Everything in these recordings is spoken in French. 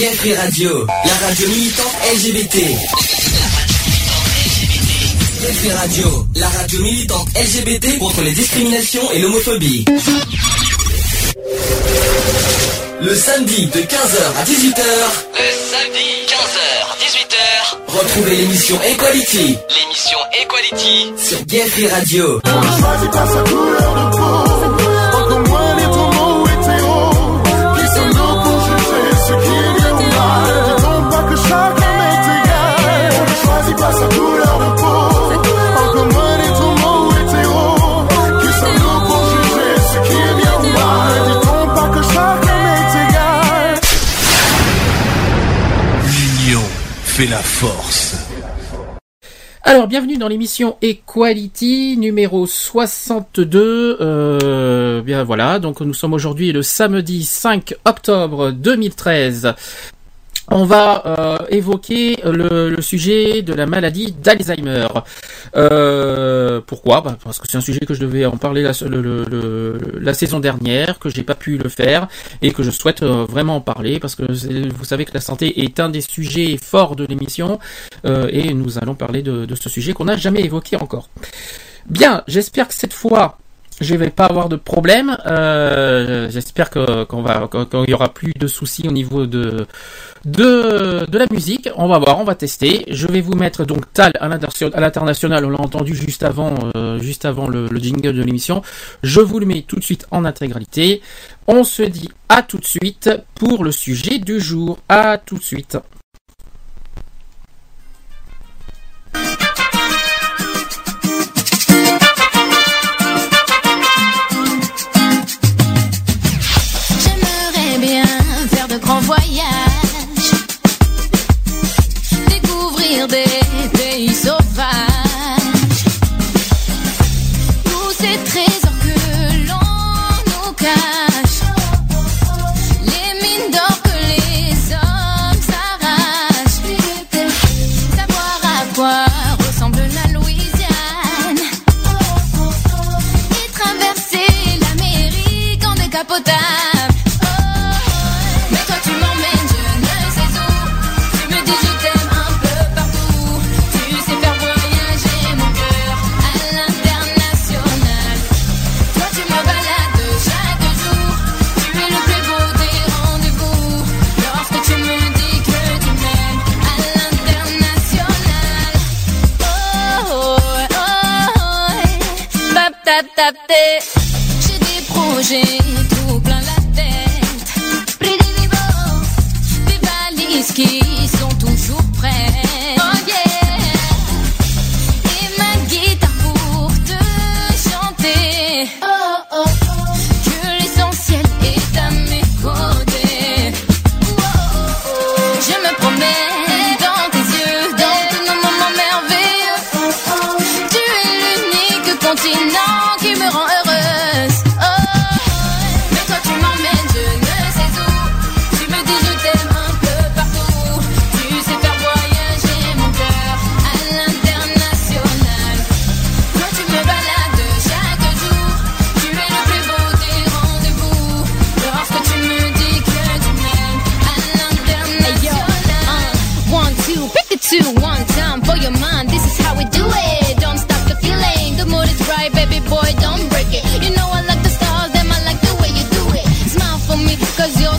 Gay Free Radio, la radio militante LGBT. Gay Free Radio, la radio militante LGBT contre les discriminations et l'homophobie. Le samedi de 15h à 18h. Le samedi 15h 18h. Retrouvez l'émission Equality. L'émission Equality sur Gay Free Radio. On ne choisit pas sa couleur de peau. La force. Alors, bienvenue dans l'émission Equality numéro 62. Euh, bien voilà, donc nous sommes aujourd'hui le samedi 5 octobre 2013. On va euh, évoquer le, sujet de la maladie d'Alzheimer. Euh, pourquoi? Bah, Parce que c'est un sujet que je devais en parler la, saison dernière, que j'ai pas pu le faire et que je souhaite euh, vraiment en parler parce que vous savez que la santé est un des sujets forts de l'émission et nous allons parler de, de ce sujet qu'on n'a jamais évoqué encore. Bien, j'espère que cette fois je vais pas avoir de problème. Euh, j'espère qu'on va qu'il y aura plus de soucis au niveau de de de la musique. On va voir, on va tester. Je vais vous mettre donc Tal à l'international. On l'a entendu juste avant euh, juste avant le, le jingle de l'émission. Je vous le mets tout de suite en intégralité. On se dit à tout de suite pour le sujet du jour. À tout de suite. Oh, mais toi tu m'emmènes, je ne sais où. Tu me dis je t'aime un peu partout. Tu sais faire voyager mon cœur à l'international. Toi tu me balades chaque jour. Tu es le plus beau des rendez-vous. Lorsque tu me dis que tu m'aimes à l'international. Oh, oh, oh, oh, tap. J'ai des projets valises qui sont toujours prêtes.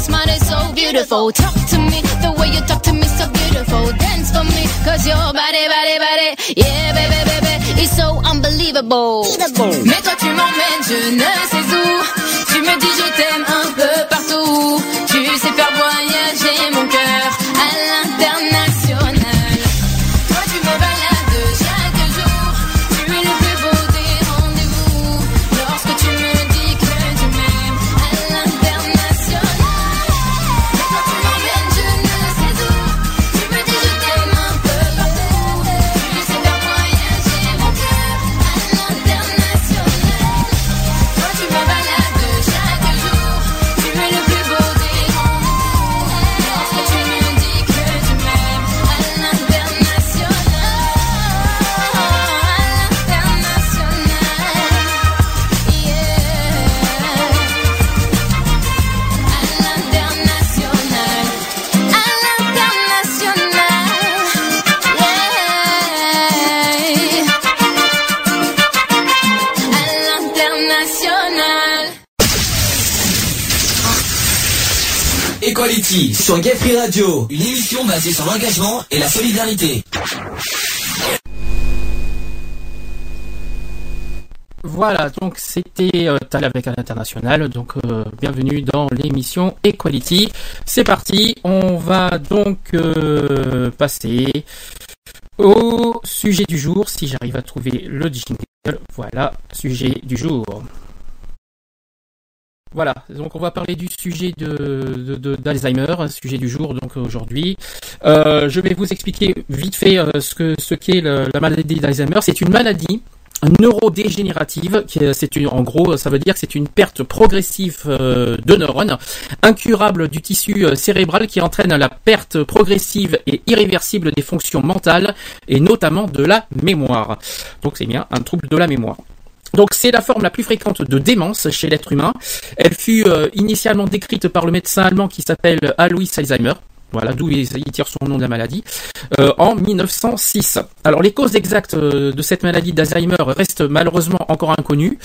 Your smile is so beautiful. Talk to me, the way you talk to me so beautiful. Dance for me, cause your body, body, body. Yeah, baby, baby, it's so unbelievable. Mais toi tu m'emmènes, je ne sais où. Tu me dis je t'aime un peu partout. Tu sais faire voyager mon cœur Equality sur Gay Radio, une émission basée sur l'engagement et la solidarité. Voilà, donc c'était euh, avec à l'international. Donc euh, bienvenue dans l'émission Equality. C'est parti, on va donc euh, passer au sujet du jour. Si j'arrive à trouver le jingle, voilà, sujet du jour. Voilà, donc on va parler du sujet de, d'Alzheimer, sujet du jour donc aujourd'hui. Euh, je vais vous expliquer vite fait euh, ce que ce qu'est la maladie d'Alzheimer. C'est une maladie neurodégénérative, est- c'est une, en gros, ça veut dire que c'est une perte progressive euh, de neurones, incurable du tissu euh, cérébral qui entraîne la perte progressive et irréversible des fonctions mentales et notamment de la mémoire. Donc c'est bien un trouble de la mémoire. Donc c'est la forme la plus fréquente de démence chez l'être humain. Elle fut euh, initialement décrite par le médecin allemand qui s'appelle Alois Alzheimer. Voilà, d'où il, tire son nom de la maladie, euh, en 1906. Alors les causes exactes euh, de cette maladie d'Alzheimer restent malheureusement encore inconnues,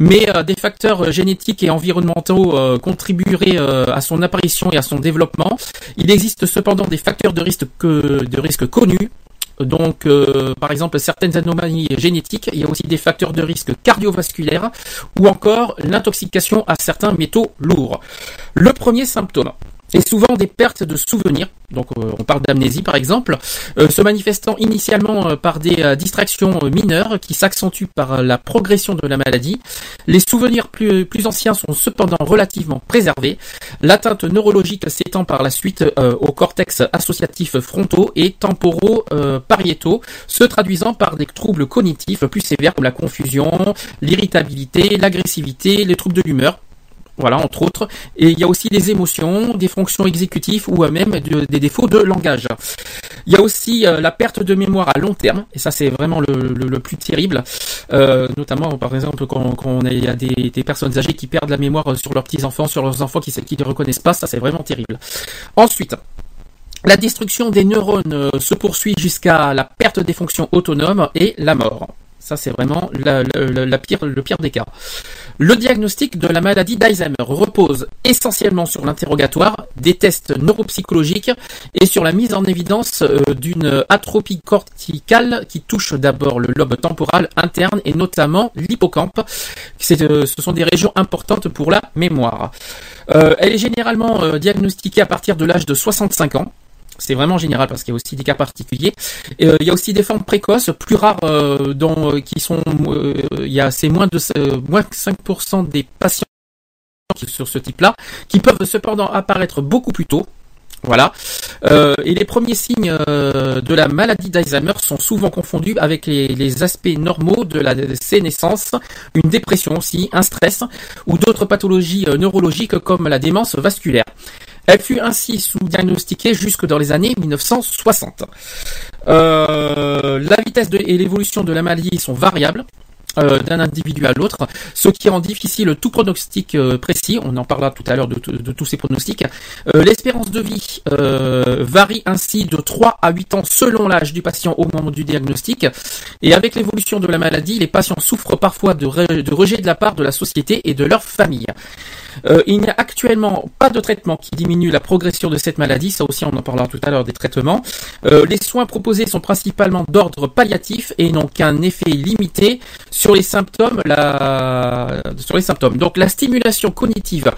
mais des facteurs génétiques et environnementaux contribueraient à son apparition et à son développement. Il existe cependant des facteurs de risque, que, de risque connus donc, euh, par exemple, certaines anomalies génétiques, il y a aussi des facteurs de risque cardiovasculaires ou encore l'intoxication à certains métaux lourds. Le premier symptôme est souvent des pertes de souvenirs, donc euh, on parle d'amnésie par exemple, euh, se manifestant initialement euh, par des distractions mineures qui s'accentuent par la progression de la maladie. Les souvenirs plus, plus anciens sont cependant relativement préservés. L'atteinte neurologique s'étend par la suite au cortex associatif frontaux et temporaux pariétaux, se traduisant par des troubles cognitifs plus sévères comme la confusion, l'irritabilité, l'agressivité, les troubles de l'humeur. Voilà, entre autres. Et il y a aussi des émotions, des fonctions exécutives ou même de- des défauts de langage. Il y a aussi euh, la perte de mémoire à long terme, et ça c'est vraiment le, plus terrible, Euh, notamment par exemple quand, il y a des, personnes âgées qui perdent la mémoire sur leurs petits-enfants, sur leurs enfants qui ne reconnaissent pas, ça c'est vraiment terrible. Ensuite, la destruction des neurones euh, se poursuit jusqu'à la perte des fonctions autonomes et la mort. Ça, c'est vraiment le pire des cas. Le diagnostic de la maladie d'Alzheimer repose essentiellement sur l'interrogatoire, des tests neuropsychologiques et sur la mise en évidence euh, d'une atrophie corticale qui touche d'abord le lobe temporal interne et notamment l'hippocampe. Euh, ce sont des régions importantes pour la mémoire. Euh, elle est généralement diagnostiquée à partir de l'âge de 65 ans. C'est vraiment général parce qu'il y a aussi des cas particuliers. Et, euh, il y a aussi des formes précoces, plus rares, euh, euh, qui sont, il y a, c'est moins de moins que 5% des patients sur ce type-là, qui peuvent cependant apparaître beaucoup plus tôt. Voilà. Et les premiers signes de la maladie d'Alzheimer sont souvent confondus avec les, les aspects normaux de la sénescence, une dépression aussi, un stress ou d'autres pathologies neurologiques comme la démence vasculaire. Elle fut ainsi sous-diagnostiquée jusque dans les années 1960. Euh, la vitesse et l'évolution de la maladie sont variables d'un individu à l'autre, ce qui rend difficile tout pronostic euh, précis. On en parlera tout à l'heure de, tous ces pronostics. Euh, L'espérance de vie euh, varie ainsi de 3 à 8 ans selon l'âge du patient au moment du diagnostic. Et avec l'évolution de la maladie, les patients souffrent parfois de, re- de rejet de la part de la société et de leur famille. Euh, il n'y a actuellement pas de traitement qui diminue la progression de cette maladie. Ça aussi, on en parlera tout à l'heure des traitements. Euh, les soins proposés sont principalement d'ordre palliatif et n'ont qu'un effet limité sur les symptômes. La... Donc, la stimulation cognitive,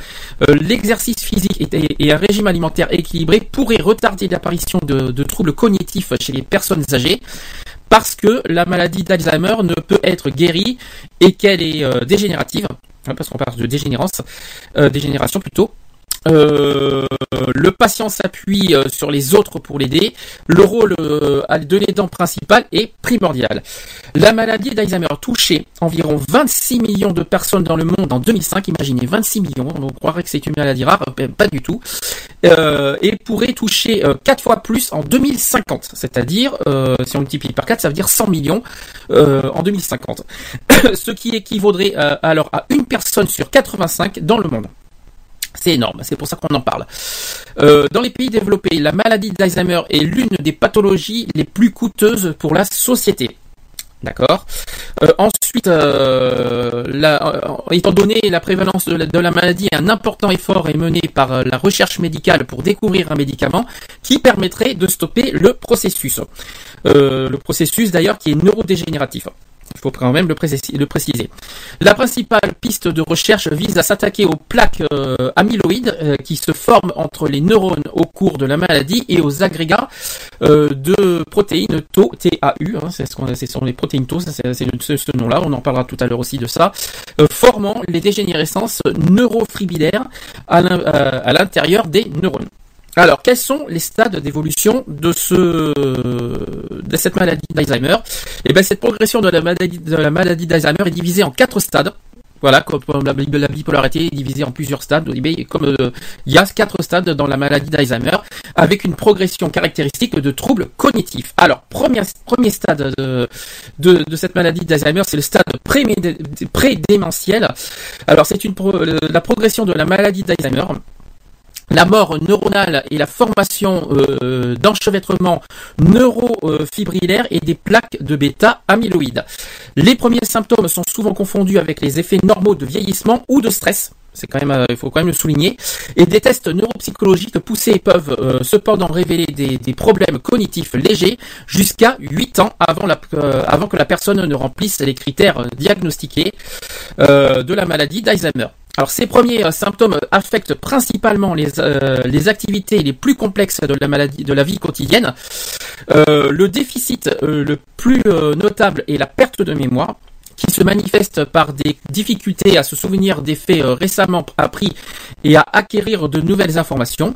euh, l'exercice physique et, un régime alimentaire équilibré pourraient retarder l'apparition de, de troubles cognitifs chez les personnes âgées parce que la maladie d'Alzheimer ne peut être guérie et qu'elle est euh, dégénérative, hein, parce qu'on parle de dégénérance, euh, dégénération plutôt. Euh, le patient s'appuie euh, sur les autres pour l'aider. Le rôle euh, de l'aidant principal est primordial. La maladie d'Alzheimer touchait environ 26 millions de personnes dans le monde en 2005. Imaginez 26 millions. On croirait que c'est une maladie rare, pas du tout. Euh, et pourrait toucher euh, 4 fois plus en 2050. C'est-à-dire, euh, si on multiplie par 4, ça veut dire 100 millions en 2050. Ce qui équivaudrait alors à une personne sur 85 dans le monde. C'est énorme, c'est pour ça qu'on en parle. Euh, dans les pays développés, la maladie d'Alzheimer est l'une des pathologies les plus coûteuses pour la société. D'accord. Euh, ensuite, euh, étant donné la prévalence de la, maladie, un important effort est mené par la recherche médicale pour découvrir un médicament qui permettrait de stopper le processus. Le processus d'ailleurs qui est neurodégénératif. Il faut quand même le, précis- le préciser. La principale piste de recherche vise à s'attaquer aux plaques euh, amyloïdes euh, qui se forment entre les neurones au cours de la maladie et aux agrégats euh, de protéines Tau, TAU, hein, c'est ce, qu'on- ce sont les protéines Tau, c'est ce, ce nom-là, on en parlera tout à l'heure aussi de ça, formant les dégénérescences neurofibrillaires à l'intérieur des neurones. Alors, quels sont les stades d'évolution de ce de cette maladie d'Alzheimer? Eh bien, cette progression de la maladie de d'Alzheimer est divisée en quatre stades. Voilà, comme la, la bipolarité est divisée en plusieurs stades. Eh Comme euh, il y a quatre stades dans la maladie d'Alzheimer, avec une progression caractéristique de troubles cognitifs. Alors, premier, stade de, cette maladie d'Alzheimer, c'est le stade prédémentiel. Alors, c'est la progression de la maladie d'Alzheimer la mort neuronale et la formation euh, d'enchevêtrements neurofibrillaires et des plaques de bêta-amyloïdes. Les premiers symptômes sont souvent confondus avec les effets normaux de vieillissement ou de stress. C'est quand même, euh, il faut quand même le souligner. Et des tests neuropsychologiques poussés peuvent euh, cependant révéler des, problèmes cognitifs légers jusqu'à 8 ans avant, que la personne ne remplisse les critères diagnostiqués de la maladie d'Alzheimer. Alors ces premiers euh, symptômes affectent principalement les, euh, les activités les plus complexes de la maladie, de la vie quotidienne. Euh, le déficit euh, le plus euh, notable est la perte de mémoire qui se manifeste par des difficultés à se souvenir des faits euh, récemment appris et à acquérir de nouvelles informations,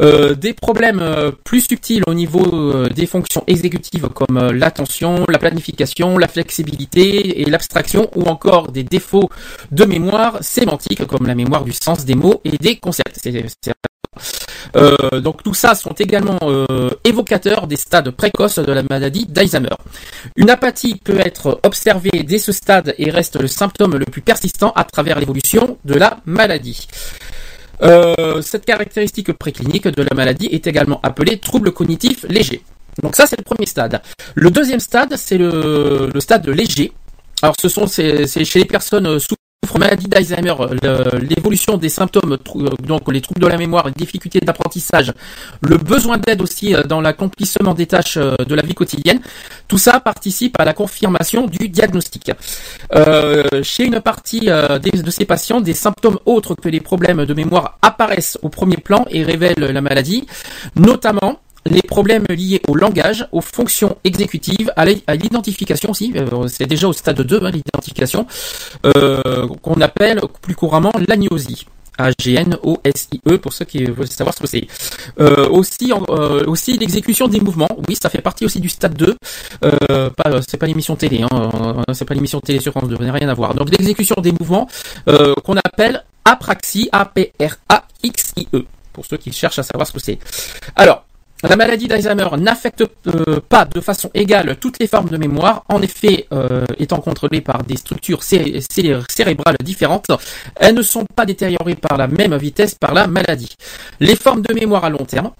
Euh, des problèmes euh, plus subtils au niveau des fonctions exécutives comme l'attention, la planification, la flexibilité et l'abstraction ou encore des défauts de mémoire sémantique comme la mémoire du sens des mots et des concepts. Euh, donc tout ça sont également euh, évocateurs des stades précoces de la maladie d'Alzheimer. Une apathie peut être observée dès ce stade et reste le symptôme le plus persistant à travers l'évolution de la maladie. Euh, cette caractéristique préclinique de la maladie est également appelée trouble cognitif léger. Donc ça c'est le premier stade. Le deuxième stade c'est le, le stade léger. Alors ce sont c'est chez les personnes maladie d'Alzheimer l'évolution des symptômes euh, donc les troubles de la mémoire, les difficultés d'apprentissage, le besoin d'aide aussi euh, dans l'accomplissement des tâches euh, de la vie quotidienne. Tout ça participe à la confirmation du diagnostic. Euh, chez une partie de ces patients, des symptômes autres que les problèmes de mémoire apparaissent au premier plan et révèlent la maladie, notamment les problèmes liés au langage, aux fonctions exécutives, à l'i- à l'identification aussi, euh, c'est déjà au stade 2, hein, l'identification, euh, qu'on appelle plus couramment l'agnosie. A-G-N-O-S-I-E pour ceux qui veulent savoir ce que c'est. Euh, aussi, euh, aussi l'exécution des mouvements. Oui, ça fait partie aussi du stade 2. Euh, pas, c'est pas l'émission télé, hein, euh, c'est pas l'émission télé sur France 2, rien à voir. Donc l'exécution des mouvements euh, qu'on appelle apraxie, A-P-R-A-X-I-E, pour ceux qui cherchent à savoir ce que c'est. Alors, la maladie d'Alzheimer n'affecte euh, pas de façon égale toutes les formes de mémoire. En effet, euh, étant contrôlées par des structures céré- céré- cérébrales différentes, elles ne sont pas détériorées par la même vitesse par la maladie. Les formes de mémoire à long terme,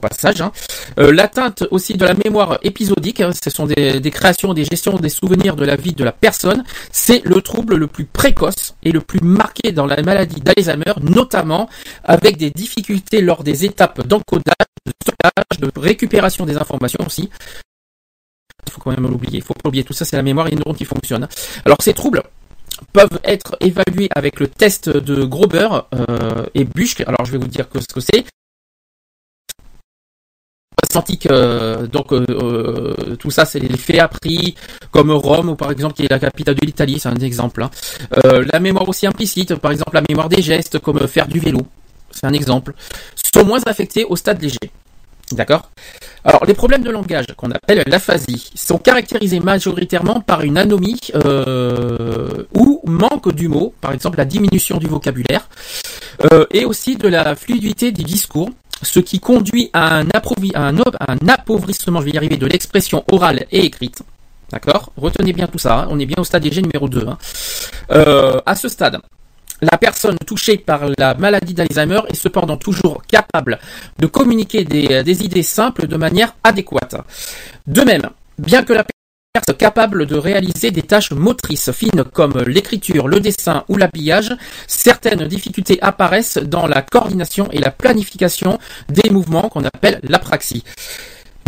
passage, hein, euh, l'atteinte aussi de la mémoire épisodique, hein, ce sont des, créations, des gestions des souvenirs de la vie de la personne, c'est le trouble le plus précoce et le plus marqué dans la maladie d'Alzheimer, notamment avec des difficultés lors des étapes d'encodage, de stockage, de récupération des informations aussi. Il faut quand même l'oublier, il faut pas oublier tout ça, c'est la mémoire et les neurones qui fonctionnent. Alors ces troubles peuvent être évalués avec le test de Grober euh, et Buschke. Alors je vais vous dire ce que c'est. Sémantique, euh, donc euh, tout ça c'est les faits appris comme Rome ou par exemple qui est la capitale de l'Italie, c'est un exemple. hein. Euh, la mémoire aussi implicite, par exemple la mémoire des gestes comme faire du vélo, c'est un exemple, sont moins affectés au stade léger. D'accord? Alors, les problèmes de langage, qu'on appelle l'aphasie, sont caractérisés majoritairement par une anomie euh, ou manque du mot, par exemple la diminution du vocabulaire, euh, et aussi de la fluidité du discours, ce qui conduit à un, appauvrissement, je vais y arriver, de l'expression orale et écrite. D'accord? Retenez bien tout ça, hein, on est bien au stade léger numéro 2. hein. Euh, à ce stade, la personne touchée par la maladie d'Alzheimer est cependant toujours capable de communiquer des, des idées simples de manière adéquate. De même, bien que la perte capable de réaliser des tâches motrices fines comme l'écriture, le dessin ou l'habillage. Certaines difficultés apparaissent dans la coordination et la planification des mouvements qu'on appelle l'apraxie,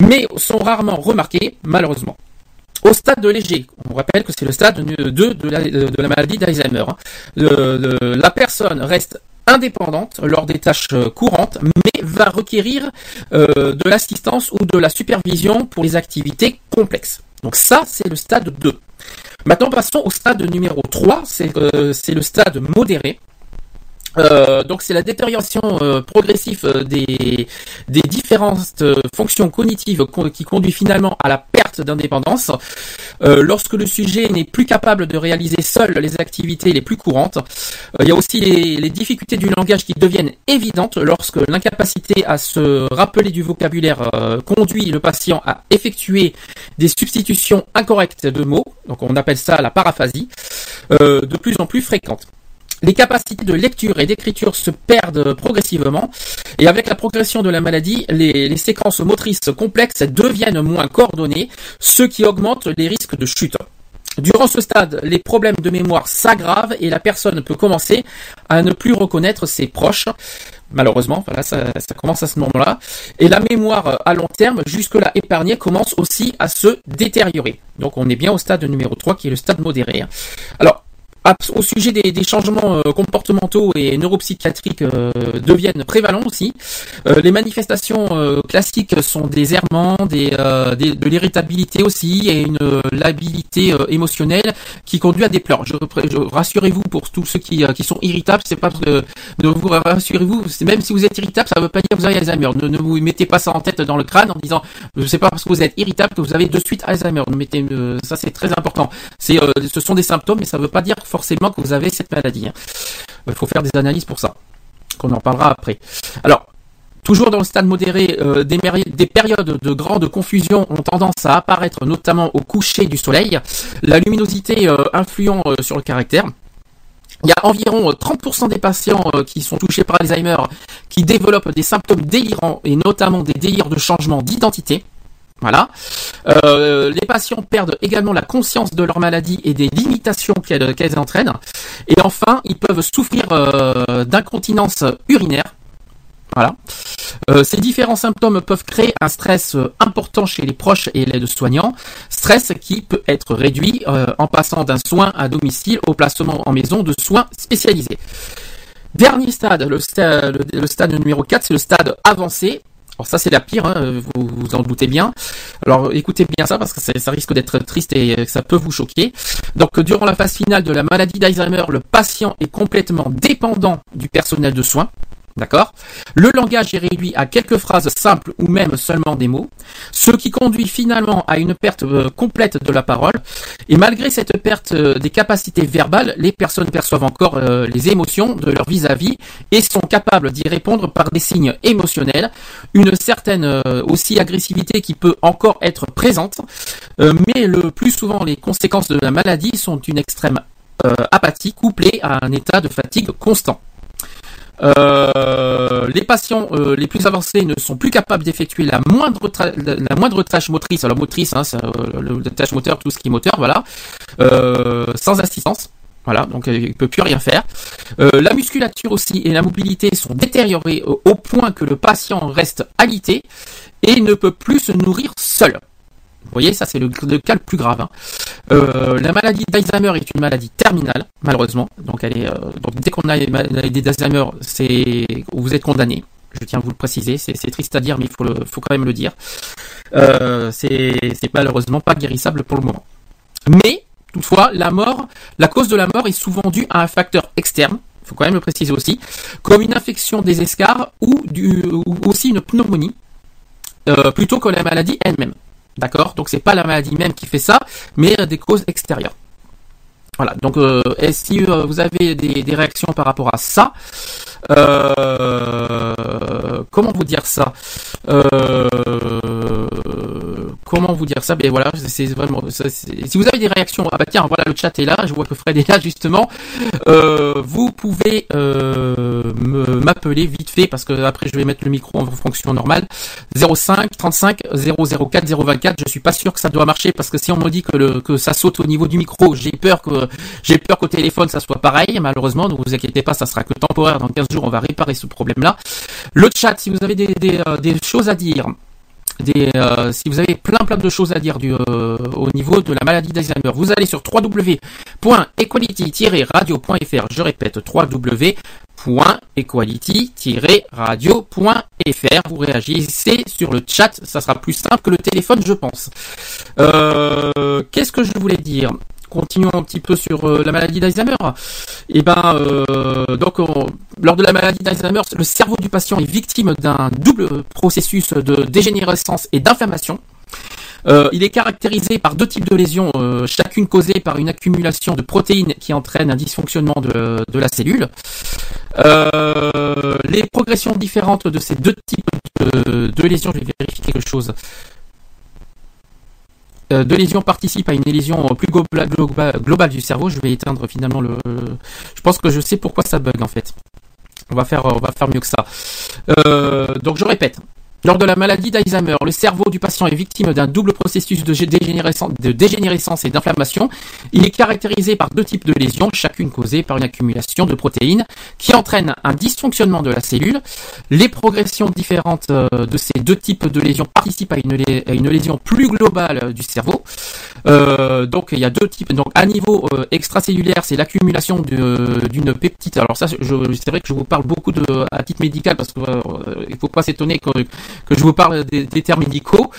mais sont rarement remarquées, malheureusement. Au stade de léger, on rappelle que c'est le stade 2 de la, de la maladie d'Alzheimer. hein. La personne reste indépendante lors des tâches euh, courantes, mais va requérir euh, de l'assistance ou de la supervision pour les activités complexes. Donc ça, c'est le stade 2. Maintenant, passons au stade numéro 3, c'est euh, c'est le stade modéré. Euh, donc c'est la détérioration euh, progressive euh, des, différentes fonctions cognitives qui conduit finalement à la perte d'indépendance. Lorsque le sujet n'est plus capable de réaliser seul les activités les plus courantes, il y a aussi les, les difficultés du langage qui deviennent évidentes lorsque l'incapacité à se rappeler du vocabulaire conduit le patient à effectuer des substitutions incorrectes de mots, donc on appelle ça la paraphasie, de plus en plus fréquentes. Les capacités de lecture et d'écriture se perdent progressivement et avec la progression de la maladie, les, séquences motrices complexes deviennent moins coordonnées, ce qui augmente les risques de chute. Durant ce stade, les problèmes de mémoire s'aggravent et la personne peut commencer à ne plus reconnaître ses proches. Malheureusement, voilà, ça, ça commence à ce moment-là. Et la mémoire à long terme, jusque-là épargnée, commence aussi à se détériorer. Donc on est bien au stade numéro 3 qui est le stade modéré. Alors, au sujet des, des changements euh, comportementaux et neuropsychiatriques euh, deviennent prévalents aussi. Euh, les manifestations euh, classiques sont des errements, des, euh, des- de l'irritabilité aussi et une labilité émotionnelle qui conduit à des pleurs. Je, je- rassurez-vous pour tous ceux qui, qui sont irritables, c'est pas que de vous rassurez-vous, c'est- même si vous êtes irritable, ça veut pas dire que vous avez Alzheimer. Ne, ne vous mettez pas ça en tête dans le crâne en disant sais pas parce que vous êtes irritable que vous avez de suite Alzheimer. Ne mettez ça c'est très important. C'est ce sont des symptômes mais ça veut pas dire forcément que vous avez cette maladie. hein. Il faut faire des analyses pour ça. Qu'on en parlera après. Alors Toujours dans le stade modéré, euh, des, périodes de grande confusion ont tendance à apparaître notamment au coucher du soleil, la luminosité euh, influant euh, sur le caractère. Il y a environ euh, 30% des patients euh, qui sont touchés par Alzheimer qui développent des symptômes délirants et notamment des délires de changement d'identité. Voilà. Euh, les patients perdent également la conscience de leur maladie et des limitations qu'elles entraînent. Et enfin, ils peuvent souffrir euh, d'incontinence urinaire. Voilà. Euh, ces différents symptômes peuvent créer un stress important chez les proches et les soignants, stress qui peut être réduit en passant d'un soin à domicile au placement en maison de soins spécialisés. Dernier stade, le, sta- le- le stade numéro 4, c'est le stade avancé. Alors ça c'est la pire, hein, vous vous en doutez bien. Alors écoutez bien ça parce que ça, ça risque d'être triste et euh, ça peut vous choquer. Donc durant la phase finale de la maladie d'Alzheimer, le patient est complètement dépendant du personnel de soins. D'accord Le langage est réduit à quelques phrases simples ou même seulement des mots, ce qui conduit finalement à une perte euh, complète de la parole. Et malgré cette perte euh, des capacités verbales, les personnes perçoivent encore euh, les émotions de leur vis-à-vis et sont capables d'y répondre par des signes émotionnels, une certaine aussi agressivité qui peut encore être présente, mais le plus souvent les conséquences de la maladie sont une extrême apathie couplée à un état de fatigue constant. Euh, les patients euh, les plus avancés ne sont plus capables d'effectuer la moindre la, moindre tâche motrice, alors motrice, hein, euh, la tâche moteur, tout ce qui est moteur, voilà, sans assistance. Voilà, donc il peut plus rien faire. La musculature aussi et la mobilité sont détériorées au, au point que le patient reste alité et ne peut plus se nourrir seul. Vous voyez, ça c'est le, cas le plus grave. hein. Euh, la maladie d'Alzheimer est une maladie terminale, malheureusement. Donc, elle est, euh, dès qu'on a une maladie d'Alzheimer, vous êtes condamné. Je tiens à vous le préciser. C'est triste à dire, mais il faut, quand même le dire. Euh, c'est malheureusement pas guérissable pour le moment. Mais toutefois, la cause de la mort est souvent due à un facteur externe. Il faut quand même le préciser aussi, comme une infection des escarres ou, aussi une pneumonie, plutôt que la maladie elle-même. D'accord? Donc c'est pas la maladie même qui fait ça, mais des causes extérieures. Voilà, donc euh, si euh, vous avez des, réactions par rapport à ça, euh, comment vous dire ça? Comment vous dire ça Ben voilà, c'est vraiment. si vous avez des réactions, ah bah tiens, voilà le chat est là. Je vois que Fred est là justement. Euh, vous pouvez euh, m'appeler vite fait parce que après je vais mettre le micro en fonction normale. 05 35 004 024. Je suis pas sûr que ça doit marcher parce que si on me dit que ça saute au niveau du micro, j'ai peur que j'ai peur qu'au téléphone ça soit pareil. Malheureusement, ne vous inquiétez pas, ça sera que temporaire. Dans 15 jours, on va réparer ce problème-là. Le chat, si vous avez des, euh, des choses à dire, des, euh, si vous avez plein plein de choses à dire du, euh, au niveau de la maladie d'Alzheimer, vous allez sur www.equality-radio.fr. Je répète, www.equality-radio.fr. Vous réagissez sur le chat, ça sera plus simple que le téléphone, je pense. Euh, Qu'est-ce que je voulais dire? Continuons un petit peu sur euh, la maladie d'Alzheimer. Et ben, euh, donc, on- lors de la maladie d'Alzheimer, le cerveau du patient est victime d'un double processus de dégénérescence et d'inflammation. Euh, il est caractérisé par deux types de lésions, chacune causée par une accumulation de protéines qui entraîne un dysfonctionnement de, la cellule. Les progressions différentes de ces deux types de lésions, je vais vérifier quelque chose. Euh, de lésions participent à une lésion plus globa- globa- globale du cerveau. Je vais éteindre finalement le. Je pense que je sais pourquoi ça bug en fait. On va faire, on va faire mieux que ça. Euh, donc je répète. Lors de la maladie d'Alzheimer, le cerveau du patient est victime d'un double processus de, gé- dégénérescence, et d'inflammation. Il est caractérisé par deux types de lésions, chacune causée par une accumulation de protéines qui entraîne un dysfonctionnement de la cellule. Les progressions différentes euh, de ces deux types de lésions participent à une, lésion plus globale euh, du cerveau. Euh, donc il y a deux types. Donc à niveau extracellulaire, c'est l'accumulation d'une peptide. Alors ça, c'est vrai que je vous parle beaucoup à titre médical parce que euh, faut pas s'étonner que, que je vous parle des, des termes médicaux.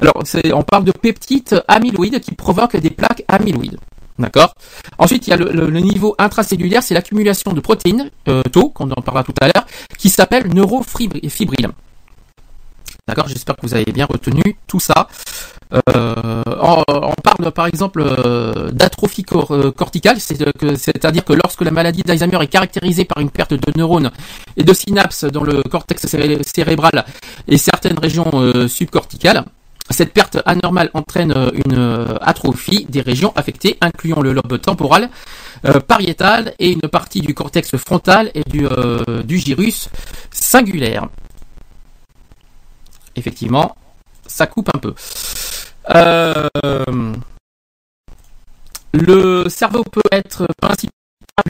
Alors on parle de peptides amyloïdes qui provoquent des plaques amyloïdes. D'accord? Ensuite, il y a le, niveau intracellulaire, c'est l'accumulation de protéines, euh, tau, qu'on en parlera tout à l'heure, qui s'appelle neurofibrille. D'accord, j'espère que vous avez bien retenu tout ça. Euh, on, parle par exemple euh, d'atrophie cor- euh, corticale, que- c'est-à-dire que lorsque la maladie d'Alzheimer est caractérisée par une perte de neurones et de synapses dans le cortex céré- cérébral et certaines régions euh, subcorticales, cette perte anormale entraîne euh, une euh, atrophie des régions affectées, incluant le lobe temporal, euh, pariétal et une partie du cortex frontal et euh, du gyrus singulaire. Effectivement, ça coupe un peu. Euh, le cerveau peut être principalement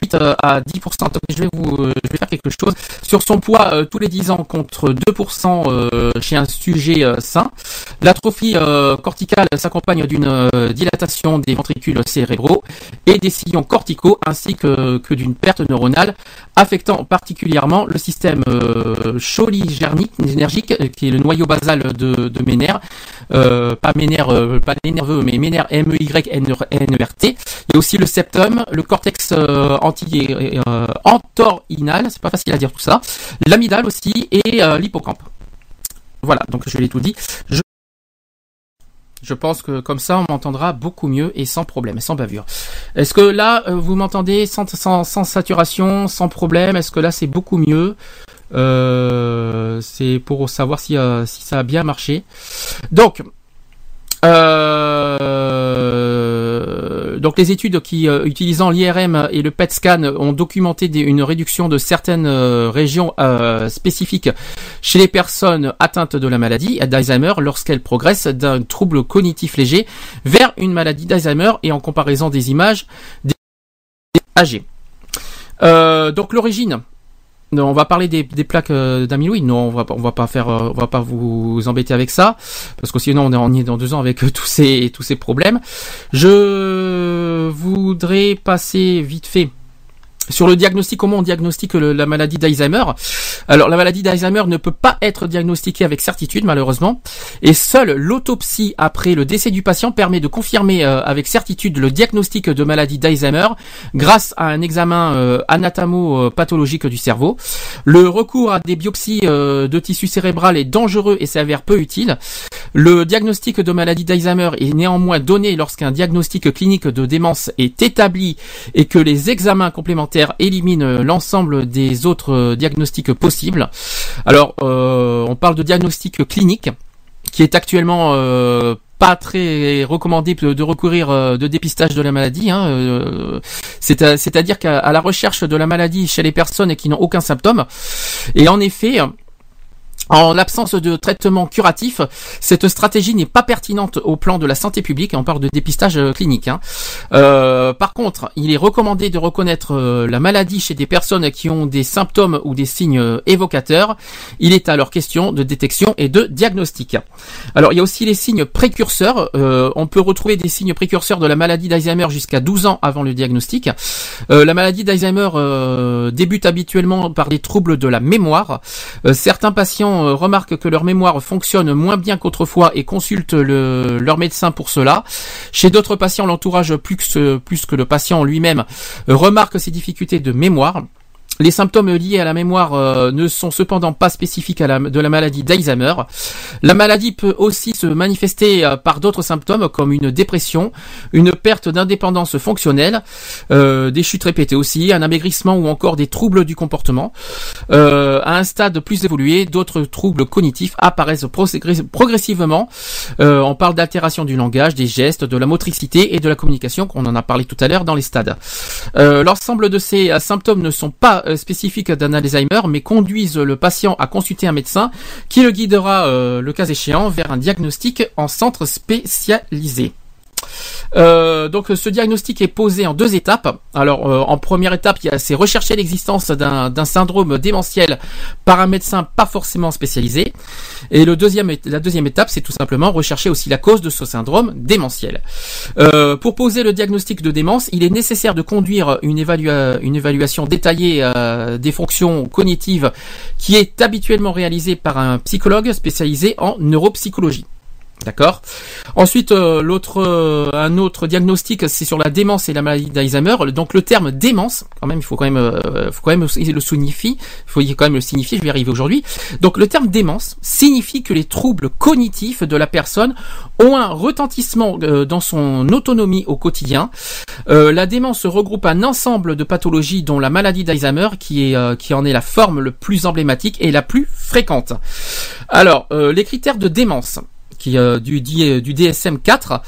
8 à 10%. Donc, je vais vous, euh, je vais faire quelque chose sur son poids euh, tous les 10 ans contre 2% euh, chez un sujet euh, sain. L'atrophie euh, corticale s'accompagne d'une euh, dilatation des ventricules cérébraux et des sillons corticaux ainsi que, d'une perte neuronale affectant particulièrement le système euh, euh, qui est le noyau basal de, de mes nerfs euh, pas mes nerfs euh, pas les nerveux mais mes nerfs M E Y N E R T il y a aussi le septum le cortex euh, anti euh, c'est pas facile à dire tout ça l'amidale aussi et euh, l'hippocampe voilà donc je l'ai tout dit je pense que comme ça, on m'entendra beaucoup mieux et sans problème, sans bavure. Est-ce que là, euh, vous m'entendez sans, saturation, sans problème? Est-ce que là, c'est beaucoup mieux? C'est pour savoir si, ça a bien marché. Donc, donc les études qui euh, utilisant l'IRM et le PET scan ont documenté une réduction de certaines euh, régions euh, spécifiques chez les personnes atteintes de la maladie d'Alzheimer lorsqu'elles progressent d'un trouble cognitif léger vers une maladie d'Alzheimer et en comparaison des images des âgés. Euh, donc l'origine. Non, on va parler des, plaques euh. Non, on va va pas faire, euh, on va pas vous embêter avec ça, parce que sinon on est on est dans deux ans avec euh, tous ces tous ces problèmes. Je voudrais passer vite fait sur le diagnostic, comment on diagnostique la maladie d'Alzheimer Alors, la maladie d'Alzheimer ne peut pas être diagnostiquée avec certitude, malheureusement, et seule l'autopsie après le décès du patient permet de confirmer euh, avec certitude le diagnostic de maladie d'Alzheimer grâce à un examen euh, anatomo-pathologique du cerveau. Le recours à des biopsies euh, de tissu cérébral est dangereux et s'avère peu utile. Le diagnostic de maladie d'Alzheimer est néanmoins donné lorsqu'un diagnostic clinique de démence est établi et que les examens complémentaires éliminent l'ensemble des autres euh, diagnostics possibles. Alors, euh, on parle de diagnostic clinique qui est actuellement euh, pas très recommandé de, recourir euh, de dépistage de la maladie. Hein, C'est-à-dire qu'à la recherche de la maladie chez les personnes qui n'ont aucun symptôme. Et en effet. En l'absence de traitement curatif, cette stratégie n'est pas pertinente au plan de la santé publique. On parle de dépistage euh, clinique. hein. Euh, par contre, il est recommandé de reconnaître euh, la maladie chez des personnes qui ont des symptômes ou des signes euh, évocateurs. Il est alors question de détection et de diagnostic. Alors, il y a aussi les signes précurseurs. Euh, on peut retrouver des signes précurseurs de la maladie d'Alzheimer jusqu'à 12 ans avant le diagnostic. Euh, la maladie d'Alzheimer débute habituellement par des troubles de la mémoire. Certains patients euh, remarquent que leur mémoire fonctionne moins bien qu'autrefois et consultent le- leur médecin pour cela. Chez d'autres patients, l'entourage plus que, plus que le patient lui-même euh, remarque ces difficultés de mémoire. Les symptômes liés à la mémoire euh, ne sont cependant pas spécifiques à la, de la maladie d'Alzheimer. La maladie peut aussi se manifester euh, par d'autres symptômes comme une dépression, une perte d'indépendance fonctionnelle, euh, des chutes répétées aussi, un amaigrissement ou encore des troubles du comportement. À un stade plus évolué, d'autres troubles cognitifs apparaissent progr- progressivement. On parle d'altération du langage, des gestes, de la motricité et de la communication, qu'on en a parlé tout à l'heure dans les stades. L'ensemble de ces symptômes ne sont pas spécifiques d'un Alzheimer, mais conduisent le patient à consulter un médecin qui le guidera, euh, le cas échéant, vers un diagnostic en centre spécialisé. Euh, donc ce diagnostic est posé en deux étapes. Alors euh, en première étape, c'est rechercher l'existence d'un syndrome démentiel par un médecin pas forcément spécialisé. Et le deuxième, la deuxième étape, c'est tout simplement rechercher aussi la cause de ce syndrome démentiel. Euh, pour poser le diagnostic de démence, il est nécessaire de conduire une, évalua- une évaluation détaillée des fonctions cognitives qui est habituellement réalisée par un psychologue spécialisé en neuropsychologie. D'accord. Ensuite, euh, l'autre, euh, un autre diagnostic, c'est sur la démence et la maladie d'Alzheimer. Donc le terme démence, quand même, il faut quand même, euh, faut quand même le signifier. Il faut quand même le signifier. Je vais y arriver aujourd'hui. Donc le terme démence signifie que les troubles cognitifs de la personne ont un retentissement euh, dans son autonomie au quotidien. La démence regroupe un ensemble de pathologies dont la maladie d'Alzheimer qui est qui en est la forme le plus emblématique et la plus fréquente. Alors les critères de démence qui euh, du, du, du DSM 4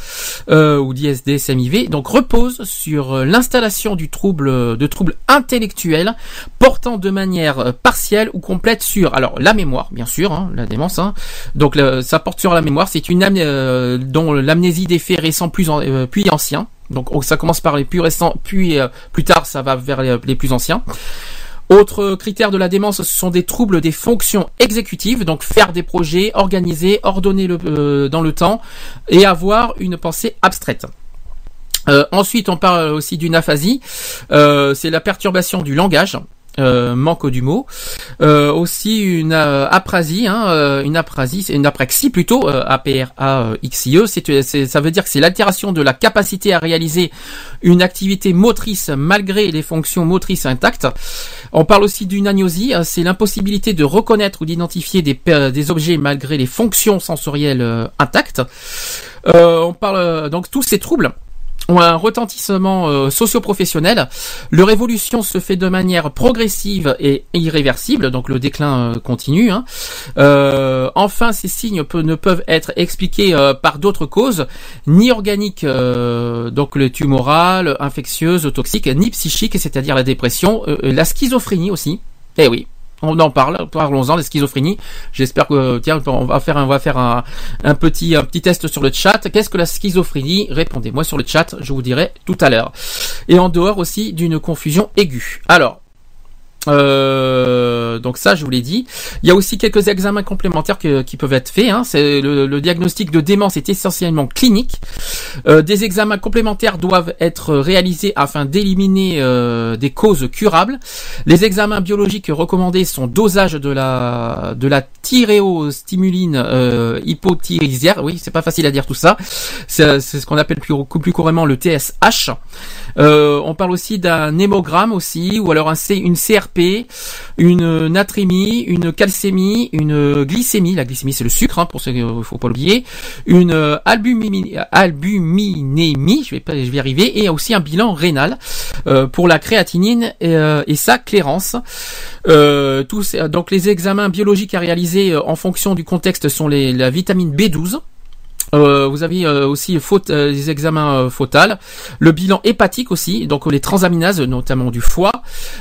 euh, ou DS DSM-IV donc repose sur euh, l'installation du trouble de troubles intellectuels portant de manière euh, partielle ou complète sur alors la mémoire bien sûr hein, la démence hein. donc ça porte sur la mémoire. C'est une euh, dont l'amnésie des faits récents plus euh, puis anciens. Donc oh, ça commence par les plus récents puis euh, plus tard ça va vers les plus anciens autre critère de la démence, ce sont des troubles des fonctions exécutives, donc faire des projets, organiser, ordonner euh, dans le temps et avoir une pensée abstraite. Euh, ensuite, on parle aussi d'une aphasie, euh, c'est la perturbation du langage. Euh, manque du mot, Euh, aussi une euh, aprasie, hein, euh, une une apraxie plutôt, euh, A P R A X I E, c'est, ça veut dire que c'est l'altération de la capacité à réaliser une activité motrice malgré les fonctions motrices intactes. On parle aussi d'une agnosie, euh, c'est l'impossibilité de reconnaître ou d'identifier des, des objets malgré les fonctions sensorielles intactes. On parle donc tous ces troubles ont un retentissement euh, socio-professionnel. Leur évolution se fait de manière progressive et irréversible, donc le déclin euh, continue. hein. Euh, enfin, ces signes ne peuvent être expliqués euh, par d'autres causes, ni organiques, donc le tumoral, infectieuse, toxique, ni psychique, c'est-à-dire la dépression, la schizophrénie aussi. Eh oui. On en parle, parlons-en, la schizophrénie. J'espère que, tiens, on va faire un petit, un petit test sur le chat. Qu'est-ce que la schizophrénie? Répondez-moi sur le chat, je vous dirai tout à l'heure. Et en dehors aussi d'une confusion aiguë. Alors, euh, donc ça, je vous l'ai dit. Il y a aussi quelques examens complémentaires qui peuvent être faits. Hein. C'est le, diagnostic de démence est essentiellement clinique. Euh, des examens complémentaires doivent être réalisés afin d'éliminer euh, des causes curables. Les examens biologiques recommandés sont dosage de la de la thyréostimuline euh, hypothyrésière. Oui, c'est pas facile à dire tout ça. C'est ce qu'on appelle plus, couramment le TSH. On parle aussi d'un hémogramme aussi, ou alors un une CRP, une natrémie, une calcémie, une glycémie. La glycémie c'est le sucre, hein, pour ceux qu'il faut pas l'oublier. Une euh, albumi- albuminémie, je vais pas, je y arriver, et aussi un bilan rénal euh, pour la créatinine et, euh, sa clairance. Euh, donc les examens biologiques à réaliser euh, en fonction du contexte sont la vitamine B12 Euh, vous avez euh, aussi faute, euh, les examens euh, fœtales, le bilan hépatique aussi, donc les transaminases, notamment du foie,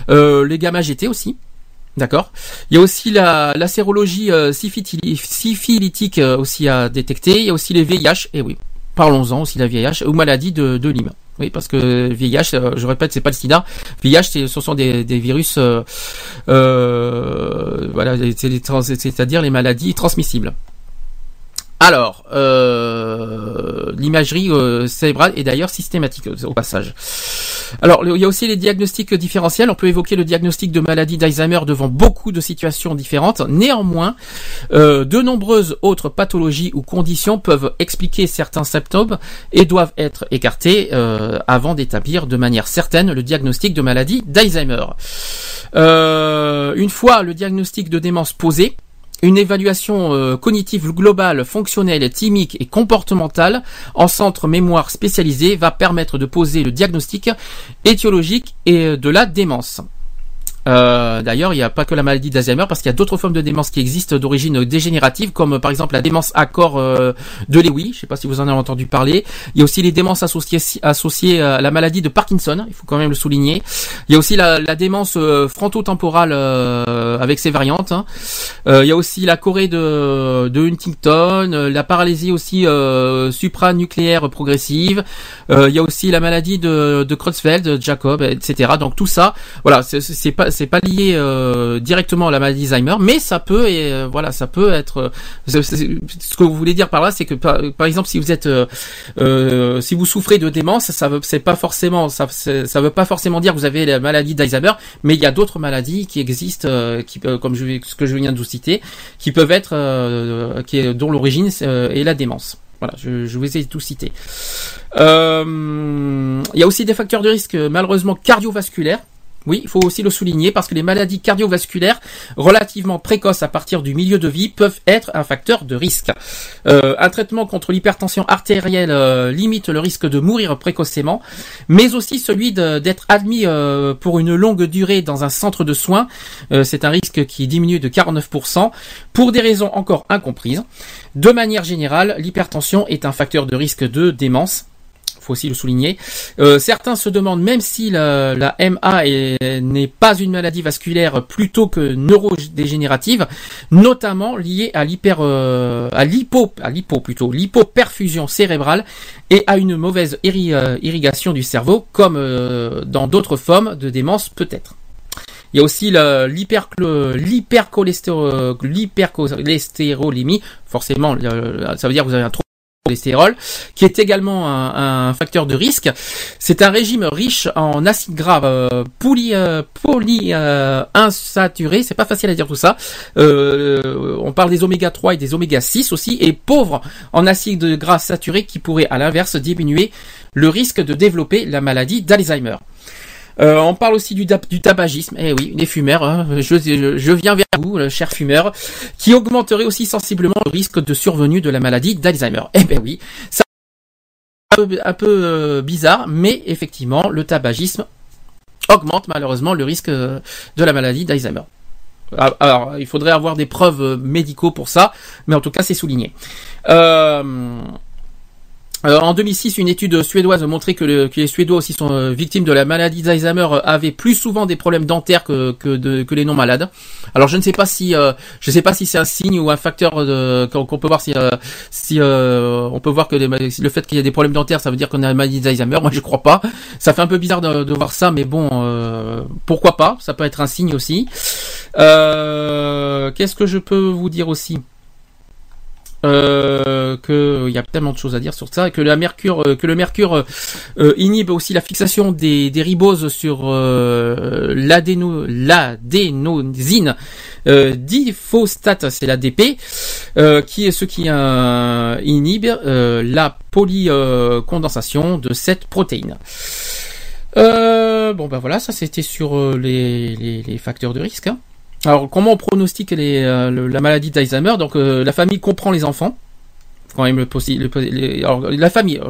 les gamma GT aussi. D'accord. Il y a aussi la, la sérologie syphilitique aussi à détecter. Il y a aussi les VIH. Et oui, parlons-en aussi de la VIH ou maladie de, de. Oui, parce que VIH, je répète, c'est pas le SIDA. VIH, ce sont des, virus, voilà, c'est-à-dire les maladies transmissibles. Alors, euh, l'imagerie euh, cérébrale est d'ailleurs systématique euh, au passage. Alors, il y a aussi les diagnostics différentiels. On peut évoquer le diagnostic de maladie d'Alzheimer devant beaucoup de situations différentes. Néanmoins, de nombreuses autres pathologies ou conditions peuvent expliquer certains symptômes et doivent être écartés avant d'établir de manière certaine le diagnostic de maladie d'Alzheimer. Une fois le diagnostic de démence posé, une évaluation euh, cognitive globale, fonctionnelle, thymique et comportementale en centre mémoire spécialisé va permettre de poser le diagnostic étiologique et de la démence. Euh, D'ailleurs, il n'y a pas que la maladie d'Alzheimer parce qu'il y a d'autres formes de démence qui existent d'origine dégénérative, comme par exemple la démence à corps euh, de Lewy. Je ne sais pas si vous en avez entendu parler. Il y a aussi les démences associées, associées à la maladie de Parkinson. Il faut quand même le souligner. Il y a aussi la, la démence euh, frontotemporale euh, avec ses variantes. hein. Euh, il y a aussi la Corée de, de Huntington, la paralysie aussi supranucléaire progressive. Il y a aussi la maladie de, de Creutzfeldt, de Jacob, etc. Donc tout ça, voilà, c'est- c'est c'est pas lié euh, directement à la maladie d'Alzheimer, mais ça peut et euh, voilà, ça peut être. euh, ce que vous voulez dire par là, c'est que par, exemple, si vous êtes, si vous souffrez de démence, ça veut c'est pas forcément ça veut pas forcément dire que vous avez la maladie d'Alzheimer, mais il y a d'autres maladies qui existent, qui comme ce que je viens de vous citer, qui peuvent être dont l'origine est la démence. Voilà, je, vous ai tout cité. Il y a aussi des facteurs de risque malheureusement cardiovasculaires. Oui, il faut aussi le souligner parce que les maladies cardiovasculaires relativement précoces à partir du milieu de vie peuvent être un facteur de risque. Euh, un traitement contre l'hypertension artérielle euh, limite le risque de mourir précocement, mais aussi celui d'être admis euh, pour une longue durée dans un centre de soins. C'est un risque qui diminue de 49% pour des raisons encore incomprises. De manière générale, l'hypertension est un facteur de risque de démence faut aussi le souligner. Euh, certains se demandent même si la, MA est- n'est pas une maladie vasculaire plutôt que neurodégénérative, notamment liée à l'hyper, euh, à l'hypo, à l'hypo plutôt, l'hypoperfusion cérébrale et à une mauvaise euh, irrigation du cerveau, comme dans d'autres formes de démence peut-être. Il y a aussi l'hypercholestérolémie, forcément, ça veut dire que vous avez un trop qui est également un, facteur de risque. C'est un régime riche en acides gras euh, poly, euh, c'est pas facile à dire tout ça. Euh, on parle des oméga 3 et des oméga 6 aussi, et pauvre en acides gras saturés qui pourraient à l'inverse diminuer le risque de développer la maladie d'Alzheimer. Euh, on parle aussi du, tabagisme. Eh oui, les fumeurs. hein. Je, viens vers vous, le cher fumeur, qui augmenterait aussi sensiblement le risque de survenue de la maladie d'Alzheimer. Eh ben oui, ça un peu, un peu, euh, bizarre, mais effectivement, le tabagisme augmente malheureusement le risque euh, de la maladie d'Alzheimer. Ah, Alors, il faudrait avoir des preuves euh, médicaux pour ça, mais en tout cas, c'est souligné. Euh, euh, en 2006, une étude suédoise montrait que, le- que les Suédois aussi sont euh, victimes de la maladie d'Alzheimer euh, avaient plus souvent des problèmes dentaires que, que, que les non malades. Alors je ne sais pas si euh, je sais pas si c'est un signe ou un facteur qu'on peut voir si si on peut voir que le fait qu'il y a des problèmes dentaires, ça veut dire qu'on a la maladie d'Alzheimer. Moi je crois pas. Ça fait un peu bizarre de, de voir ça, mais bon, pourquoi pas? Ça peut être un signe aussi. Qu'est-ce que je peux vous dire aussi? Euh, que il y a tellement de choses à dire sur ça, que la mercure, euh, que le mercure euh, euh, inhibe aussi la fixation des, des riboses sur euh, l'adéno, l'adénosine euh, diphosphate, c'est l'ADP, euh, qui est ce qui euh, inhibe euh, la polycondensation de cette protéine. Euh, bon ben voilà, ça c'était sur euh, les, les, les facteurs de risque. hein. Alors, comment on pronostique les, euh, le- la maladie d'Alzheimer? Donc, euh, la famille comprend les enfants. Quand même le possible. alors, la famille.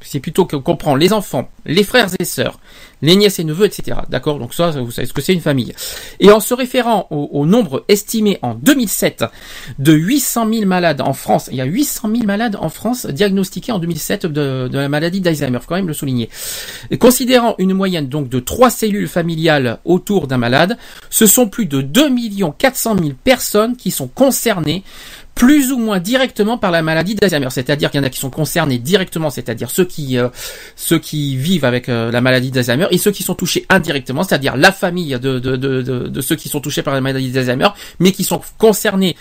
C'est plutôt que comprend les enfants, les frères et sœurs, les nièces et neveux, etc. D'accord? Donc ça, vous savez ce que c'est une famille. Et en se référant au, nombre estimé en 2007 de 800 000 malades en France, il y a 800 000 malades en France diagnostiqués en 2007 de, la maladie d'Alzheimer, quand même le souligner. Considérant une moyenne donc de trois cellules familiales autour d'un malade, ce sont plus de 2 400 000 personnes qui sont concernées plus ou moins directement par la maladie d'Alzheimer. C'est-à-dire qu'il y en a qui sont concernés directement, c'est-à-dire ceux qui euh, ceux qui vivent avec euh, la maladie d'Alzheimer, et ceux qui sont touchés indirectement, c'est-à-dire la famille de, de, de, de, de ceux qui sont touchés par la maladie d'Alzheimer, mais qui sont concernés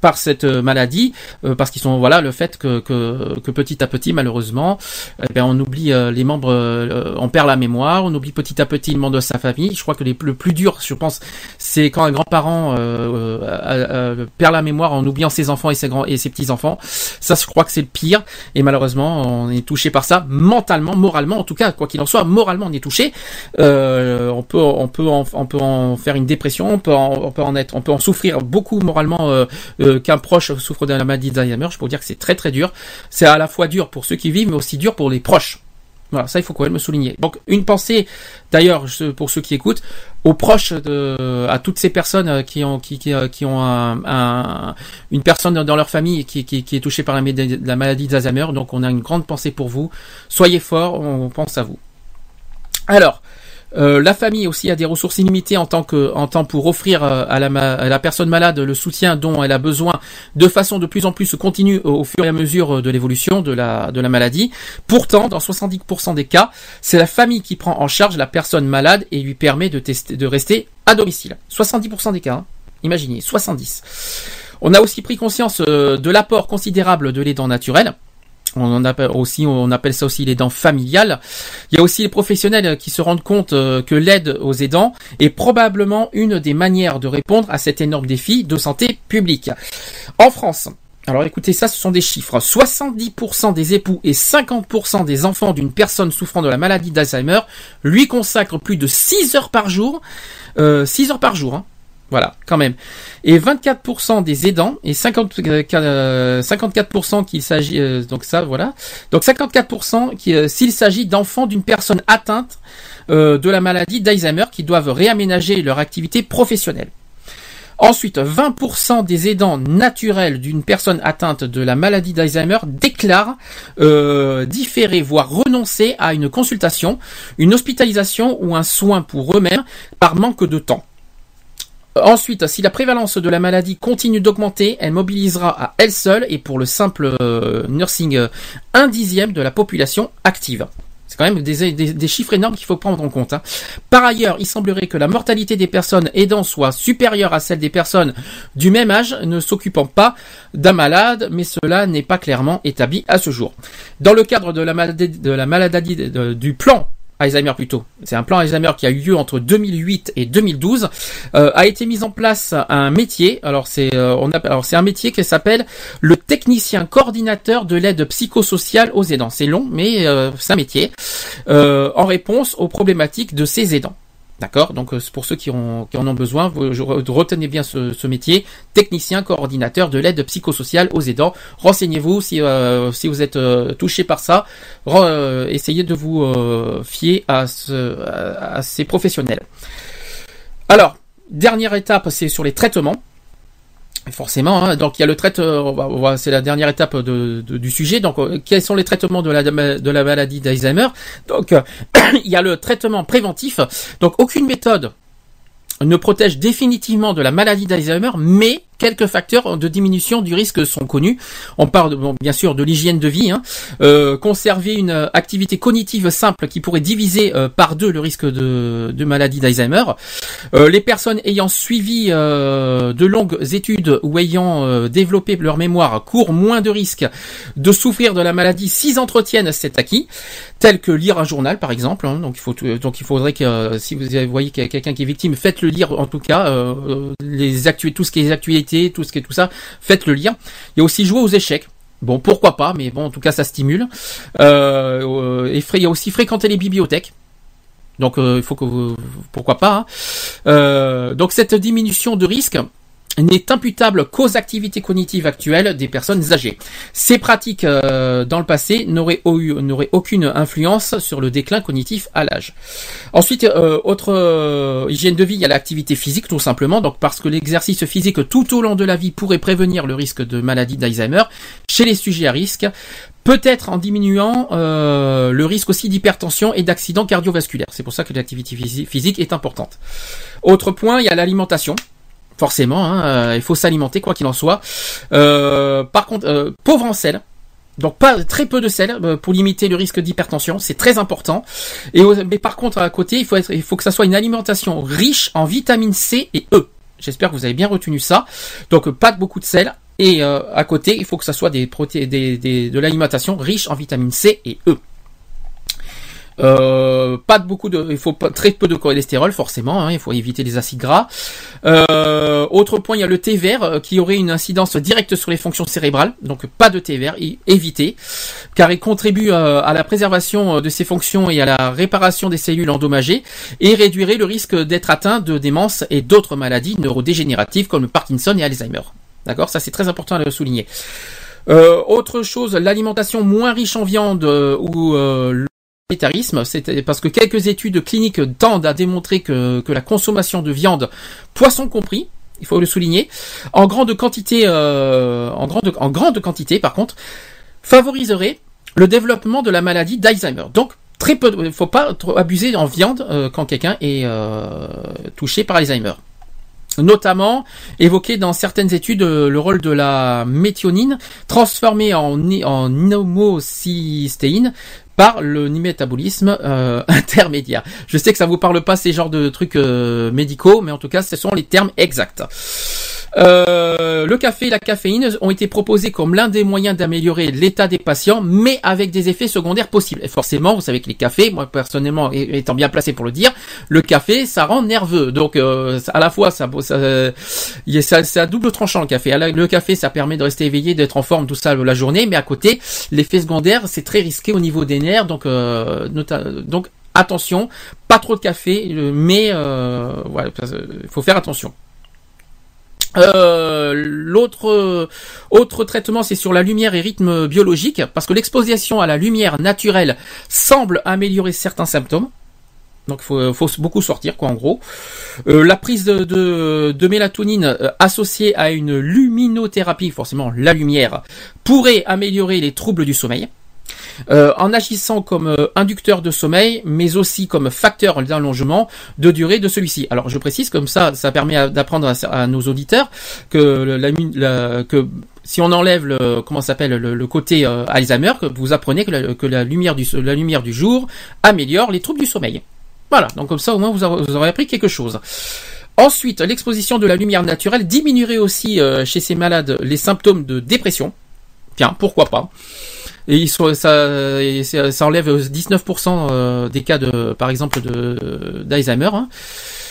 par cette euh, maladie, euh, parce qu'ils sont voilà le fait que, que, que petit à petit malheureusement, eh ben, on oublie euh, les membres, euh, on perd la mémoire, on oublie petit à petit le membre de sa famille. Je crois que les, le plus dur, je pense, c'est quand un grand-parent euh, euh, perd la mémoire en oubliant ses enfants et ses grands et ses petits enfants. Ça, je crois que c'est le pire. Et malheureusement, on est touché par ça mentalement, moralement, en tout cas, quoi qu'il en soit, moralement, on est touché. On peut, on peut, en, on peut en faire une dépression, on peut, en, on peut en être, on peut en souffrir beaucoup moralement. Euh, qu'un proche souffre de la maladie d'Alzheimer, je peux vous dire que c'est très très dur. C'est à la fois dur pour ceux qui vivent, mais aussi dur pour les proches. Voilà, ça il faut quand même le souligner. Donc une pensée, d'ailleurs, pour ceux qui écoutent, aux proches de, à toutes ces personnes euh, qui ont qui, qui, euh, ont un, un- une personne dans leur famille qui, est touchée par la, la maladie d'Alzheimer. Donc on a une grande pensée pour vous. Soyez forts, on pense à vous. Alors. Euh, la famille aussi a des ressources illimitées en tant que en tant pour offrir euh, à la, à la personne malade le soutien dont elle a besoin de façon de plus en plus continue au, fur et à mesure de l'évolution de la de la maladie. Pourtant, dans 70% des cas, c'est la famille qui prend en charge la personne malade et lui permet de tester de rester à domicile. 70% des cas. hein. Imaginez, 70. On a aussi pris conscience euh, de l'apport considérable de l'aidant naturel. On appelle aussi, on appelle ça aussi les dents familiales. Il y a aussi les professionnels qui se rendent compte euh, que l'aide aux aidants est probablement une des manières de répondre à cet énorme défi de santé publique. En France, alors écoutez ça, ce sont des chiffres. 70% des époux et 50% des enfants d'une personne souffrant de la maladie d'Alzheimer lui consacrent plus de 6 heures par jour. Euh, 6 heures par jour, hein. Voilà, quand même. Et 24% des aidants et 50, euh, 54% qu'il s'agit euh, donc ça voilà. Donc 54% qui euh, s'il s'agit d'enfants d'une personne atteinte euh, de la maladie d'Alzheimer qui doivent réaménager leur activité professionnelle. Ensuite, 20% des aidants naturels d'une personne atteinte de la maladie d'Alzheimer déclarent euh, différer, voire renoncer à une consultation, une hospitalisation ou un soin pour eux-mêmes par manque de temps. Ensuite, si la prévalence de la maladie continue d'augmenter, elle mobilisera à elle seule et pour le simple euh, nursing euh, un dixième de la population active. C'est quand même des, chiffres énormes qu'il faut prendre en compte. hein. Par ailleurs, il semblerait que la mortalité des personnes aidant soit supérieure à celle des personnes du même âge ne s'occupant pas d'un malade, mais cela n'est pas clairement établi à ce jour. Dans le cadre de la maladie, du plan Alzheimer plutôt. C'est un plan Alzheimer qui a eu lieu entre 2008 et 2012. Euh, a été mis en place un métier. Alors c'est euh, on appelle alors c'est un métier qui s'appelle le technicien coordinateur de l'aide psychosociale aux aidants. C'est long, mais euh, c'est un métier euh, en réponse aux problématiques de ces aidants. D'accord Donc euh, pour ceux qui, en ont besoin, retenez bien ce, métier, technicien coordinateur de l'aide psychosociale aux aidants. Renseignez-vous si, euh, vous êtes euh, touché par ça. Euh, essayez de vous fier à, à ces professionnels. Alors, dernière étape, c'est sur les traitements. Forcément, hein, donc il y a le traitement, va- c'est la dernière étape du sujet. Donc, euh, quels sont les traitements de la, de la maladie d'Alzheimer? Donc, euh, il y a le traitement préventif. Donc, aucune méthode ne protège définitivement de la maladie d'Alzheimer, mais quelques facteurs de diminution du risque sont connus. On parle bon, bien sûr de l'hygiène de vie, hein. Euh, conserver une euh, activité cognitive simple qui pourrait diviser euh, par deux le risque de, de maladie d'Alzheimer. Euh, les personnes ayant suivi euh, de longues études ou ayant euh, développé leur mémoire courent moins de risques de souffrir de la maladie s'ils entretiennent cet acquis, tel que lire un journal par exemple. hein. donc il faut donc il faudrait que si vous voyez quelqu'un qui est victime, faites-le lire en tout cas les actu tout ce qui est tout ce qui est tout ça, faites-le lire. Il y a aussi jouer aux échecs. Bon, pourquoi pas, mais bon, en tout cas, ça stimule. Euh, euh, et il y a aussi fréquenter les bibliothèques. Donc, euh, il faut que vous, pourquoi pas. hein. Donc, cette diminution de risque n'est imputable qu'aux activités cognitives actuelles des personnes âgées. Ces pratiques euh, dans le passé n'auraient aucune influence sur le déclin cognitif à l'âge. Ensuite, euh, autre euh, hygiène de vie, il y a l'activité physique tout simplement, donc parce que l'exercice physique tout au long de la vie pourrait prévenir le risque de maladie d'Alzheimer chez les sujets à risque, peut-être en diminuant euh, le risque aussi d'hypertension et d'accidents cardiovasculaires. C'est pour ça que l'activité physi- physique est importante. Autre point, il y a l'alimentation. Forcément, hein, euh, il faut s'alimenter quoi qu'il en soit. Euh, par contre, euh, pauvre en sel. Donc pas très peu de sel pour limiter le risque d'hypertension, c'est très important. Et mais par contre à côté, il faut être, il faut que ça soit une alimentation riche en vitamine C et E. J'espère que vous avez bien retenu ça. Donc pas de beaucoup de sel et à côté, il faut que ça soit des proté de l'alimentation riche en vitamine C et E. Euh, pas de beaucoup de, il faut pas, très peu de cholestérol forcément. hein, il faut éviter les acides gras. Euh, autre point, il y a le thé vert euh, qui aurait une incidence directe sur les fonctions cérébrales. Donc pas de thé vert, évitez, car il contribue à la préservation de ses fonctions et à la réparation des cellules endommagées et réduirait le risque d'être atteint de démence et d'autres maladies neurodégénératives comme le Parkinson et Alzheimer. D'accord, ça c'est très important à le souligner. Autre chose, l'alimentation moins riche en viande ou euh, végétarisme, c'est parce que quelques études cliniques tendent à démontrer que, que la consommation de viande, poisson compris, il faut le souligner, en grande quantité, euh, en grande, en grande quantité par contre, favoriserait le développement de la maladie d'Alzheimer. Donc très peu, il faut pas trop abuser en viande euh, quand quelqu'un est euh, touché par Alzheimer notamment évoqué dans certaines études euh, le rôle de la méthionine transformée en, en homocystéine par le métabolisme euh, intermédiaire. Je sais que ça vous parle pas ces genres de trucs euh, médicaux, mais en tout cas, ce sont les termes exacts. Euh, le café et la caféine ont été proposés comme l'un des moyens d'améliorer l'état des patients, mais avec des effets secondaires possibles. Et forcément, vous savez que les cafés, moi personnellement étant bien placé pour le dire, le café, ça rend nerveux. Donc, euh, à la fois, ça, ça, ça- c'est double tranchant le café. Le café, ça permet de rester éveillé, d'être en forme tout ça la journée, mais à côté, l'effet secondaire, c'est très risqué au niveau des euh, donc attention, pas trop de café, euh, mais euh, il faut faire attention. L'autre autre traitement, c'est sur la lumière et rythme biologique, parce que l'exposition à la lumière naturelle semble améliorer certains symptômes. Donc, faut, faut beaucoup sortir, quoi, en gros. La prise de, mélatonine associée à une luminothérapie, forcément la lumière, pourrait améliorer les troubles du sommeil. Euh, en agissant comme euh, inducteur de sommeil, mais aussi comme facteur d'allongement de durée de celui-ci. Alors je précise comme ça, ça permet d'apprendre à, nos auditeurs que si on enlève le comment s'appelle le, côté euh, Alzheimer, que vous apprenez que la, lumière du la lumière du jour améliore les troubles du sommeil. Voilà, donc comme ça au moins vous aurez, appris quelque chose. Ensuite, l'exposition de la lumière naturelle diminuerait aussi chez ces malades les symptômes de dépression. Tiens, pourquoi pas et ils sont, ça, ça, enlève 19% euh, des cas de, par exemple, de d'Alzheimer. Hein.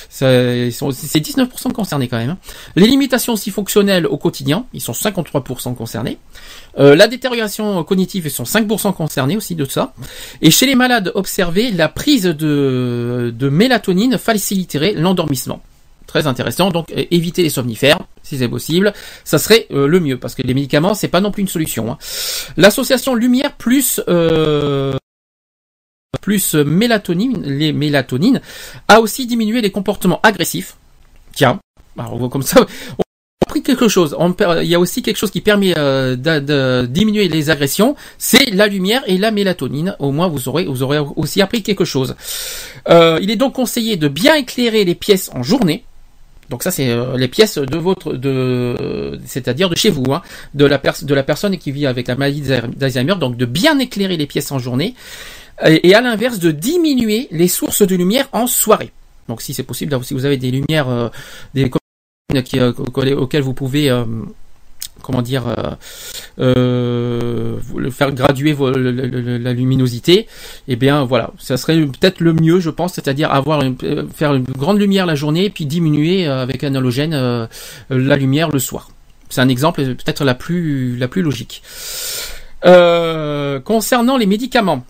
C'est 19% concernés quand même. hein. Les limitations aussi fonctionnelles au quotidien, ils sont 53% concernés. Euh, la détérioration cognitive, ils sont 5% concernés aussi de ça. Et chez les malades observés, la prise de, de mélatonine faciliterait l'endormissement. Très intéressant. Donc éviter les somnifères, si c'est possible, ça serait euh, le mieux parce que les médicaments, c'est pas non plus une solution. hein. L'association lumière plus euh, plus mélatonine, les mélatonines, a aussi diminué les comportements agressifs. Tiens, on voit comme ça, on a appris quelque chose. On il y a aussi quelque chose qui permet euh, de, diminuer les agressions, c'est la lumière et la mélatonine. Au moins, vous aurez vous aurez aussi appris quelque chose. Il est donc conseillé de bien éclairer les pièces en journée. Donc ça c'est euh, les pièces de votre de c'est-à-dire de chez vous hein, de la de la personne qui vit avec la maladie d'Alzheimer donc de bien éclairer les pièces en journée et, à l'inverse de diminuer les sources de lumière en soirée. Donc si c'est possible si vous avez des lumières euh, des euh, auxquelles vous pouvez comment dire euh, euh, faire graduer la luminosité eh bien voilà. Ça serait peut-être le mieux je pense c'est-à-dire avoir euh, faire une grande lumière la journée puis diminuer euh, avec un halogène la lumière le soir. C'est un exemple peut-être la plus la plus logique. Concernant les médicaments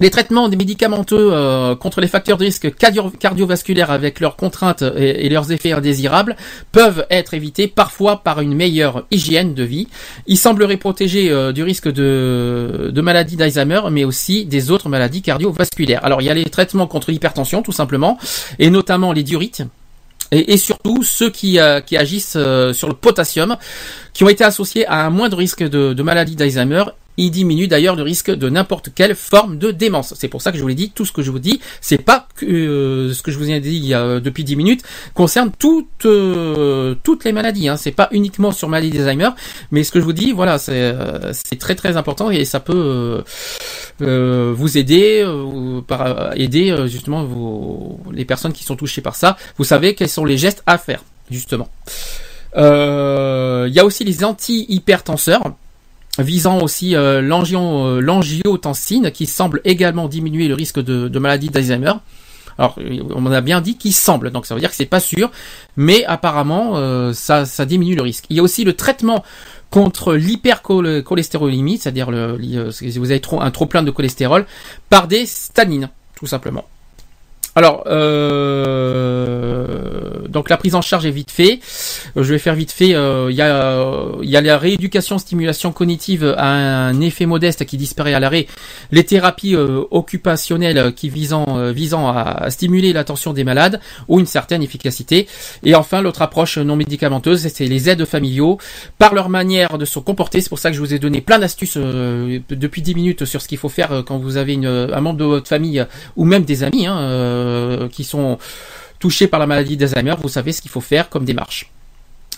Les traitements des médicamenteux euh, contre les facteurs de risque cardio- cardiovasculaires avec leurs contraintes et, leurs effets indésirables peuvent être évités parfois par une meilleure hygiène de vie. Il semblerait protéger euh, du risque de, maladie d'Alzheimer, mais aussi des autres maladies cardiovasculaires. Alors il y a les traitements contre l'hypertension tout simplement, et notamment les diurites. Et, surtout ceux qui, euh, agissent sur le potassium, qui ont été associés à un moindre risque de, de maladie d'Alzheimer. Il diminue d'ailleurs le risque de n'importe quelle forme de démence. C'est pour ça que je vous l'ai dit, tout ce que je vous dis, c'est pas que euh, ce que je vous ai dit il a, depuis 10 minutes, concerne toutes, euh, toutes les maladies. Hein. C'est pas uniquement sur maladie d'Alzheimer, mais ce que je vous dis, voilà, c'est euh, très très important et ça peut euh, euh, vous aider, euh, par, aider euh, justement les personnes qui sont touchées par ça. Vous savez quels sont les gestes à faire, justement. Euh, Il y a aussi les anti-hypertenseurs visant aussi euh, euh, l'angiotensine qui semble également diminuer le risque de, maladie d'Alzheimer. Alors, euh, on a bien dit qu'il semble, donc ça veut dire que c'est pas sûr, mais apparemment euh, ça, diminue le risque. Il y a aussi le traitement contre l'hypercholestérolémie, c'est-à-dire si vous avez un trop plein de cholestérol, par des stanines, tout simplement. Alors, euh, donc la prise en charge est vite fait. Euh, Je vais faire vite fait. euh, Il y, a, y a la rééducation, stimulation cognitive à un effet modeste qui disparaît à l'arrêt. Les thérapies euh, occupationnelles qui visant, visant à, stimuler l'attention des malades ou une certaine efficacité. Et enfin, l'autre approche non médicamenteuse, c'est les aides familiaux par leur manière de se comporter. C'est pour ça que je vous ai donné plein d'astuces depuis 10 minutes sur ce qu'il faut faire quand vous avez une, un membre de votre famille ou même des amis hein, euh, qui sont touchés par la maladie d'Alzheimer. Vous savez ce qu'il faut faire comme démarche.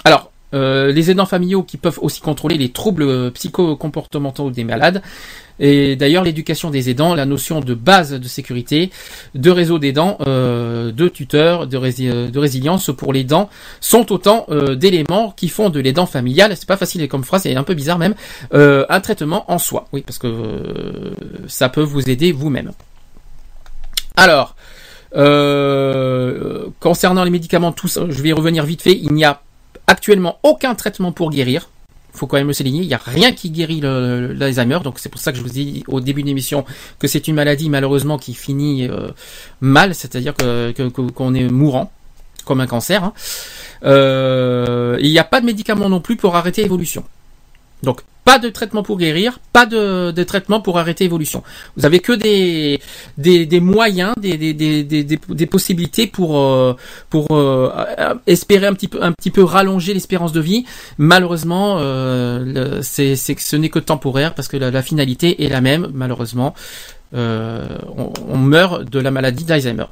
Alors, euh, les aidants familiaux qui peuvent aussi contrôler les troubles psychocomportementaux des malades. Et d'ailleurs, l'éducation des aidants, la notion de base de sécurité, de réseau d'aidants, euh, de tuteurs, de, euh, résilience pour les dents, sont autant d'éléments qui font de l'aidant familial, c'est pas facile comme phrase, c'est un peu bizarre même, un traitement en soi. Oui, parce que ça peut vous aider vous-même. Alors, euh, concernant les médicaments, tout ça, je vais y revenir vite fait. Il n'y a actuellement aucun traitement pour guérir. Faut quand même le souligner. Il n'y a rien qui guérit l'Alzheimer. Donc c'est pour ça que je vous ai dit au début de l'émission que c'est une maladie malheureusement qui finit euh, mal, c'est-à-dire qu'on est mourant comme un cancer. hein. Euh, il n'y a pas de médicament non plus pour arrêter l'évolution. Donc pas de traitement pour guérir, pas de, traitement pour arrêter l'évolution. Vous avez que des des, moyens, des, des, des, possibilités pour euh, pour euh, euh, espérer un petit peu un petit peu rallonger l'espérance de vie. Malheureusement, c'est c'est ce n'est que temporaire parce que la, finalité est la même. Malheureusement, on, meurt de la maladie d'Alzheimer.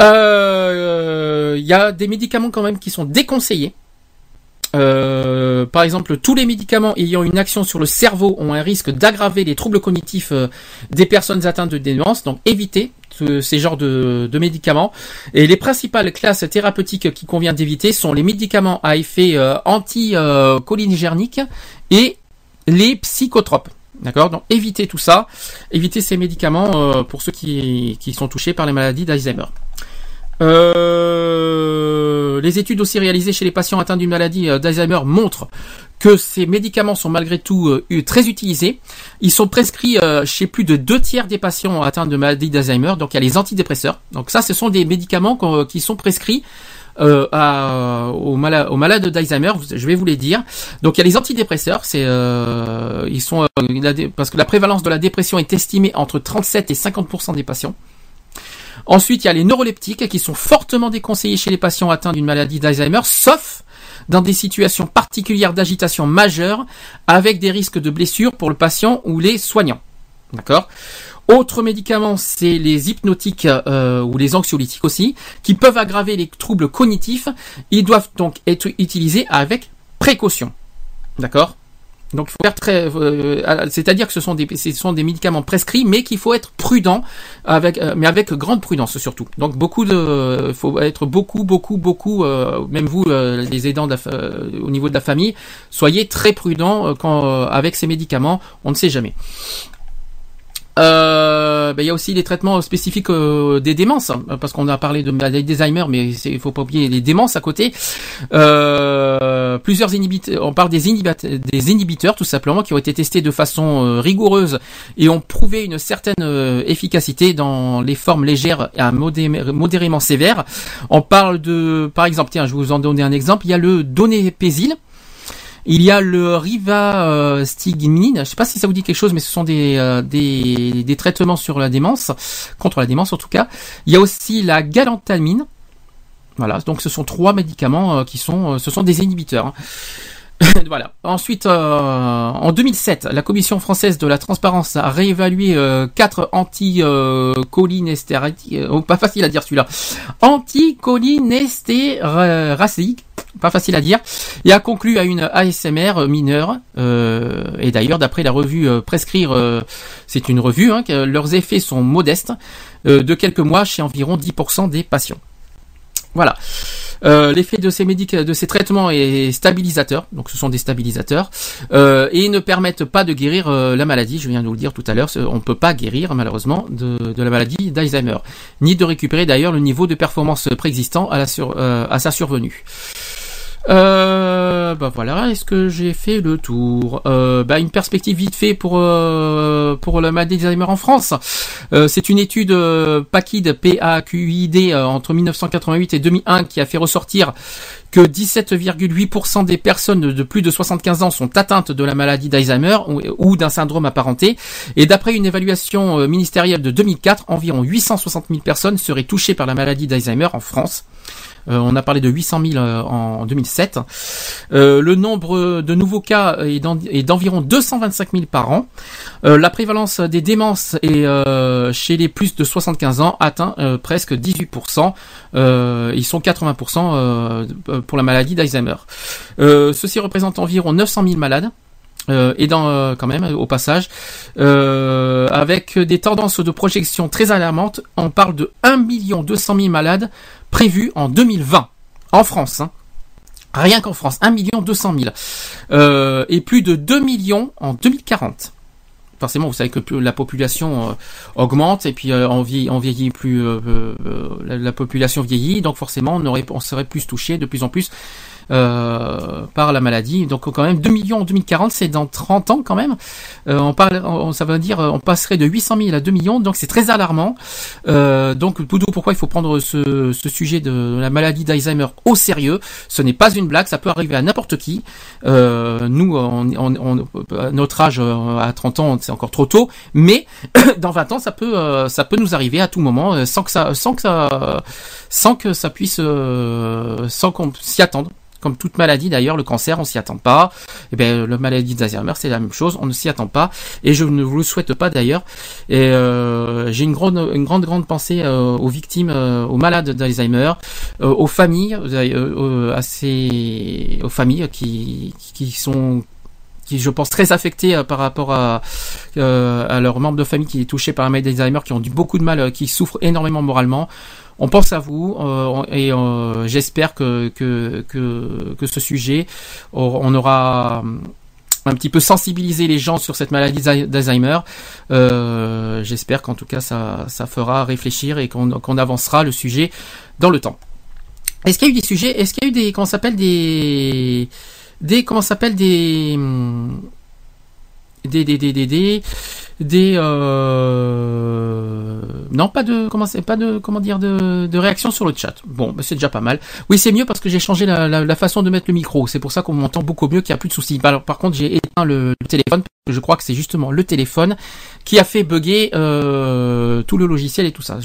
Il y a des médicaments quand même qui sont déconseillés. Euh, par exemple, tous les médicaments ayant une action sur le cerveau ont un risque d'aggraver les troubles cognitifs euh, des personnes atteintes de démence. Donc, évitez ce- ces genres de, médicaments. Et les principales classes thérapeutiques qu'il convient d'éviter sont les médicaments à effet euh, anti-cholinergique et les psychotropes. D'accord? Donc, évitez tout ça. Évitez ces médicaments euh, pour ceux qui, qui sont touchés par les maladies d'Alzheimer. Euh, les études aussi réalisées chez les patients atteints d'une maladie euh, d'Alzheimer montrent que ces médicaments sont malgré tout euh, très utilisés. Ils sont prescrits chez plus de deux tiers des patients atteints de maladie d'Alzheimer. Donc il y a les antidépresseurs. Donc ça, ce sont des médicaments qui sont prescrits aux, mala- aux malades d'Alzheimer. Je vais vous les dire. Donc il y a les antidépresseurs. C'est euh, ils sont parce que la prévalence de la dépression est estimée entre 37 et 50% des patients. Ensuite, il y a les neuroleptiques qui sont fortement déconseillés chez les patients atteints d'une maladie d'Alzheimer, sauf dans des situations particulières d'agitation majeure, avec des risques de blessures pour le patient ou les soignants. D'accord? Autre médicament, c'est les hypnotiques euh, ou les anxiolytiques aussi, qui peuvent aggraver les troubles cognitifs. Ils doivent donc être utilisés avec précaution. D'accord? Donc faut faire très, euh, c'est-à-dire que ce sont des, médicaments prescrits, mais qu'il faut être prudent avec, euh, mais avec grande prudence surtout. Donc beaucoup de, il faut être beaucoup, beaucoup, beaucoup, euh, même vous, euh, les aidants euh, au niveau de la famille, soyez très prudents euh, quand euh, avec ces médicaments, on ne sait jamais. Euh, bah, il y a aussi les traitements spécifiques euh, des démences, hein, parce qu'on a parlé de d'Alzheimer, mais il faut pas oublier les démences à côté. Euh, plusieurs inhibiteurs, on parle des, inhibat- des inhibiteurs tout simplement qui ont été testés de façon euh, rigoureuse et ont prouvé une certaine euh, efficacité dans les formes légères à modé- modérément sévères. On parle de, par exemple, tiens, je vais vous en donner un exemple. Il y a le donépésil. Il y a le rivastigmine, je sais pas si ça vous dit quelque chose, mais ce sont des, euh, des, des traitements sur la démence, contre la démence en tout cas. Il y a aussi la galantamine. Voilà, donc ce sont trois médicaments euh, qui sont, euh, ce sont des inhibiteurs. hein. voilà. Ensuite, euh, en 2007, la Commission française de la transparence a réévalué euh, quatre anticholinestéraciques, euh, oh, pas facile à dire celui-là, anticholinestéraciques, pas facile à dire, et a conclu à une ASMR mineure. euh, et d'ailleurs, d'après la revue euh, Prescrire, euh, c'est une revue, hein, que leurs effets sont modestes, euh, de quelques mois chez environ 10% des patients. Voilà. Euh, L'effet de ces médic de ces traitements est stabilisateur, donc ce sont des stabilisateurs, euh, et ne permettent pas de guérir euh, la maladie. Je viens de vous le dire tout à l'heure, on ne peut pas guérir malheureusement de, de la maladie d'Alzheimer, ni de récupérer d'ailleurs le niveau de performance préexistant à, euh, à sa survenue. Euh, bah voilà, est-ce que j'ai fait le tour euh, Bah une perspective vite fait pour euh, pour la maladie d'Alzheimer en France. Euh, c'est une étude euh, PAQID, P-A-Q-I-D, euh, entre 1988 et 2001 qui a fait ressortir que 17,8% des personnes de plus de 75 ans sont atteintes de la maladie d'Alzheimer ou, ou d'un syndrome apparenté. Et d'après une évaluation ministérielle de 2004, environ 860 000 personnes seraient touchées par la maladie d'Alzheimer en France. Euh, on a parlé de 800 000 euh, en 2007. Euh, le nombre de nouveaux cas est d'en- est d'environ 225 000 par an. La prévalence des démences chez les plus de 75 ans atteint presque 18%. Euh, ils sont 80% euh, pour la maladie d'Alzheimer. Ceci représente environ 900 000 malades. Et dans quand même au passage avec des tendances de projection très alarmantes on parle de 1 200 000 malades prévus en 2020 en France hein. rien qu'en France 1 200 000 euh, et plus de 2 millions en 2040 forcément vous savez que la population euh, augmente et puis euh, on, vieillit, plus euh, euh, la, la population vieillit donc forcément on aurait on serait plus touché de plus en plus euh, par la maladie. Donc quand même 2 millions en 2040, c'est dans 30 ans quand même. Euh, on parle, ça veut dire euh, on passerait de 800 000 à 2 millions, donc c'est très alarmant. Euh, donc Poudou, pourquoi il faut prendre ce, sujet de la maladie d'Alzheimer au sérieux? Ce n'est pas une blague, ça peut arriver à n'importe qui. Nous, on, notre âge, à 30 ans, c'est encore trop tôt, mais dans 20 ans, ça peut, ça peut nous arriver à tout moment, sans que ça, sans que ça, sans que ça puisse, sans qu'on s'y attende. Comme toute maladie d'ailleurs, le cancer, on s'y attend pas. Et bien, la maladie d'Alzheimer, c'est la même chose, on ne s'y attend pas. Et je ne vous le souhaite pas d'ailleurs. Et euh, j'ai une grande, une grande, grande pensée euh, aux victimes, euh, aux malades d'Alzheimer, aux familles, à ces, aux familles qui, qui sont qui je pense très affectés euh, par rapport à, euh, à leurs membres de famille qui est touché par la maladie d'Alzheimer, qui ont du beaucoup de mal, euh, qui souffrent énormément moralement. On pense à vous et j'espère que, que, que, ce sujet, on aura un petit peu sensibilisé les gens sur cette maladie d'Alzheimer. J'espère qu'en tout cas ça, ça fera réfléchir et qu'on avancera le sujet dans le temps. Est-ce qu'il y a eu des sujets Est-ce qu'il y a eu des comment s'appelle des des comment s'appelle des des des des des des, euh, non pas de comment c'est pas de comment dire de, de réaction sur le chat. Bon, bah, c'est déjà pas mal. Oui, c'est mieux parce que j'ai changé la, façon de mettre le micro. C'est pour ça qu'on m'entend beaucoup mieux, qu'il n'y a plus de soucis. Par, par contre, j'ai éteint le, téléphone. parce que Je crois que c'est justement le téléphone qui a fait bugger euh, tout le logiciel et tout ça.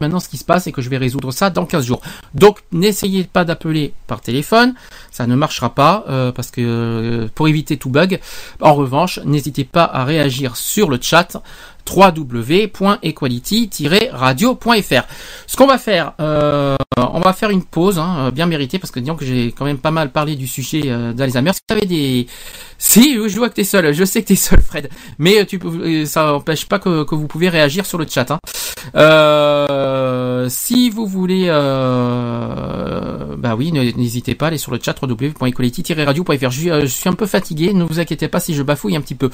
Maintenant, ce qui se passe, c'est que je vais résoudre ça dans 15 jours. Donc, n'essayez pas d'appeler par téléphone, ça ne marchera pas euh, parce que euh, pour éviter tout bug. En revanche, n'hésitez pas à réagir sur le chat www.equality-radio.fr. Ce qu'on va faire, euh, on va faire une pause, hein, bien méritée, parce que disons que j'ai quand même pas mal parlé du sujet euh, d'Alzheimer. Si avez des... Si, je vois que t'es seul, je sais que t'es seul, Fred, mais tu peux, ça n'empêche pas que, vous pouvez réagir sur le chat. Hein. Euh, si vous voulez, euh, bah oui, n'hésitez pas à aller sur le chat www.equality-radio.fr. Je, suis un peu fatigué, ne vous inquiétez pas si je bafouille un petit peu.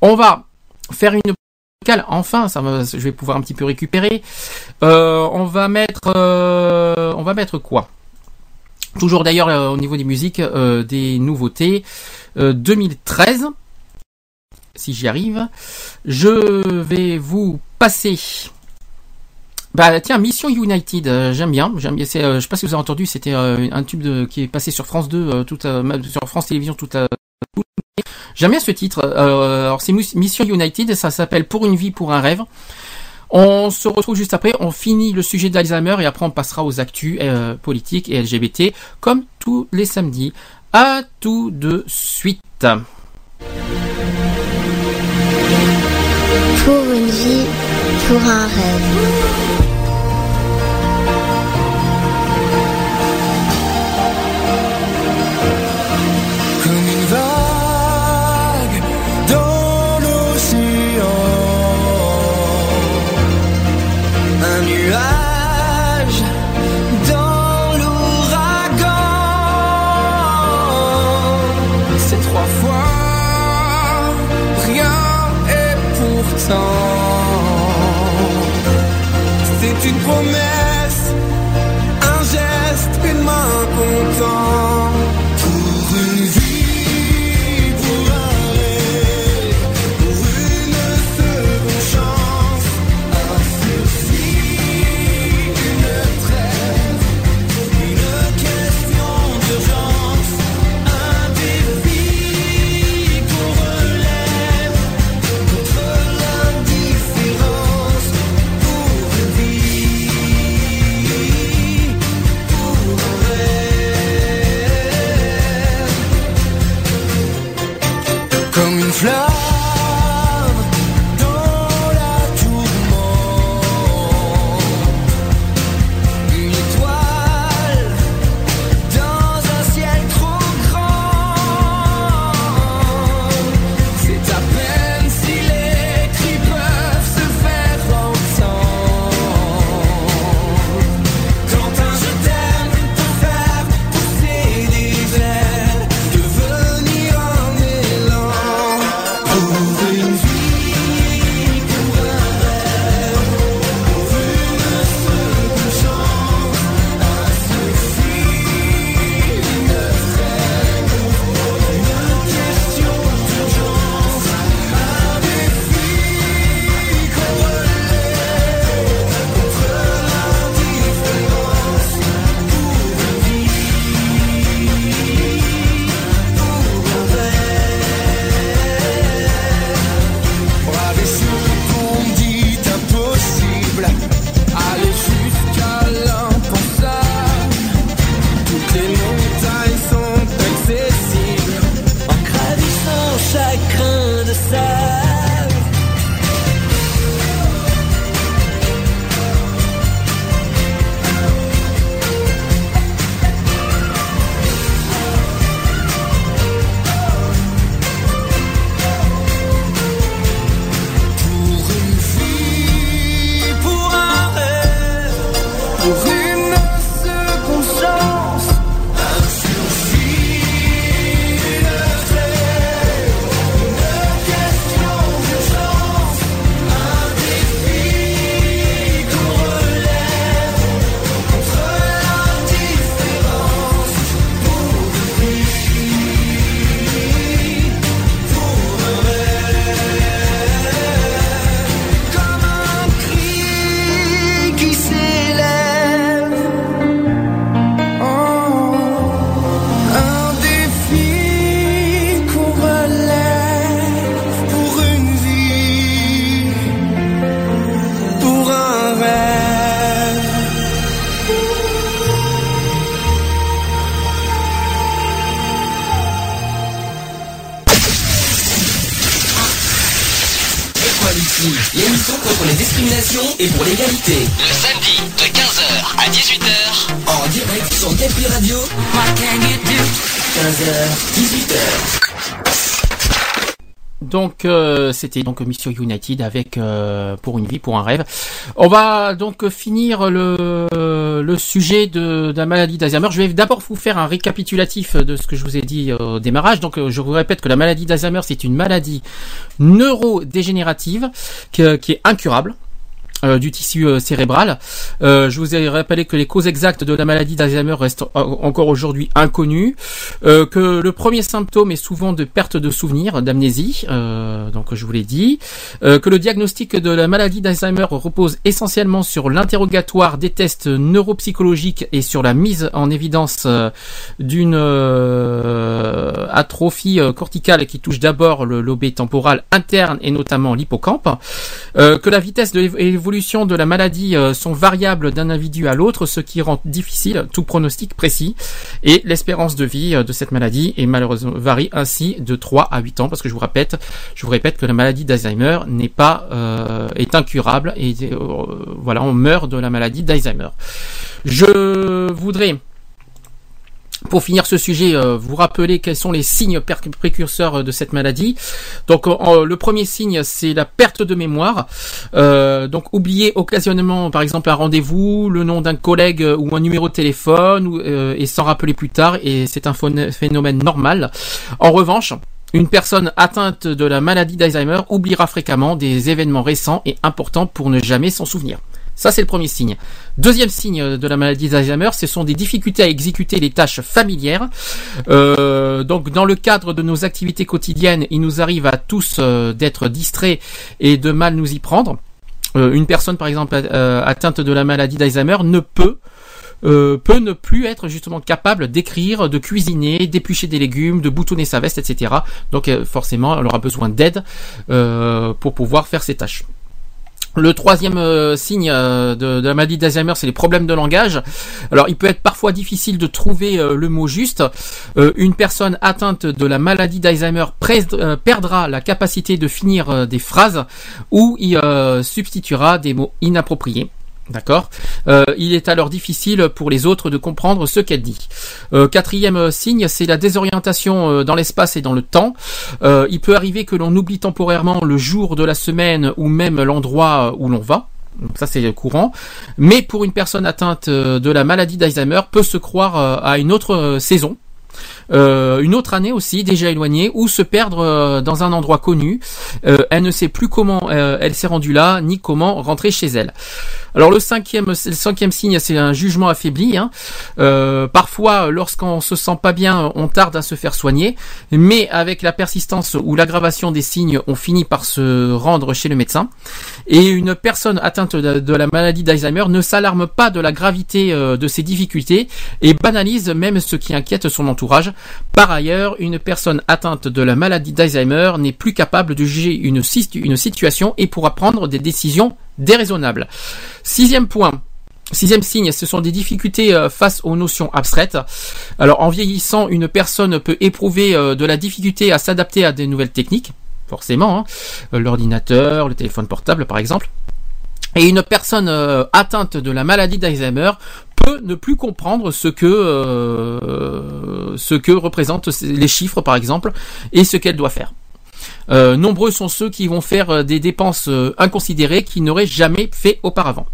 On va faire une. Enfin, ça va, je vais pouvoir un petit peu récupérer. Euh, on va mettre, euh, on va mettre quoi? Toujours d'ailleurs euh, au niveau des musiques, des nouveautés. Euh, 2013, si j'y arrive, je vais vous passer. Bah tiens, Mission United, j'aime bien, j'aime bien. Je sais pas si vous avez entendu, c'était un tube de, qui est passé sur France 2, euh, toute, sur France Télévisions toute. toute- J'aime bien ce titre. Euh, alors c'est Mission United, ça s'appelle Pour une vie, pour un rêve. On se retrouve juste après, on finit le sujet d'Alzheimer et après on passera aux actus euh, politiques et LGBT comme tous les samedis. À tout de suite. Pour une vie, pour un rêve. C'était donc Mission United avec euh, pour une vie, pour un rêve. On va donc finir le, sujet de, la maladie d'Alzheimer. Je vais d'abord vous faire un récapitulatif de ce que je vous ai dit au démarrage. Donc euh, je vous répète que la maladie d'Alzheimer c'est une maladie neurodégénérative qui est incurable euh, du tissu euh, cérébral. Euh, je vous ai rappelé que les causes exactes de la maladie d'Alzheimer restent en- encore aujourd'hui inconnues, euh, que le premier symptôme est souvent de perte de souvenir, d'amnésie, euh, donc je vous l'ai dit, que le diagnostic de la maladie d'Alzheimer repose essentiellement sur l'interrogatoire des tests neuropsychologiques et sur la mise en évidence d'une atrophie corticale qui touche d'abord le lobé temporal interne et notamment l'hippocampe, que la vitesse de l'évolution de la maladie euh, sont variables d'un individu à l'autre, ce qui rend difficile tout pronostic précis, et l'espérance de vie euh, de cette maladie est malheureusement varie ainsi de 3 à 8 ans, parce que je vous répète, je vous répète que la maladie d'Alzheimer n'est pas euh, est incurable et voilà, on meurt de la maladie d'Alzheimer. Je voudrais pour finir ce sujet, euh, vous rappeler quels sont les signes précurseurs de cette maladie. Donc, le premier signe, c'est la perte de mémoire. Euh, donc, oublier occasionnellement, par exemple, un rendez-vous, le nom d'un collègue euh, ou un numéro de téléphone, et s'en rappeler plus tard. Et c'est un phénomène normal. En revanche, une personne atteinte de la maladie d'Alzheimer oubliera fréquemment des événements récents et importants pour ne jamais s'en souvenir. Ça, c'est le premier signe. Deuxième signe de la maladie d'Alzheimer, ce sont des difficultés à exécuter les tâches familières. Euh, donc, dans le cadre de nos activités quotidiennes, il nous arrive à tous euh, d'être distraits et de mal nous y prendre. Euh, une personne, par exemple, atteinte de la maladie d'Alzheimer ne peut peut ne plus être justement capable d'écrire, de cuisiner, d'éplucher des légumes, de boutonner sa veste, etc. Donc forcément, elle aura besoin d'aide pour pouvoir faire ses tâches. Le troisième euh, signe euh, de, la maladie d'Alzheimer, c'est les problèmes de langage. Alors, il peut être parfois difficile de trouver euh, le mot juste. Une personne atteinte de la maladie d'Alzheimer perdra la capacité de finir des phrases ou y substituera des mots inappropriés. D'accord Euh, Il est alors difficile pour les autres de comprendre ce qu'elle dit. Euh, quatrième signe, c'est la désorientation euh, dans l'espace et dans le temps. Il peut arriver que l'on oublie temporairement le jour de la semaine ou même l'endroit où l'on va. Ça c'est courant. Mais pour une personne atteinte de la maladie d'Alzheimer, peut se croire à une autre saison. Une autre année aussi déjà éloignée ou se perdre dans un endroit connu. Elle ne sait plus comment elle s'est rendue là ni comment rentrer chez elle. Alors le cinquième, signe, c'est un jugement affaibli. hein. Euh, parfois, lorsqu'on se sent pas bien, on tarde à se faire soigner, mais avec la persistance ou l'aggravation des signes, on finit par se rendre chez le médecin. Et une personne atteinte de, la maladie d'Alzheimer ne s'alarme pas de la gravité euh, de ses difficultés et banalise même ce qui inquiète son entourage. Par ailleurs, une personne atteinte de la maladie d'Alzheimer n'est plus capable de juger une situation et pourra prendre des décisions déraisonnables. Sixième point. Sixième signe, ce sont des difficultés euh, face aux notions abstraites. Alors, en vieillissant, une personne peut éprouver euh, de la difficulté à s'adapter à des nouvelles techniques, forcément, hein. Euh, l'ordinateur, le téléphone portable, par exemple. Et une personne atteinte de la maladie d'Alzheimer peut ne plus comprendre ce que euh, ce que représentent les chiffres, par exemple, et ce qu'elle doit faire. Euh, nombreux sont ceux qui vont faire euh, des dépenses euh, inconsidérées qu'ils n'auraient jamais fait auparavant.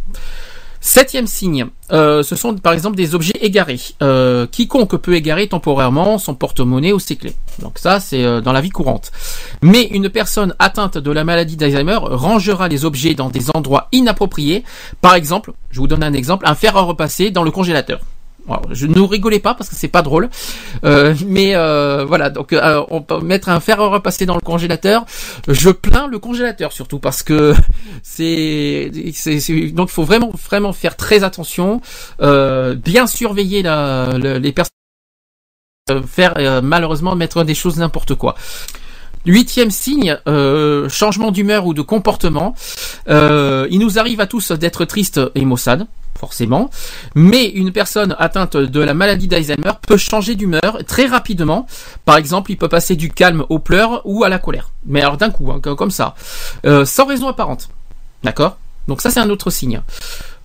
Septième signe, euh, ce sont par exemple des objets égarés. Quiconque peut égarer temporairement son porte-monnaie ou ses clés. Donc ça, c'est dans la vie courante. Mais une personne atteinte de la maladie d'Alzheimer rangera les objets dans des endroits inappropriés. Par exemple, je vous donne un exemple, un fer à repasser dans le congélateur. Je ne rigolez pas parce que c'est pas drôle, Euh, mais euh, voilà. Donc, euh, on peut mettre un fer à repasser dans le congélateur. Je plains le congélateur surtout parce que c'est, donc il faut vraiment vraiment faire très attention, bien surveiller les personnes, faire malheureusement mettre des choses n'importe quoi. Huitième signe, changement d'humeur ou de comportement. Il nous arrive à tous d'être tristes et maussades, forcément. Mais une personne atteinte de la maladie d'Alzheimer peut changer d'humeur très rapidement. Par exemple, il peut passer du calme aux pleurs ou à la colère. Mais alors d'un coup, hein, comme ça, Euh, sans raison apparente. D'accord? Donc ça c'est un autre signe.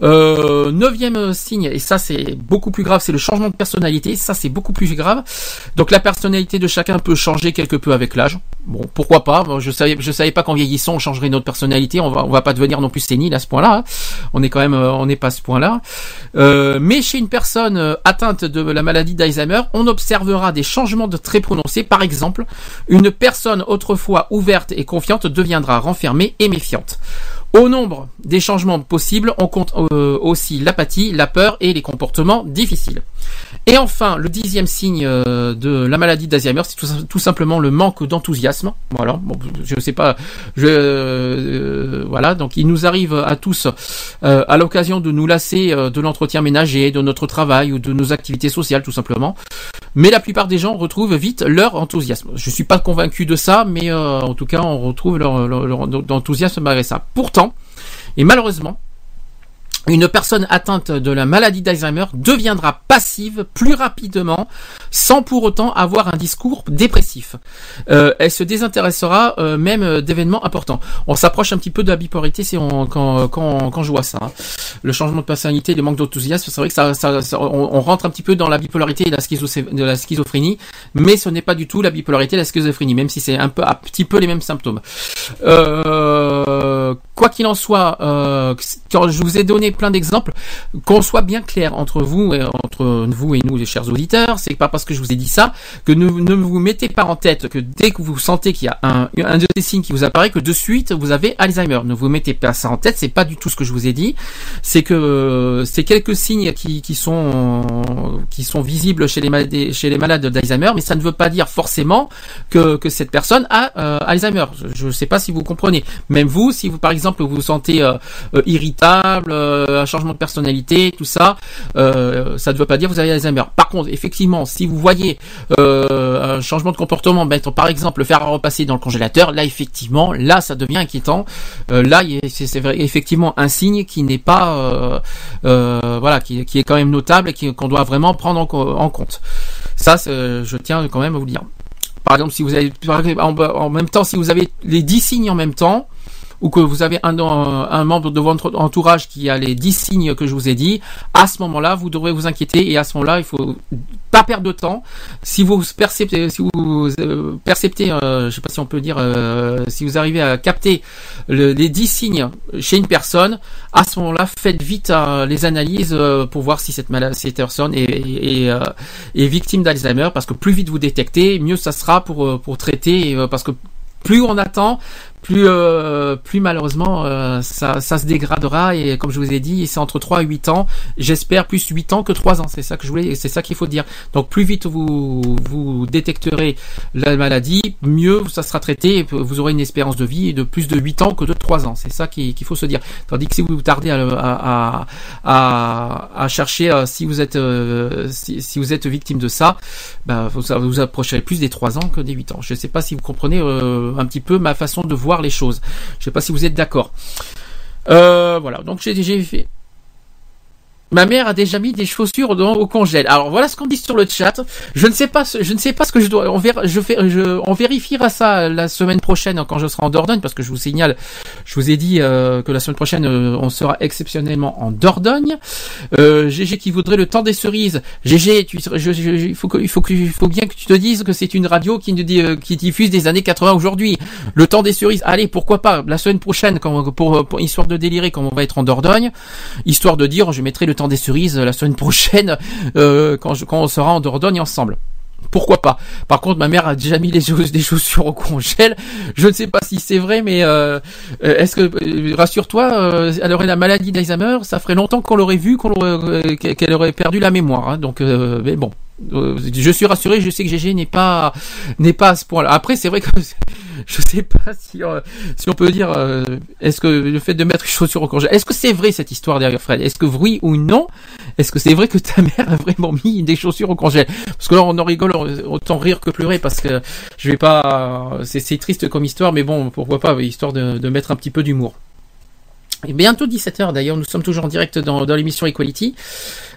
Euh, neuvième signe, et ça c'est beaucoup plus grave, c'est le changement de personnalité. Ça c'est beaucoup plus grave. Donc la personnalité de chacun peut changer quelque peu avec l'âge. Bon, pourquoi pas? Je savais, je savais pas qu'en vieillissant on changerait notre personnalité. On va, va pas devenir non plus sénile à ce point-là. hein. On est quand même, euh, on n'est pas à ce point-là. Euh, mais chez une personne atteinte de la maladie d'Alzheimer, on observera des changements de très prononcés. Par exemple, une personne autrefois ouverte et confiante deviendra renfermée et méfiante. Au nombre des changements possibles, on compte euh, aussi l'apathie, la peur et les comportements difficiles. Et enfin, le dixième signe euh, de la maladie d'Alzheimer, c'est tout, simplement le manque d'enthousiasme. Voilà, bon, je sais pas, je, euh, voilà, donc il nous arrive à tous, euh, à l'occasion de nous lasser euh, de l'entretien ménager, de notre travail ou de nos activités sociales, tout simplement. Mais la plupart des gens retrouvent vite leur enthousiasme. Je suis pas convaincu de ça, mais euh, en tout cas, on retrouve leur, leur- leur enthousiasme malgré ça. Pourtant, et malheureusement, une personne atteinte de la maladie d'Alzheimer deviendra passive plus rapidement sans pour autant avoir un discours dépressif. Euh, elle se désintéressera euh, même euh, d'événements importants. On s'approche un petit peu de la bipolarité on- quand, quand, quand je vois ça. hein. Le changement de personnalité, le manque d'enthousiasme, c'est vrai que ça, on, rentre un petit peu dans la bipolarité et la, de la schizophrénie, mais ce n'est pas du tout la bipolarité et la schizophrénie, même si c'est un peu un petit peu les mêmes symptômes. Quoi qu'il en soit, quand je vous ai donné plein d'exemples, qu'on soit bien clair entre vous et entre vous et nous, les chers auditeurs, c'est pas parce que je vous ai dit ça que ne, ne vous mettez pas en tête que dès que vous sentez qu'il y a un, un de ces signes qui vous apparaît, que de suite vous avez Alzheimer. Ne vous mettez pas ça en tête, c'est pas du tout ce que je vous ai dit. C'est que c'est quelques signes qui, qui sont qui sont visibles chez les malades chez les malades d'Alzheimer, mais ça ne veut pas dire forcément que, que cette personne a euh, Alzheimer. Je ne sais pas si vous comprenez. Même vous, si vous par exemple vous vous sentez euh, euh, irritable, euh, un changement de personnalité, tout ça, euh, ça ne veut pas dire que vous avez Alzheimer. Par contre, effectivement, si vous voyez euh, un changement de comportement, mettre par exemple le fer à repasser dans le congélateur, là effectivement, là ça devient inquiétant. Euh, là, c'est effectivement un signe qui n'est pas, euh, euh, voilà, qui, est quand même notable et qu'on doit vraiment prendre en, co- en compte. Ça, je tiens quand même à vous le dire. Par exemple, si vous avez en, en même temps, si vous avez les 10 signes en même temps, ou que vous avez un, membre de votre entourage qui a les 10 signes que je vous ai dit, à ce moment-là, vous devrez vous inquiéter et à ce moment-là, il faut pas perdre de temps. Si vous perceptez, si vous euh, perceptez, euh, sais pas si on peut dire, euh, si vous arrivez à capter le- les 10 signes chez une personne, à ce moment-là, faites vite euh, les analyses euh, pour voir si cette, personne est, victime d'Alzheimer, parce que plus vite vous détectez, mieux ça sera pour, traiter, parce que plus on attend, plus euh, plus malheureusement euh, ça, se dégradera. Et comme je vous ai dit c'est entre 3 et 8 ans. J'espère plus 8 ans que 3 ans. C'est ça que je voulais c'est ça qu'il faut dire. Donc plus vite vous vous détecterez la maladie mieux ça sera traité vous aurez une espérance de vie de plus de 8 ans que de 3 ans. C'est ça qui- qu'il faut se dire. Tandis que si vous tardez à, chercher si vous êtes victime de ça vous vous approcherez plus des 3 ans que des 8 ans. Je ne sais pas si vous comprenez euh, un petit peu ma façon de voir les choses. Je sais pas si vous êtes d'accord. Euh, voilà. Donc j'ai fait Ma mère a déjà mis des chaussures dans, au congèle. Alors voilà ce qu'on dit sur le chat. Je ne sais pas, ce- je ne sais pas ce que je dois. On, je on vérifiera ça la semaine prochaine quand je serai en Dordogne, parce que je vous signale, je vous ai dit euh, que la semaine prochaine euh, on sera exceptionnellement en Dordogne. Euh, GG qui voudrait le temps des cerises. GG, tu, je, je- il faut que, il faut bien que tu te dises que c'est une radio euh, qui diffuse des années 80 aujourd'hui. Le temps des cerises. Allez, pourquoi pas la semaine prochaine, quand, pour, pour histoire de délirer, quand on va être en Dordogne, histoire de dire, je mettrai le temps des cerises la semaine prochaine euh, quand, on sera en Dordogne ensemble. Pourquoi pas? Par contre, ma mère a déjà mis les des chaussures au congèle. Je ne sais pas si c'est vrai, mais euh, euh, est-ce que rassure-toi, elle aurait la maladie d'Alzheimer. Ça ferait longtemps qu'on l'aurait vu, qu'on l'aurait- euh, qu'elle aurait perdu la mémoire. hein. donc, mais bon, je suis rassuré. Je sais que GG n'est pas n'est pas à ce point-là. Après, c'est vrai que je sais pas si euh, si on peut dire euh, est-ce que le fait de mettre les chaussures au congèle, est-ce que c'est vrai cette histoire derrière Fred? Est-ce que oui ou non? Est-ce que c'est vrai que ta mère a vraiment mis des chaussures au congèle Parce que là on en rigole autant rire que pleurer parce que je vais pas c'est triste comme histoire mais bon pourquoi pas histoire de, mettre un petit peu d'humour. Et bientôt 17h d'ailleurs, nous sommes toujours en direct dans l'émission Equality.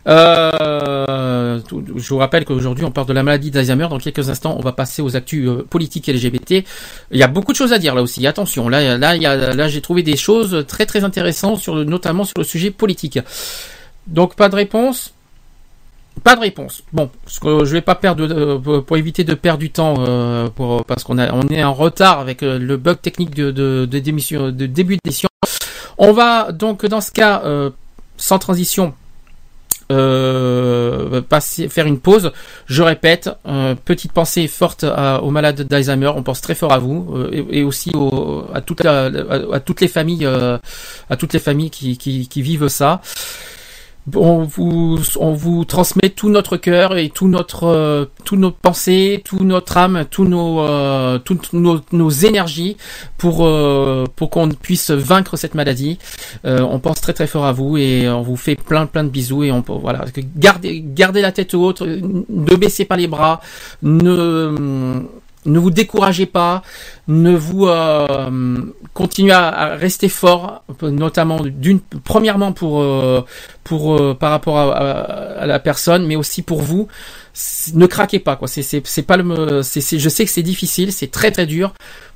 Euh, je vous rappelle qu'aujourd'hui on parle de la maladie d'Alzheimer. Dans quelques instants, on va passer aux actus euh, politiques LGBT. Il y a beaucoup de choses à dire là aussi. Attention, là, là, là, j'ai trouvé des choses très très intéressantes sur notamment sur le sujet politique. Donc pas de réponse. Pas de réponse. Bon, je vais pas perdre de- euh, pour, éviter de perdre du temps parce qu'on on est en retard avec le bug technique de de, de, d'émission- de début d'émission. On va donc dans ce cas sans transition euh, passer faire une pause. Je répète, euh, petite pensée forte aux malades d'Alzheimer. On pense très fort à vous euh, et, aussi au- à, toutes les familles, euh, à toutes les familles qui vivent ça. On vous, transmet tout notre cœur et tout notre, euh, toutes nos pensées, toute notre âme, nos, euh, toutes nos, énergies pour, euh, pour qu'on puisse vaincre cette maladie. Euh, on pense très très fort à vous et on vous fait plein plein de bisous et on voilà gardez gardez la tête haute, ne baissez pas les bras, ne ne vous découragez pas, ne vous euh, continuez à, rester fort, notamment d'une premièrement pour euh, pour euh, par rapport à, la personne, mais aussi pour vous. Ne craquez pas quoi. C'est pas le je sais que c'est difficile, c'est très très dur,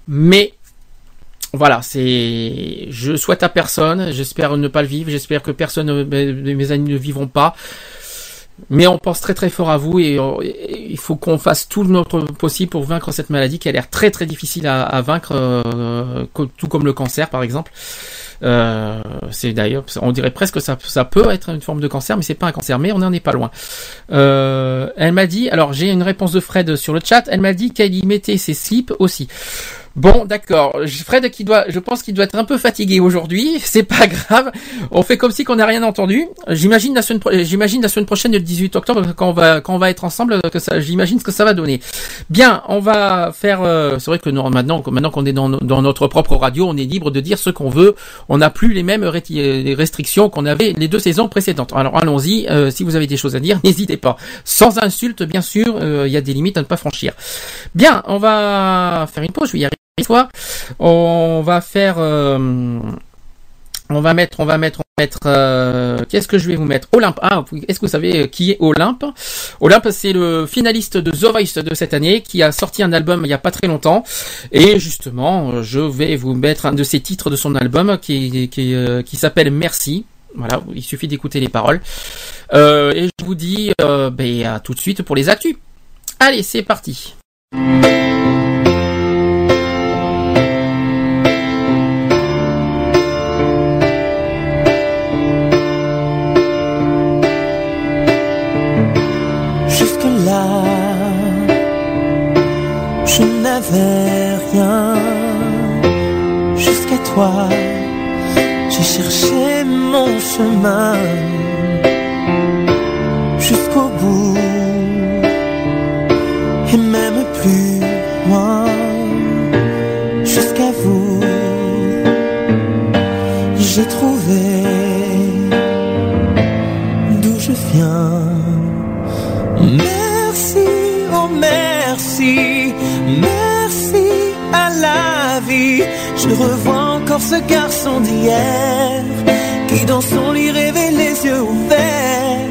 mais voilà, c'est. Je souhaite à personne. J'espère ne pas le vivre. J'espère que personne de mes amis ne vivront pas. Mais on pense très très fort à vous et, euh, il faut qu'on fasse tout notre possible pour vaincre cette maladie qui a l'air très très difficile à, vaincre, euh, tout comme le cancer par exemple. Euh, c'est d'ailleurs, on dirait presque que ça, ça peut être une forme de cancer, mais c'est pas un cancer, mais on n'en est pas loin. Euh, elle m'a dit, alors j'ai une réponse de Fred sur le chat. Elle m'a dit qu'elle y mettait ses slips aussi. Bon, d'accord. Fred qui doit, je pense qu'il doit être un peu fatigué aujourd'hui. C'est pas grave. On fait comme si qu'on n'a rien entendu. J'imagine la semaine, j'imagine la semaine prochaine, le 18 octobre, quand on va, quand on va être ensemble, que ça, j'imagine ce que ça va donner. Bien, on va faire. euh, c'est vrai que non, maintenant, maintenant qu'on est dans, notre propre radio, on est libre de dire ce qu'on veut. On n'a plus les mêmes les restrictions qu'on avait les deux saisons précédentes. Alors allons-y. euh, si vous avez des choses à dire, n'hésitez pas. Sans insulte, bien sûr. euh, Il y a des limites à ne pas franchir. Bien, on va faire une pause. On va faire. euh, on va mettre, on va mettre, mettre. euh, Qu'est-ce que je vais vous mettre? Olympe. Ah, est-ce que vous savez qui est Olympe? Olympe, c'est le finaliste de The Voice de cette année qui a sorti un album il y a pas très longtemps. Et justement, euh, je vais vous mettre un de ses titres de son album qui, euh, s'appelle Merci. Voilà, il suffit d'écouter les paroles. Euh, et je vous dis euh, ben, à tout de suite pour les actus. Allez, c'est parti. J'ai cherché mon chemin. Jusqu'au bout, et même plus loin. Jusqu'à vous, j'ai trouvé d'où je viens. Merci, oh merci, merci à la vie. Je revois ce garçon d'hier qui dans son lit rêvait les yeux ouverts.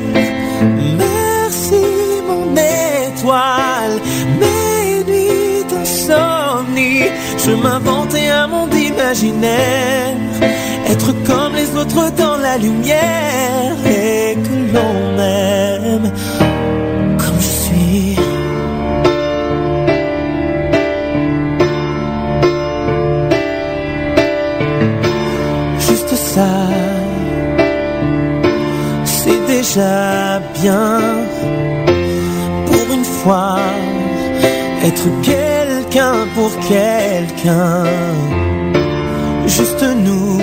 Merci mon étoile, mes nuits d'insomnie. Je m'inventais un monde imaginaire, être comme les autres dans la lumière et que l'on m'aime déjà bien. Pour une fois, être quelqu'un pour quelqu'un. Juste nous,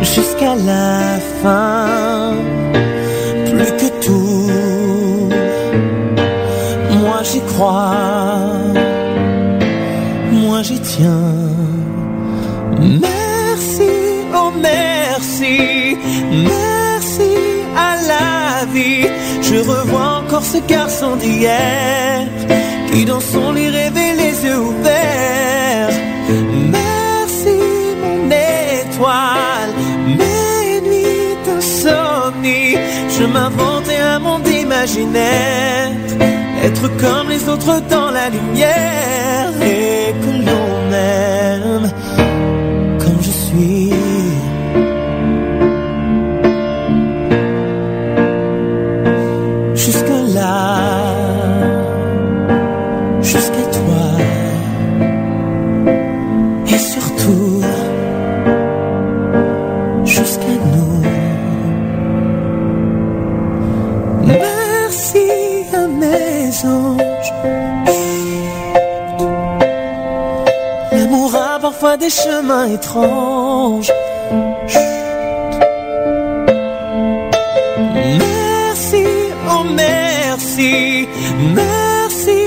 jusqu'à la fin plus que tout. Moi j'y crois, moi j'y tiens. Je revois encore ce garçon d'hier qui dans son lit rêvait les yeux ouverts. Merci mon étoile, mes nuits d'insomnie. Je m'inventais un monde imaginaire, être comme les autres dans la lumière et que l'on aime. Des chemins étranges. Merci, oh merci, merci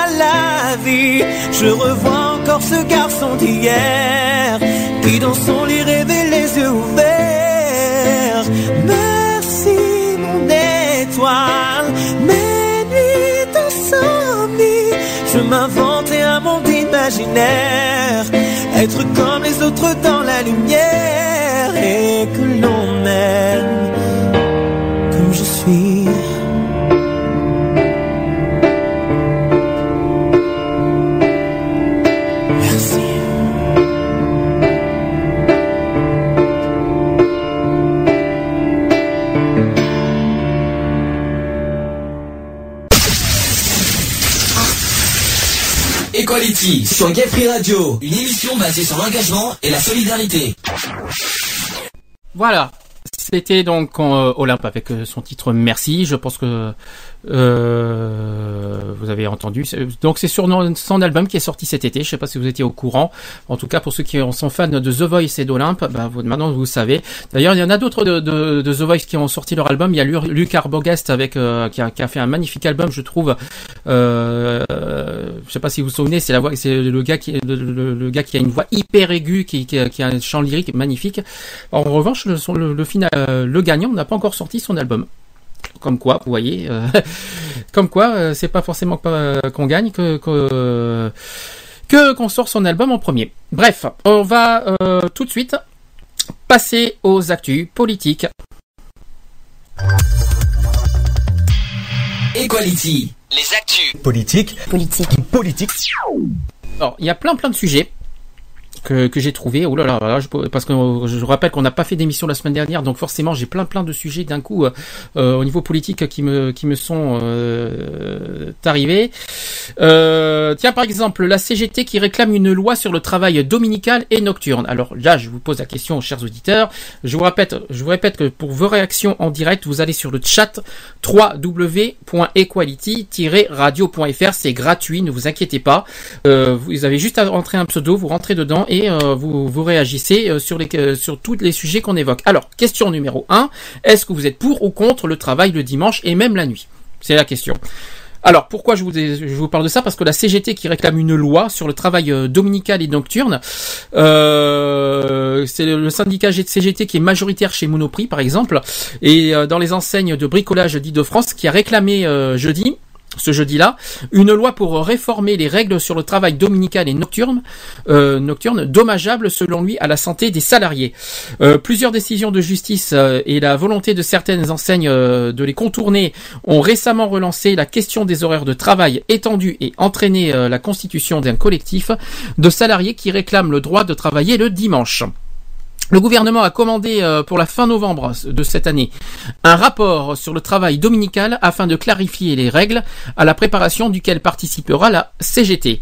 à la vie. Je revois encore ce garçon d'hier qui dans son lit rêvait les yeux ouverts. Merci mon étoile, mes nuits d'insomnie. Je m'inventais un monde imaginaire, être comme les autres dans la lumière et que l'on aime comme je suis. Sur Gay Radio, une émission basée sur l'engagement et la solidarité. Voilà. C'était donc euh, Olympe avec euh, son titre Merci. Je pense que euh, vous avez entendu. Donc c'est sur son album qui est sorti cet été. Je sais pas si vous étiez au courant. En tout cas, pour ceux qui sont fans de The Voice et d'Olympe, ben, vous, maintenant vous savez. D'ailleurs, il y en a d'autres de, The Voice qui ont sorti leur album. Il y a Lu- Luc Arbogast avec euh, qui, a, qui a fait un magnifique album, je trouve. Euh, je sais pas si vous vous souvenez, c'est la voix, c'est le gars qui, le, gars qui a une voix hyper aiguë, qui, qui, a- qui a un chant lyrique magnifique. En revanche, le, le final, euh, le gagnant n'a pas encore sorti son album. Comme quoi, vous voyez, euh, comme quoi, euh, c'est pas forcément qu'on gagne que que que qu'on sort son album en premier. Bref, on va euh, tout de suite passer aux actus politiques. Equality. Les actus. Politique. Politique. Politique. Alors, il y a plein plein de sujets que, que j'ai trouvé. Oh là là, là, je- parce que euh, je rappelle qu'on n'a pas fait d'émission la semaine dernière, donc forcément j'ai plein plein de sujets d'un coup euh, euh, au niveau politique qui me qui me sont euh, arrivés. Euh, tiens par exemple la CGT qui réclame une loi sur le travail dominical et nocturne. Alors là je vous pose la question, chers auditeurs. Je vous répète, je vous répète que pour vos réactions en direct, vous allez sur le chat www.equality-radio.fr. C'est gratuit, ne vous inquiétez pas. Euh, vous avez juste à rentrer un pseudo, vous rentrez dedans et euh, vous, vous réagissez euh, sur, les, euh, sur tous les sujets qu'on évoque. Alors, question numéro 1, est-ce que vous êtes pour ou contre le travail le dimanche et même la nuit? C'est la question. Alors pourquoi je vous, je vous parle de ça? Parce que la CGT qui réclame une loi sur le travail euh, dominical et nocturne, euh, c'est le, syndicat CGT qui est majoritaire chez Monoprix par exemple, et dans les enseignes de bricolage d'Île-de-France qui a réclamé euh, jeudi ce jeudi-là, une loi pour réformer les règles sur le travail dominical et nocturne, euh, nocturne dommageable selon lui à la santé des salariés. Euh, plusieurs décisions de justice euh, et la volonté de certaines enseignes de les contourner ont récemment relancé la question des horaires de travail étendus et entraîné la constitution d'un collectif de salariés qui réclament le droit de travailler le dimanche. Le gouvernement a commandé euh, pour la fin novembre de cette année un rapport sur le travail dominical afin de clarifier les règles à la préparation duquel participera la CGT.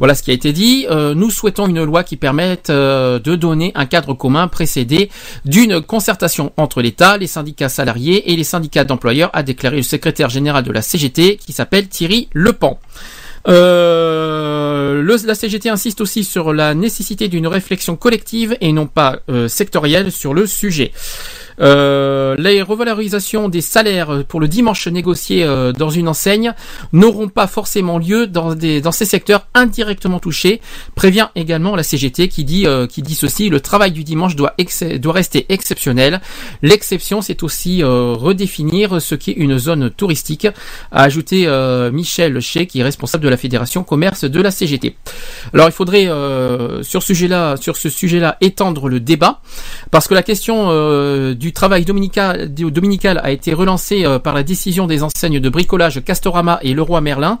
Voilà ce qui a été dit. Euh, nous souhaitons une loi qui permette euh, de donner un cadre commun précédé d'une concertation entre l'État, les syndicats salariés et les syndicats d'employeurs, a déclaré le secrétaire général de la CGT qui s'appelle Thierry Lepan. Euh, la CGT insiste aussi sur la nécessité d'une réflexion collective et non pas euh, sectorielle sur le sujet. Euh, les revalorisations des salaires pour le dimanche négociés euh, dans une enseigne n'auront pas forcément lieu dans, des, dans ces secteurs indirectement touchés, prévient également la CGT qui dit, euh, qui dit ceci, le travail du dimanche doit, doit rester exceptionnel. L'exception, c'est aussi euh, redéfinir ce qu'est une zone touristique, a ajouté euh, Michel Chez, qui est responsable de la Fédération Commerce de la CGT. Alors il faudrait euh, sur ce sujet-là, sur ce sujet-là, étendre le débat, parce que la question euh, du travail dominical, dominical a été relancé euh, par la décision des enseignes de bricolage Castorama et Leroy Merlin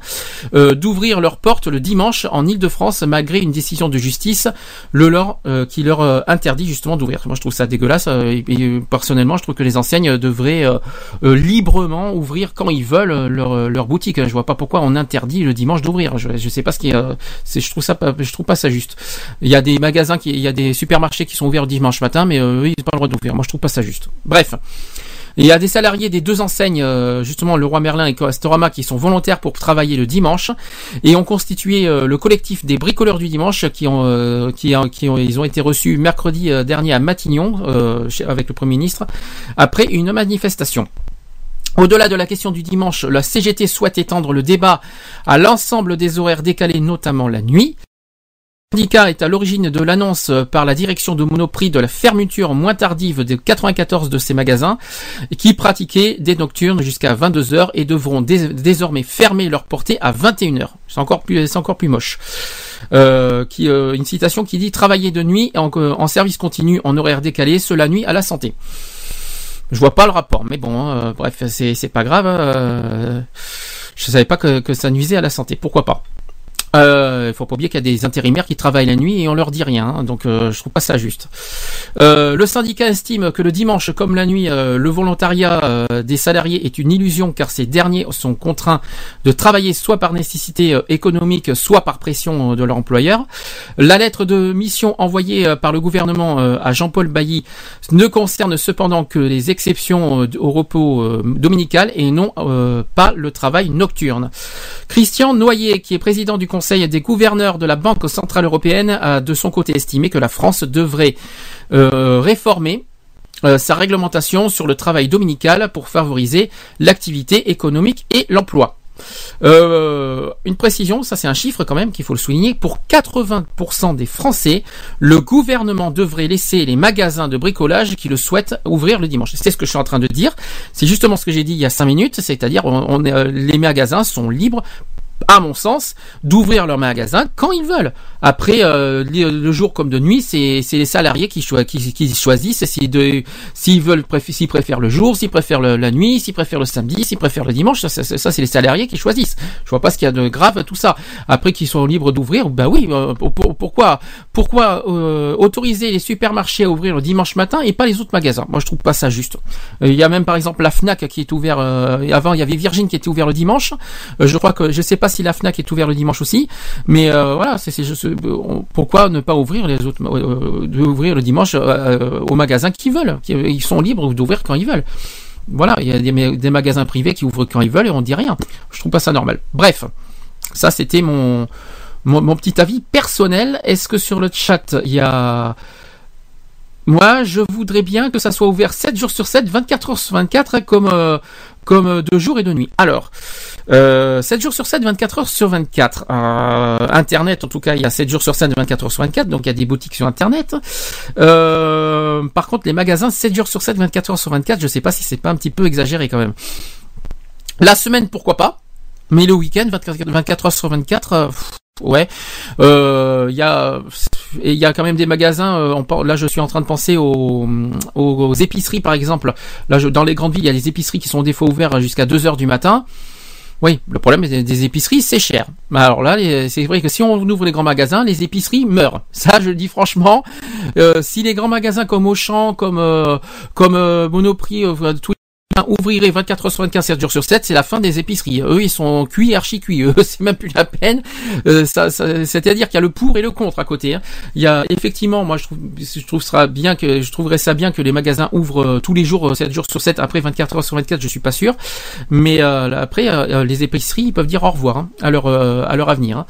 euh, d'ouvrir leurs portes le dimanche en Ile-de-France malgré une décision de justice le leur euh, qui leur interdit justement d'ouvrir. Moi je trouve ça dégueulasse et, personnellement je trouve que les enseignes devraient librement ouvrir quand ils veulent leur, leur boutique. Je vois pas pourquoi on interdit le dimanche d'ouvrir. Je, je sais pas ce qui est, je trouve ça pas, je trouve pas ça juste. Il y a des magasins qui il y a des supermarchés qui sont ouverts dimanche matin mais eux, ils n'ont pas le droit d'ouvrir. Moi je trouve pas ça juste. Bref. Il y a des salariés des deux enseignes, euh, justement le Roi Merlin et Castorama, qui sont volontaires pour travailler le dimanche et ont constitué euh, le collectif des bricoleurs du dimanche qui ont, euh, qui, qui ont, ils ont été reçus mercredi dernier à Matignon avec le Premier ministre après une manifestation. Au-delà de la question du dimanche, la CGT souhaite étendre le débat à l'ensemble des horaires décalés, notamment la nuit. Syndicat est à l'origine de l'annonce euh, par la direction de Monoprix de la fermeture moins tardive de 94 de ces magasins qui pratiquaient des nocturnes jusqu'à 22 heures et devront dés- désormais fermer leur portée à 21 heures. C'est encore plus, c'est encore plus moche. Euh, qui, euh, une citation qui dit travailler de nuit en, en service continu en horaire décalé, cela nuit à la santé. Je vois pas le rapport, mais bon, euh, bref, c'est pas grave. euh, je savais pas que ça nuisait à la santé. Pourquoi pas? Euh, il faut pas oublier qu'il y a des intérimaires qui travaillent la nuit et on leur dit rien, hein, donc euh, je trouve pas ça juste. Euh, le syndicat estime que le dimanche, comme la nuit, euh, le volontariat euh, des salariés est une illusion car ces derniers sont contraints de travailler soit par nécessité euh, économique, soit par pression euh, de leur employeur. La lettre de mission envoyée euh, par le gouvernement euh, à Jean-Paul Bailly ne concerne cependant que les exceptions euh, au repos euh, dominical et non euh, pas le travail nocturne. Christian Noyer, qui est président du Conseil des gouverneurs de la Banque centrale européenne, a de son côté estimé que la France devrait euh, réformer euh, sa réglementation sur le travail dominical pour favoriser l'activité économique et l'emploi. Euh, une précision, ça c'est un chiffre quand même qu'il faut le souligner. Pour 80% des Français, le gouvernement devrait laisser les magasins de bricolage qui le souhaitent ouvrir le dimanche. C'est ce que je suis en train de dire. C'est justement ce que j'ai dit il y a 5 minutes, c'est-à-dire les magasins sont libres à mon sens, d'ouvrir leur magasin quand ils veulent. Après, euh, le jour comme de nuit, c'est les salariés qui, choi- qui, qui choisissent s'ils s'ils veulent, s'ils préfèrent le jour, s'ils préfèrent la nuit, s'ils préfèrent le samedi, s'ils préfèrent le dimanche. Ça, ça, ça, c'est les salariés qui choisissent. Je vois pas ce qu'il y a de grave à tout ça. Après qu'ils sont libres d'ouvrir, bah oui. euh, pour- pour- pourquoi, pourquoi euh, autoriser les supermarchés à ouvrir le dimanche matin et pas les autres magasins? Moi, je trouve pas ça juste. Euh, Il y a même par exemple la Fnac qui est ouvert. euh, avant, il y avait Virgin qui était ouvert le dimanche. Je crois que je sais pas si la Fnac est ouvert le dimanche aussi, mais euh, voilà, euh, pourquoi ne pas ouvrir les autres, euh, de ouvrir le dimanche euh, aux magasins qui veulent, ils sont libres d'ouvrir quand ils veulent. Voilà, il y a des, ma- des magasins privés qui ouvrent quand ils veulent et on dit rien. Je trouve pas ça normal. Bref, ça c'était mon, petit avis personnel. Est-ce que sur le chat il y a moi, je voudrais bien que ça soit ouvert 7 jours sur 7, 24 heures sur 24, comme, euh, comme euh, de jour et de nuit. Alors, euh, 7 jours sur 7, 24 heures sur 24. Euh, Internet, en tout cas, il y a 7 jours sur 7, 24 heures sur 24, donc il y a des boutiques sur Internet. Euh, par contre, les magasins, 7 jours sur 7, 24 heures sur 24, je sais pas si c'est pas un petit peu exagéré quand même. La semaine, pourquoi pas mais le week-end, 24, 24 heures sur 24, euh, ouais. Euh, Il y a, y a quand même des magasins. euh, là, je suis en train de penser aux, aux, aux épiceries, par exemple. Là, je, dans les grandes villes, il y a des épiceries qui sont des fois ouvertes jusqu'à 2 heures du matin. Oui, le problème des, épiceries, c'est cher. Alors là, c'est vrai que si on ouvre les grands magasins, les épiceries meurent. Ça, je le dis franchement. Euh, si les grands magasins comme Auchan, comme euh, comme euh, Monoprix, euh, tout ouvrirait 24 heures sur 24, 7 jours sur 7, c'est la fin des épiceries. Eux, ils sont cuits, archi cuits. Eux, c'est même plus la peine. Euh, ça, ça- c'est-à-dire qu'il y a le pour et le contre à côté. hein. Il y a effectivement, moi, je trouve, je trouve sera bien que, je trouverais ça bien que les magasins ouvrent euh, tous les jours, euh, 7 jours sur 7. Après 24 heures sur 24, je suis pas sûr. Mais euh, après, euh, les épiceries, ils peuvent dire au revoir hein, à leur euh, à leur avenir. hein.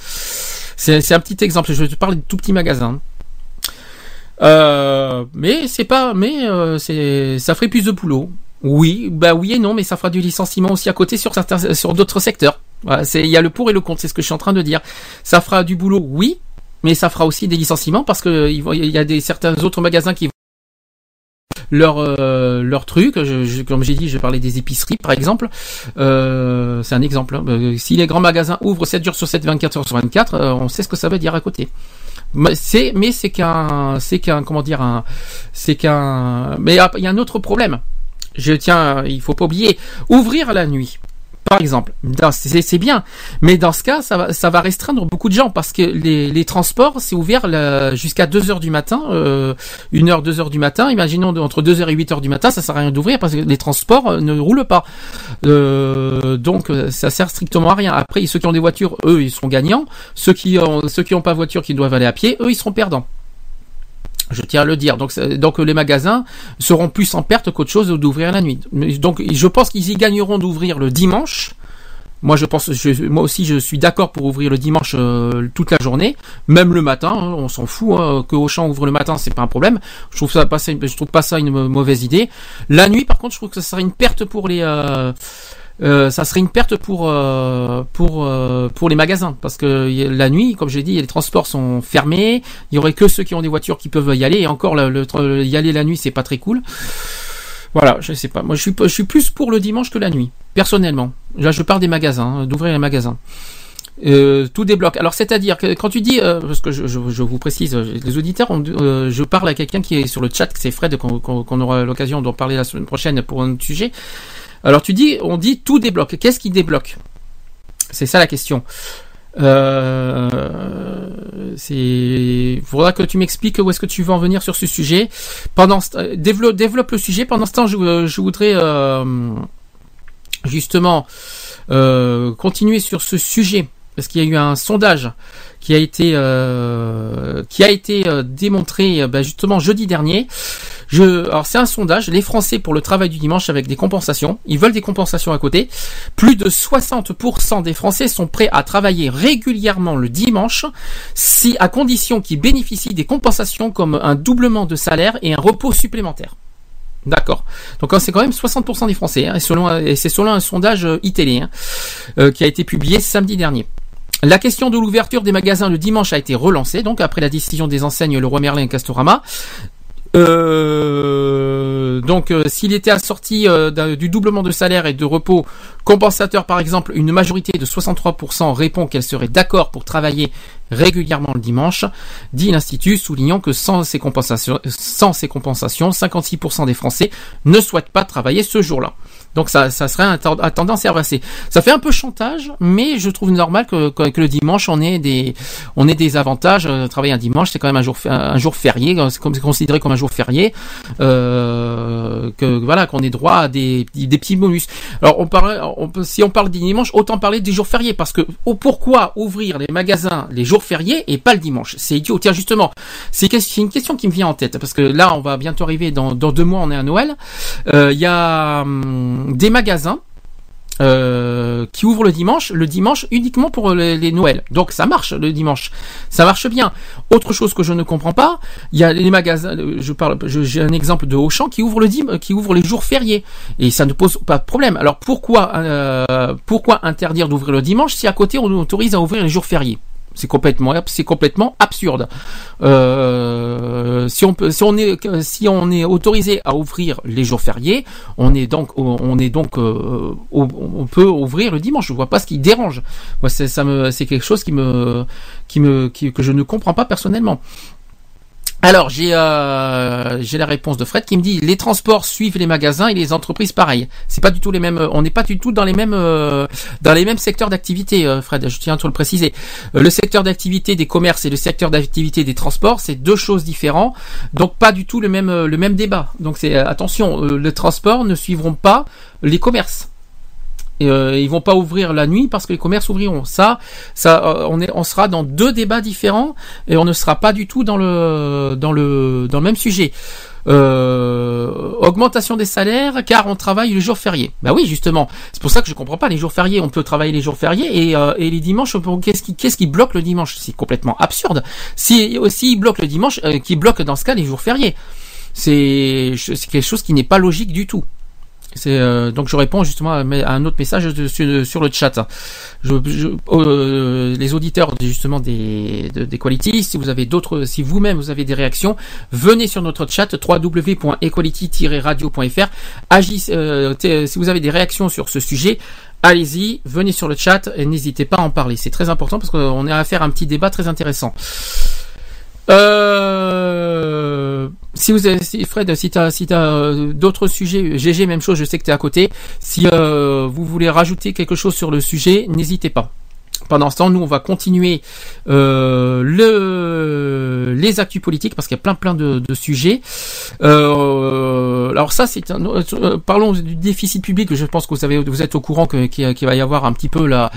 C'est un petit exemple. Je te parle de tout petits magasins. Euh, mais c'est pas, mais euh, c'est, ça ferait plus de boulot. Oui, bah oui et non, mais ça fera du licenciement aussi à côté sur certains, sur d'autres secteurs. Voilà, il y a le pour et le contre, c'est ce que je suis en train de dire. Ça fera du boulot, oui, mais ça fera aussi des licenciements parce que il y a des certains autres magasins qui vont leur euh, leur truc. Comme j'ai dit, je parlais des épiceries par exemple. Euh, c'est un exemple. hein. Euh, Si les grands magasins ouvrent 7 jours sur 7, 24 heures sur 24, euh, on sait ce que ça veut dire à côté. Mais c'est, mais c'est qu'un, c'est qu'un, comment dire, un, c'est qu'un, mais il y a un autre problème. Je tiens, il faut pas oublier, ouvrir la nuit. Par exemple, c'est bien, mais dans ce cas, ça va, restreindre beaucoup de gens parce que les, transports, c'est ouvert jusqu'à 2 heures du matin, euh, 1 heure, 2 heures du matin. Imaginons entre 2 heures et 8 heures du matin, ça sert à rien d'ouvrir parce que les transports euh, ne roulent pas. Euh, donc, euh, ça sert strictement à rien. Après, ceux qui ont des voitures, eux, ils sont gagnants. Ceux qui ont, ceux qui ont pas voiture, qui doivent aller à pied, eux, ils seront perdants. Je tiens à le dire. Donc, les magasins seront plus en perte qu'autre chose d'ouvrir la nuit. Donc, je pense qu'ils y gagneront d'ouvrir le dimanche. Moi, je pense, je- moi aussi, je suis d'accord pour ouvrir le dimanche euh, toute la journée, même le matin. hein, on s'en fout hein, que Auchan ouvre le matin, c'est pas un problème. Je trouve ça pas je trouve pas ça une mau- mauvaise idée. La nuit, par contre, je trouve que ça serait une perte pour les. euh, euh, ça serait une perte pour euh, pour euh, pour les magasins parce que la nuit, comme j'ai dit, les transports sont fermés. Il y aurait que ceux qui ont des voitures qui peuvent y aller. Et encore, y aller la nuit, c'est pas très cool. Voilà, je sais pas. Moi, je suis je suis plus pour le dimanche que la nuit, personnellement. Là, je parle des magasins, hein, d'ouvrir les magasins. Euh, tout débloque. Alors, c'est-à-dire que quand tu dis, euh, parce que je, vous précise, euh, les auditeurs, euh, je parle à quelqu'un qui est sur le chat, c'est Fred, qu'on aura l'occasion d'en parler la semaine prochaine pour un autre sujet. Alors, tu dis, on dit tout débloque. Qu'est-ce qui débloque? C'est ça la question. Euh, c'est, faudra que tu m'expliques où est-ce que tu veux en venir sur ce sujet. Pendant, ce- développe, développe le sujet. Pendant ce temps, je, je voudrais euh, justement euh, continuer sur ce sujet parce qu'il y a eu un sondage qui a été euh, qui a été euh, démontré euh, ben, justement jeudi dernier. Je, alors c'est un sondage, les Français pour le travail du dimanche avec des compensations. Ils veulent des compensations à côté. Plus de 60% des Français sont prêts à travailler régulièrement le dimanche, si à condition qu'ils bénéficient des compensations comme un doublement de salaire et un repos supplémentaire. D'accord. Donc c'est quand même 60% des Français, hein, et, selon, et c'est selon un sondage euh, iTélé hein, euh, qui a été publié samedi dernier. La question de l'ouverture des magasins le dimanche a été relancée, donc après la décision des enseignes Leroy Merlin et Castorama. Euh, donc, euh, s'il était assorti euh, du doublement de salaire et de repos compensateur, par exemple, une majorité de 63% répond qu'elle serait d'accord pour travailler régulièrement le dimanche, dit l'Institut, soulignant que sans ces compensations, sans ces compensations, 56% des Français ne souhaitent pas travailler ce jour-là. Donc ça, ça serait un, à tendance inversée. Ça fait un peu chantage, mais je trouve normal que, que, le dimanche on ait des, on ait des avantages. Euh, Travailler un dimanche, c'est quand même un jour, un jour férié, c'est comme- c'est considéré comme un jour férié. Euh, que voilà, qu'on ait droit à des, des petits bonus. Alors on parle, si on parle du dimanche, autant parler des jours fériés, parce que oh, pourquoi ouvrir les magasins les jours fériés et pas le dimanche? C'est idiot. Tiens justement, c'est une question qui me vient en tête, parce que là on va bientôt arriver dans, dans deux mois, on est à Noël. Euh, Il y a hum, des magasins euh, qui ouvrent le dimanche, le dimanche uniquement pour les, Noëls. Donc ça marche le dimanche, ça marche bien. Autre chose que je ne comprends pas, il y a les magasins. euh, Je parle, j'ai un exemple de Auchan qui ouvre le dim, qui ouvre les jours fériés et ça ne pose pas de problème. Alors pourquoi, euh, pourquoi interdire d'ouvrir le dimanche si à côté on autorise à ouvrir les jours fériés? C'est complètement, absurde. Euh, si on est, autorisé à ouvrir les jours fériés, on est donc, euh, on peut ouvrir le dimanche. Je vois pas ce qui dérange. Moi, c'est, ça c'est quelque chose qui me, que je ne comprends pas personnellement. Alors j'ai euh, j'ai la réponse de Fred qui me dit les transports suivent les magasins et les entreprises pareil. C'est pas du tout les mêmes. On n'est pas du tout dans les mêmes euh, dans les mêmes secteurs d'activité. euh, Fred, je tiens à te le préciser. Euh, le secteur d'activité des commerces et le secteur d'activité des transports, c'est deux choses différentes. Donc pas du tout le même euh, le même débat. Donc c'est euh, attention, euh, les transports ne suivront pas les commerces. Et, euh, ils vont pas ouvrir la nuit parce que les commerces ouvriront. Ça, ça, euh, on est, on sera dans deux débats différents et on ne sera pas du tout dans le dans le dans le même sujet. Euh, augmentation des salaires car on travaille les jours fériés. Bah oui, justement. C'est pour ça que je comprends pas les jours fériés. On peut travailler les jours fériés et, euh, et les dimanches. Qu'est-ce qui qu'est-ce qui bloque le dimanche? C'est complètement absurde. Si si il bloque le dimanche, euh, qui bloque dans ce cas les jours fériés C'est c'est quelque chose qui n'est pas logique du tout. Euh, donc je réponds justement à, un autre message sur, le chat. Je, je- euh, les auditeurs justement des de- des quality, si vous avez d'autres, si vous-même vous avez des réactions, venez sur notre chat www.equality-radio.fr. Agissez, euh, si vous avez des réactions sur ce sujet. Allez-y, venez sur le chat et n'hésitez pas à en parler. C'est très important parce qu'on affaire à un petit débat très intéressant. Euh, si vous avez, Fred, si t'as, si t'as euh, d'autres sujets, GG, même chose, je sais que t'es à côté. Si euh, vous voulez rajouter quelque chose sur le sujet, n'hésitez pas. Pendant ce temps, nous, on va continuer euh, le, les actus politiques parce qu'il y a plein plein de, de sujets. Euh, alors ça, c'est un, euh, parlons du déficit public. Je pense que vous savez, vous êtes au courant que- qu'il va y avoir un petit peu la,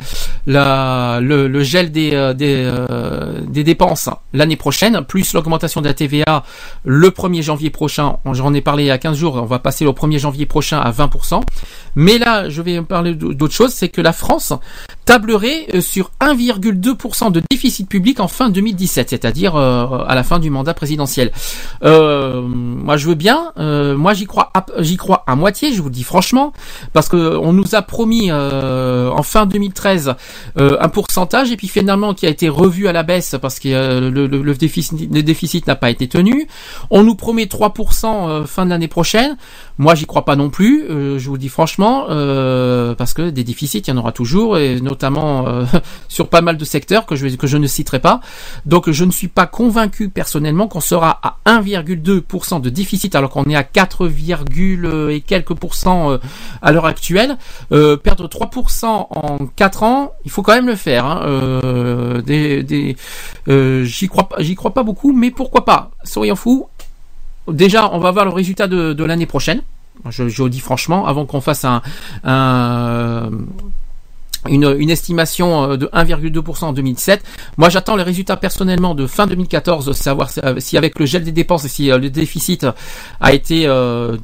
la, le, le gel des, euh, des, euh, des dépenses l'année prochaine, plus l'augmentation de la TVA le 1er janvier prochain. J'en ai parlé il y a 15 jours. On va passer au 1er janvier prochain à 20%. Mais là, je vais parler d'autre chose, c'est que la France tablerait euh, sur 1,2% de déficit public en fin 2017, c'est-à-dire euh, à la fin du mandat présidentiel. Euh, moi, je veux bien. euh, moi, j'y crois, j'y crois à moitié. Je vous le dis franchement, parce que on nous a promis euh, en fin 2013 euh, un pourcentage et puis finalement qui a été revu à la baisse parce que le, le- le déficit, le déficit n'a pas été tenu. On nous promet 3% euh, fin de l'année prochaine. Moi, j'y crois pas non plus. euh, je vous dis franchement, euh, parce que des déficits, il y en aura toujours, et notamment euh, sur pas mal de secteurs que je que je ne citerai pas. Donc, je ne suis pas convaincu personnellement qu'on sera à 1,2% de déficit alors qu'on est à 4, virgule et quelques pourcents euh, à l'heure actuelle. Euh, perdre 3% en 4 ans, il faut quand même le faire. hein. Euh, des, des, euh, j'y crois j'y crois pas beaucoup, mais pourquoi pas? Soyons fous. Déjà, on va voir le résultat de, l'année prochaine. Je, dis franchement, avant qu'on fasse un, un- une, estimation euh, de 1,2% en 2007. Moi, j'attends les résultats personnellement de fin 2014, savoir si, euh, si avec le gel des dépenses et si euh, le déficit a été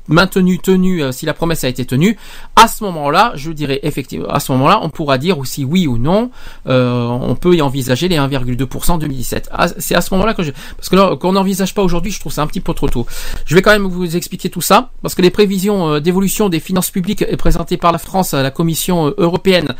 maintenu, tenu, si la promesse a été tenue. À ce moment-là, je dirais effectivement, à ce moment-là, on pourra dire aussi oui ou non. euh, on peut y envisager les 1,2% en 2017. Ah, C'est à ce moment-là que je, parce que qu'on n'envisage pas aujourd'hui, je trouve ça un petit peu trop tôt. Je vais quand même vous expliquer tout ça, parce que les prévisions euh, d'évolution des finances publiques présentées par la France à la Commission euh, européenne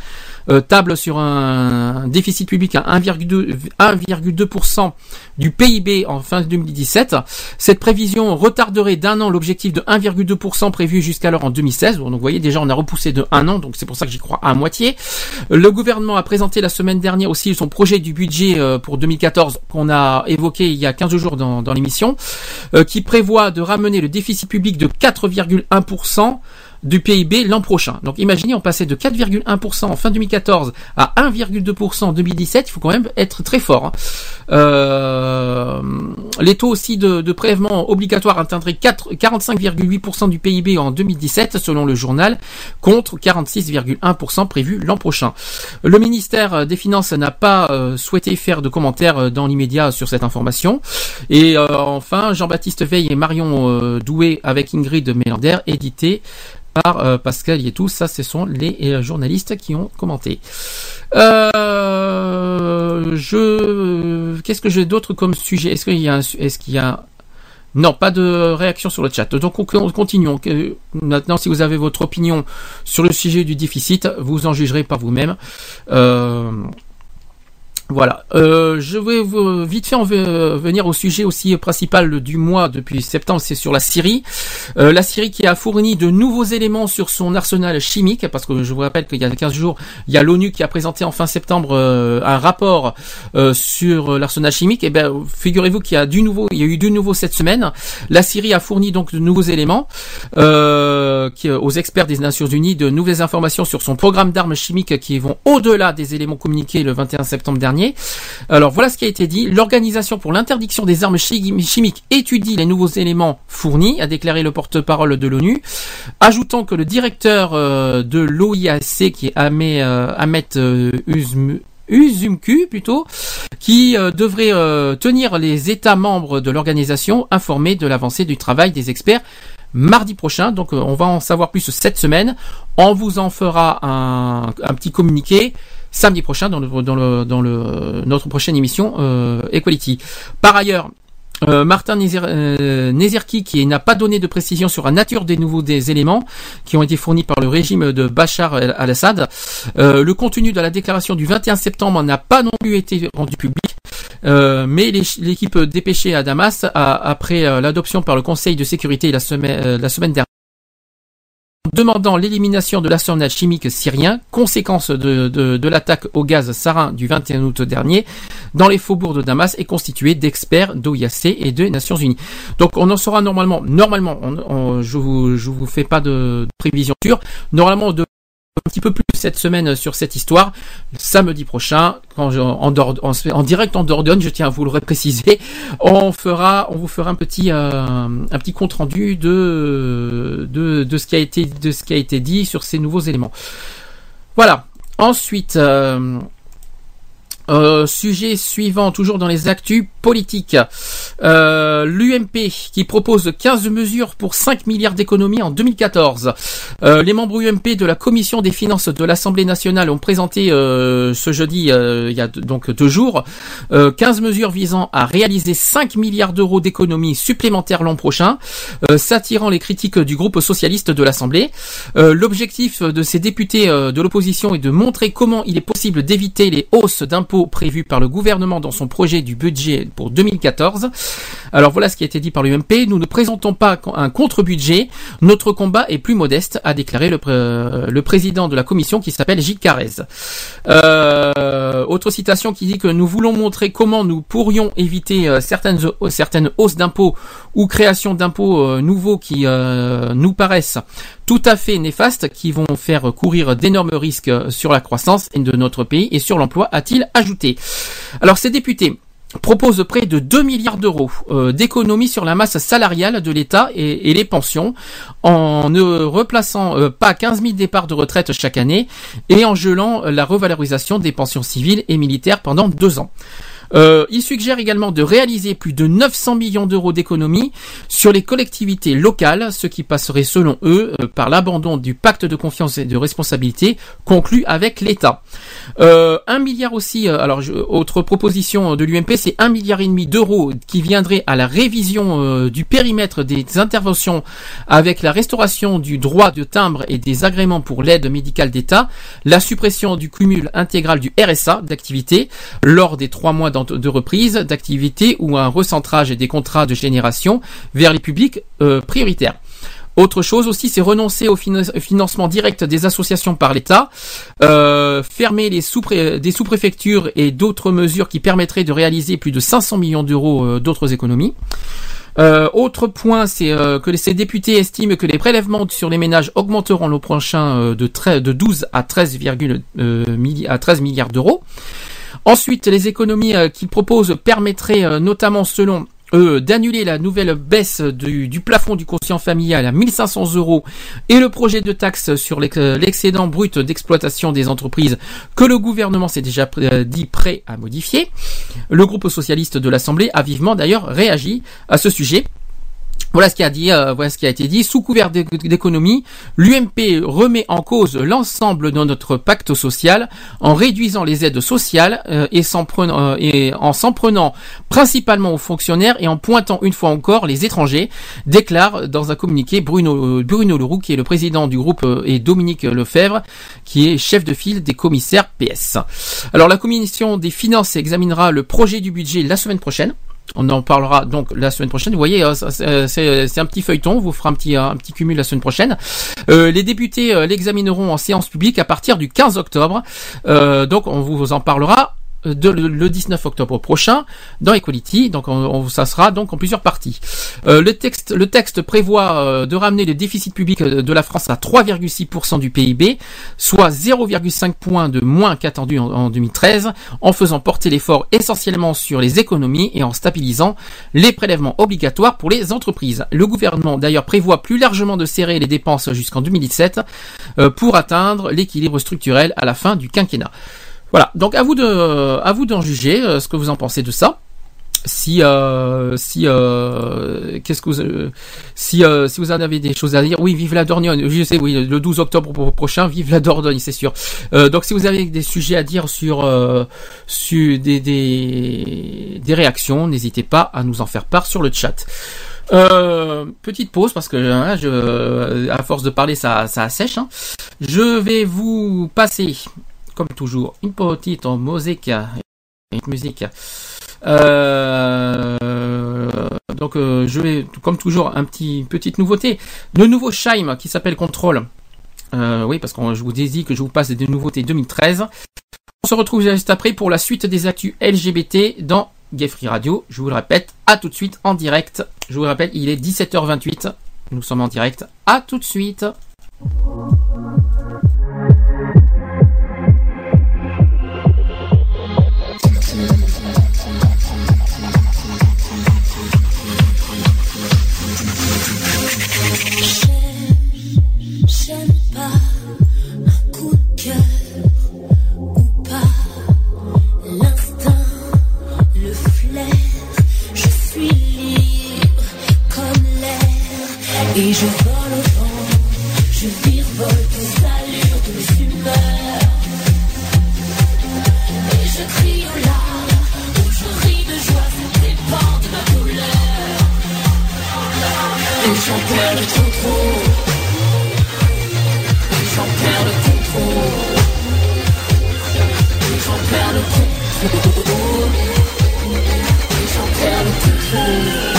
euh, table sur un déficit public à 1,2 1,2% du PIB en fin 2017. Cette prévision retarderait d'un an l'objectif de 1,2% prévu jusqu'alors en 2016. Donc vous voyez déjà on a repoussé de un an, donc c'est pour ça que j'y crois à moitié. Le gouvernement a présenté la semaine dernière aussi son projet du budget euh, pour 2014 qu'on a évoqué il y a 15 jours dans, dans l'émission, euh, qui prévoit de ramener le déficit public de 4,1% du PIB l'an prochain. Donc imaginez, on passait de 4,1% en fin 2014 à 1,2% en 2017. Il faut quand même être très fort. hein. Euh, les taux aussi de, de prélèvement obligatoire atteindraient 4 45,8% du PIB en 2017 selon le journal, contre 46,1% prévu l'an prochain. Le ministère des Finances n'a pas euh, souhaité faire de commentaires euh, dans l'immédiat sur cette information. Et enfin, Jean-Baptiste Veil et Marion Doué avec Ingrid Mélander, édité par euh, Pascal Yetou. Ça, ce sont les euh, journalistes qui ont commenté. Euh, je, qu'est-ce que j'ai d'autre comme sujet? Est-ce qu'il y a, un est-ce qu'il y a non, pas de réaction sur le chat. Donc. Que- Maintenant, si vous avez votre opinion sur le sujet du déficit, vous en jugerez par vous-même. Voilà. Euh, je vais vous- vite fait en ve- venir au sujet aussi principal du mois depuis septembre, c'est sur la Syrie. Euh, la Syrie qui a fourni de nouveaux éléments sur son arsenal chimique, parce que je vous rappelle qu'il y a 15 jours, il y a l'ONU qui a présenté en fin septembre euh, un rapport euh, sur l'arsenal chimique. Et ben, figurez-vous qu'il y a du nouveau, il y a eu du nouveau cette semaine. La Syrie a fourni donc de nouveaux éléments euh, qui, aux experts des Nations Unies, de nouvelles informations sur son programme d'armes chimiques qui vont au-delà des éléments communiqués le 21 septembre dernier. Alors voilà ce qui a été dit. L'Organisation pour l'interdiction des armes chi- chimiques étudie les nouveaux éléments fournis, a déclaré le porte-parole de l'ONU, ajoutant que le directeur euh, de l'OIAC, qui est Ahmet, euh, euh, Uzumku plutôt, qui devrait tenir les États membres de l'organisation informés de l'avancée du travail des experts mardi prochain. Donc on va en savoir plus cette semaine. On vous en fera un petit communiqué samedi prochain dans, le, dans, le, dans le, notre prochaine émission euh, Equality. Par ailleurs, euh, Martin Nézer- euh, Nézerki, qui n'a pas donné de précision sur la nature des nouveaux des éléments qui ont été fournis par le régime de Bachar al-Assad. Euh, le contenu de la déclaration du 21 septembre n'a pas non plus été rendu public. Euh, mais l'équipe dépêchée à Damas, a- après euh, l'adoption par le Conseil de sécurité la semaine, euh, la semaine dernière, demandant l'élimination de l'arsenal chimique syrien, conséquence de, l'attaque au gaz sarin du 21 août dernier, dans les faubourgs de Damas, est constitué d'experts d'OIAC et des Nations Unies. Donc on en saura normalement, normalement, on, on- je vous, vous fais pas de prévision sûre, normalement de un petit peu plus cette semaine sur cette histoire. Samedi prochain, quand je, en, en direct en Dordogne, je tiens à vous le préciser, on fera, on vous fera un petit, euh, un petit compte rendu de, de, de ce qui a été, de ce qui a été dit sur ces nouveaux éléments. Voilà. Ensuite, euh, euh, sujet suivant, toujours dans les actus politiques. Euh, L'UMP qui propose 15 mesures pour 5 milliards d'économies en 2014. Euh, les membres UMP de la commission des finances de l'Assemblée nationale ont présenté euh, ce jeudi, euh, il y a donc deux jours, euh, 15 mesures visant à réaliser 5 milliards d'euros d'économies supplémentaires l'an prochain, s'attirant les critiques du groupe socialiste de l'Assemblée. L'objectif de ces députés de l'opposition est de montrer comment il est possible d'éviter les hausses d'impôts prévues par le gouvernement dans son projet du budget pour 2014. Alors voilà ce qui a été dit par l'UMP. Nous ne présentons pas un contre-budget. Notre combat est plus modeste, a déclaré le, pré- le président de la commission qui s'appelle Gilles Carrez. Euh, autre citation qui dit que nous voulons montrer comment nous pourrions éviter euh, certaines, certaines hausses d'impôts ou création d'impôts euh, nouveaux qui nous paraissent tout à fait néfastes, qui vont faire courir d'énormes risques sur la croissance de notre pays et sur l'emploi, a-t-il ajouté. Alors ces députés proposent près de 2 milliards d'euros euh, d'économies sur la masse salariale de l'État et, les pensions, en ne replaçant euh, pas 15 000 départs de retraite chaque année et en gelant la revalorisation des pensions civiles et militaires pendant deux ans. Euh, il suggère également de réaliser plus de 900 millions d'euros d'économies sur les collectivités locales, ce qui passerait selon eux euh, par l'abandon du pacte de confiance et de responsabilité conclu avec l'État. Euh, un milliard aussi, euh, alors je- autre proposition de l'UMP, c'est un milliard et demi d'euros qui viendrait à la révision euh, du périmètre des interventions avec la restauration du droit de timbre et des agréments pour l'aide médicale d'État, la suppression du cumul intégral du RSA d'activité lors des trois mois d'ent- de reprise d'activité ou un recentrage des contrats de génération vers les publics euh, prioritaires. Autre chose aussi, c'est renoncer au finan- financement direct des associations par l'État, euh, fermer les sous des sous-préfectures et d'autres mesures qui permettraient de réaliser plus de 500 millions d'euros euh, d'autres économies. Euh, autre point, c'est euh, que ces députés estiment que les prélèvements sur les ménages augmenteront l'an prochain euh, de, trai- de 12 à 13, euh, milli- à 13 milliards d'euros. Ensuite, les économies euh, qu'ils proposent permettraient euh, notamment, selon eux, d'annuler la nouvelle baisse du, plafond du quotient familial à 1500 euros et le projet de taxe sur euh, l'excédent brut d'exploitation des entreprises que le gouvernement s'est déjà dit prêt à modifier. Le groupe socialiste de l'Assemblée a vivement d'ailleurs réagi à ce sujet. Voilà ce qui a dit, euh, voilà ce qui a été dit. Sous couvert d'é- d'économie, l'UMP remet en cause l'ensemble de notre pacte social en réduisant les aides sociales euh, euh, et en s'en prenant principalement aux fonctionnaires et en pointant une fois encore les étrangers, déclare dans un communiqué Bruno, Bruno Leroux, qui est le président du groupe, et Dominique Lefebvre, qui est chef de file des commissaires PS. Alors la commission des finances examinera le projet du budget la semaine prochaine. On en parlera donc la semaine prochaine. Vous voyez, euh, ça, c'est un petit feuilleton. On vous fera un petit, cumul la semaine prochaine. Euh, les députés euh, l'examineront en séance publique à partir du 15 octobre. Euh, donc on vous en parlera de, le, le 19 octobre prochain dans Equality. Donc on, on- ça sera donc en plusieurs parties. Euh, le texte, le texte prévoit euh, de ramener le déficit public euh, de la France à 3,6% du PIB, soit 0,5 points de moins qu'attendu en, en 2013, en faisant porter l'effort essentiellement sur les économies et en stabilisant les prélèvements obligatoires pour les entreprises. Le gouvernement d'ailleurs prévoit plus largement de serrer les dépenses jusqu'en 2017 euh, pour atteindre l'équilibre structurel à la fin du quinquennat. Voilà, donc à vous de, à vous d'en juger euh, ce que vous en pensez de ça. Si, euh, si, euh, qu'est-ce que vous, euh, si, si vous en avez des choses à dire, oui, vive la Dordogne. Je sais, oui, le 12 octobre pro- prochain, vive la Dordogne, c'est sûr. Donc, si vous avez des sujets à dire sur, sur des, des, des réactions, n'hésitez pas à nous en faire part sur le chat. Petite pause parce que hein, à force de parler, ça, ça assèche. hein. Je vais vous passer, comme toujours, une petite musique. Une musique. Euh, donc euh, je vais, comme toujours, un petit petite nouveauté. Le nouveau Shime qui s'appelle Control. Euh, oui, parce que je vous ai que je vous passe des nouveautés 2013. On se retrouve juste après pour la suite des actus LGBT dans Gay Free Radio. Je vous le répète, à tout de suite en direct. Je vous le rappelle, il est 17h28. Nous sommes en direct. À tout de suite. Et je vole au vent. Je virevolte aux allures de mes humeurs et je crie au larmes ou je ris de joie. Ça dépend de ma douleur et j'en perds le contrôle. Et j'en perds le contrôle. Et j'en perds le contrôle. Et j'en perds le contrôle.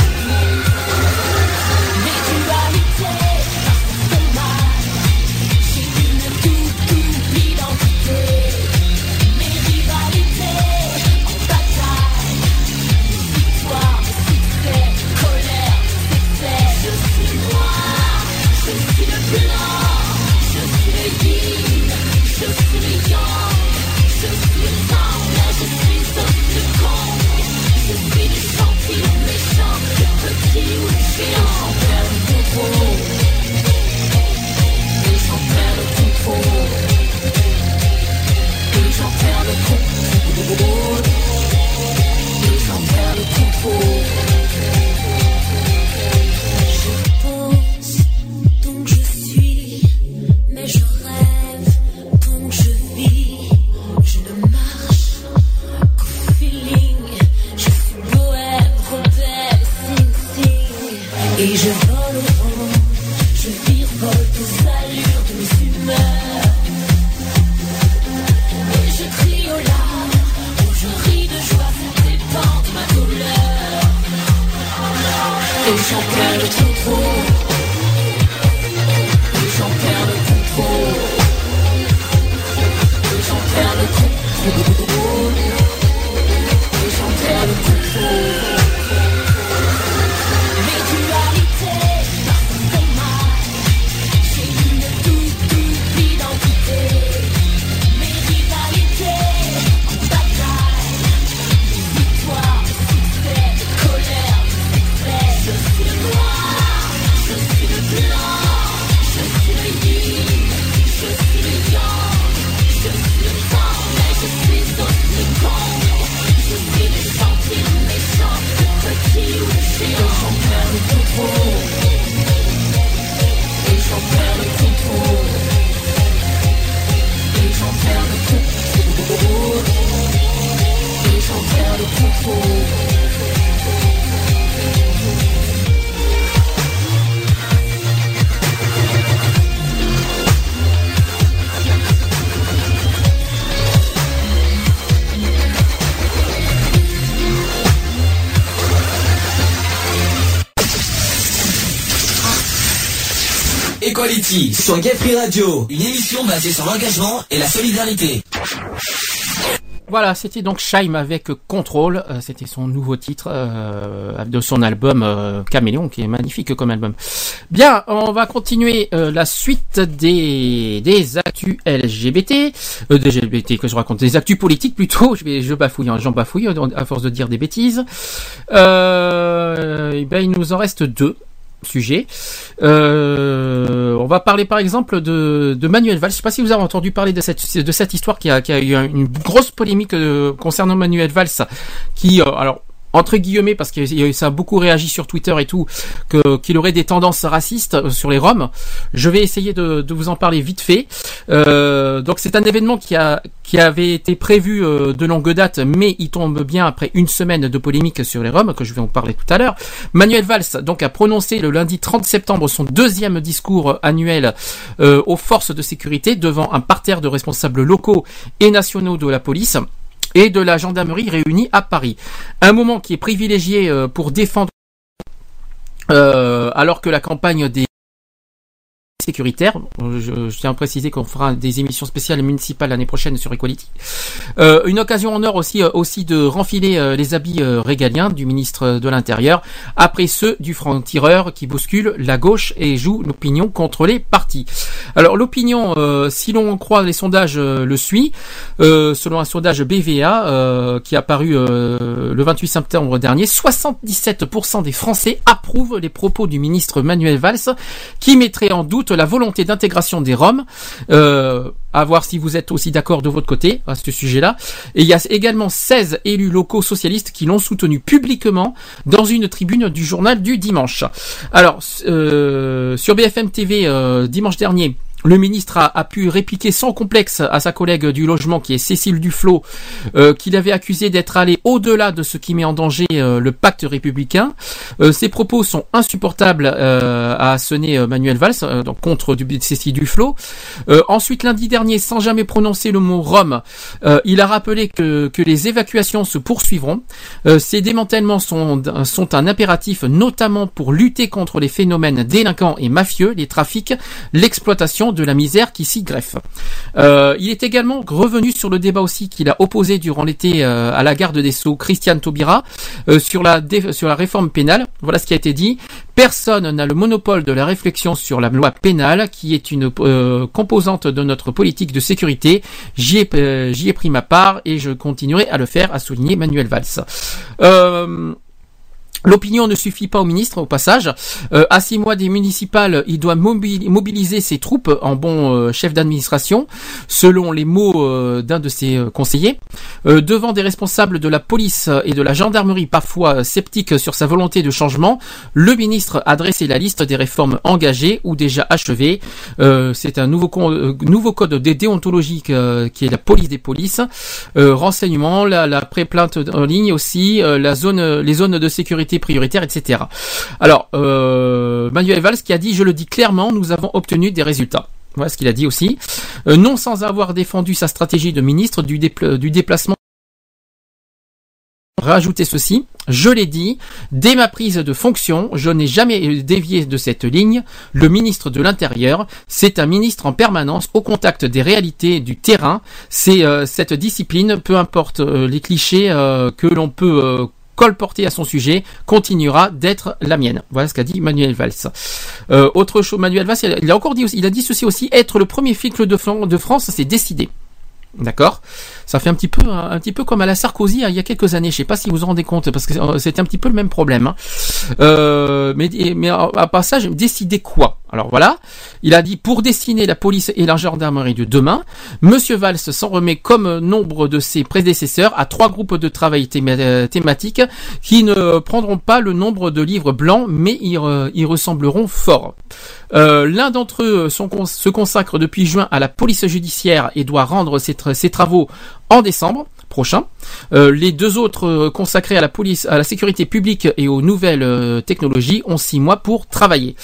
Et je Sur Gay Radio, une émission basée sur l'engagement et la solidarité. Voilà, c'était donc Shaim avec Control. Euh, c'était son nouveau titre euh, de son album euh, Caméléon, qui est magnifique comme album. Bien, on va continuer euh, la suite des des actus LGBT, des LGBT que je raconte, des actus politiques plutôt. Je je bafouille, hein, j'en bafouille à force de dire des bêtises. Eh ben, il nous en reste deux sujets. Euh, on va parler par exemple de, de Manuel Valls. Je sais pas si vous avez entendu parler de cette de cette histoire qui a, qui a eu une grosse polémique euh, concernant Manuel Valls, qui euh, alors entre guillemets parce que ça a beaucoup réagi sur Twitter et tout que qu'il aurait des tendances racistes euh, sur les Roms. Je vais essayer de, de vous en parler vite fait. Euh, donc c'est un événement qui a qui avait été prévu euh, de longue date, mais il tombe bien après une semaine de polémique sur les Roms que je vais vous parler tout à l'heure. Manuel Valls donc a prononcé le lundi 30 septembre son deuxième discours annuel euh, aux forces de sécurité devant un parterre de responsables locaux et nationaux de la police et de la gendarmerie réunis à Paris. Un moment qui est privilégié euh, pour défendre Euh, alors que la campagne des sécuritaire. Je, je tiens à préciser qu'on fera des émissions spéciales municipales l'année prochaine sur Equality. Euh, une occasion en or aussi, euh, aussi de renfiler euh, les habits euh, régaliens du ministre de l'Intérieur après ceux du franc-tireur qui bouscule la gauche et joue l'opinion contre les partis. Alors l'opinion, euh, si l'on croit les sondages, le suit. Euh, selon un sondage BVA qui a paru le 28 septembre dernier, 77% des Français approuvent les propos du ministre Manuel Valls qui mettrait en doute la volonté d'intégration des Roms. Euh, à voir si vous êtes aussi d'accord de votre côté à ce sujet-là. Et il y a également 16 élus locaux socialistes qui l'ont soutenu publiquement dans une tribune du journal du dimanche. Alors, euh, sur BFM TV euh, dimanche dernier, le ministre a, a, pu répliquer sans complexe à sa collègue du logement qui est Cécile Duflot euh, qu'il avait accusé d'être allé au-delà de ce qui met en danger euh, le pacte républicain. Euh, propos sont insupportables a asséné Manuel Valls donc contre du, Cécile Duflot. ensuite lundi dernier sans jamais prononcer le mot Rome il a rappelé que, que les évacuations se poursuivront. ces démantèlements sont, sont un impératif notamment pour lutter contre les phénomènes délinquants et mafieux, les trafics, l'exploitation de la misère qui s'y greffe. Euh, il est également revenu sur le débat aussi qu'il a opposé durant l'été euh, à la garde des Sceaux, Christiane Taubira, euh, sur, la sur la réforme pénale. Voilà ce qui a été dit. Personne n'a le monopole de la réflexion sur la loi pénale, qui est une composante de notre politique de sécurité. J'y ai, j'y ai pris ma part et je continuerai à le faire, a souligné Manuel Valls. Euh, L'opinion ne suffit pas au ministre, au passage. Euh, à six mois des municipales, il doit mobiliser ses troupes en bon euh, chef d'administration, selon les mots euh, d'un de ses conseillers. devant des responsables de la police et de la gendarmerie, parfois sceptiques sur sa volonté de changement, le ministre a dressé la liste des réformes engagées ou déjà achevées. C'est un nouveau, nouveau code des déontologiques qui est la police des polices. renseignement, la, la pré-plainte en ligne aussi, la zone, les zones de sécurité prioritaire, etc. Alors, euh, Manuel Valls qui a dit, je le dis clairement, nous avons obtenu des résultats. Voilà ce qu'il a dit aussi. Euh, non sans avoir défendu sa stratégie de ministre du, dépla du déplacement rajouter ceci, je l'ai dit, dès ma prise de fonction, je n'ai jamais dévié de cette ligne. Le ministre de l'Intérieur, c'est un ministre en permanence au contact des réalités du terrain. C'est euh, cette discipline, peu importe les clichés que l'on peut colporté à son sujet continuera d'être la mienne. Voilà ce qu'a dit Manuel Valls. Euh, autre chose, Manuel Valls, il a encore dit, il a dit ceci aussi, être le premier filtre de, de France, c'est décidé. D'accord? Ça fait un petit peu un, petit peu comme à la Sarkozy hein, il y a quelques années. Je sais pas si vous vous rendez compte parce que c'était un petit peu le même problème. Hein. Euh, mais mais à passage, décider quoi? Alors voilà, il a dit pour dessiner la police et la gendarmerie de demain. Monsieur Valls s'en remet comme nombre de ses prédécesseurs à trois groupes de travail théma thématiques qui ne prendront pas le nombre de livres blancs, mais ils, ressembleront fort. Euh, L'un d'entre eux se consacre depuis juin à la police judiciaire et doit rendre ses travaux en décembre prochain. Euh, les deux autres consacrés à la police, à la sécurité publique et aux nouvelles euh, technologies ont six mois pour travailler.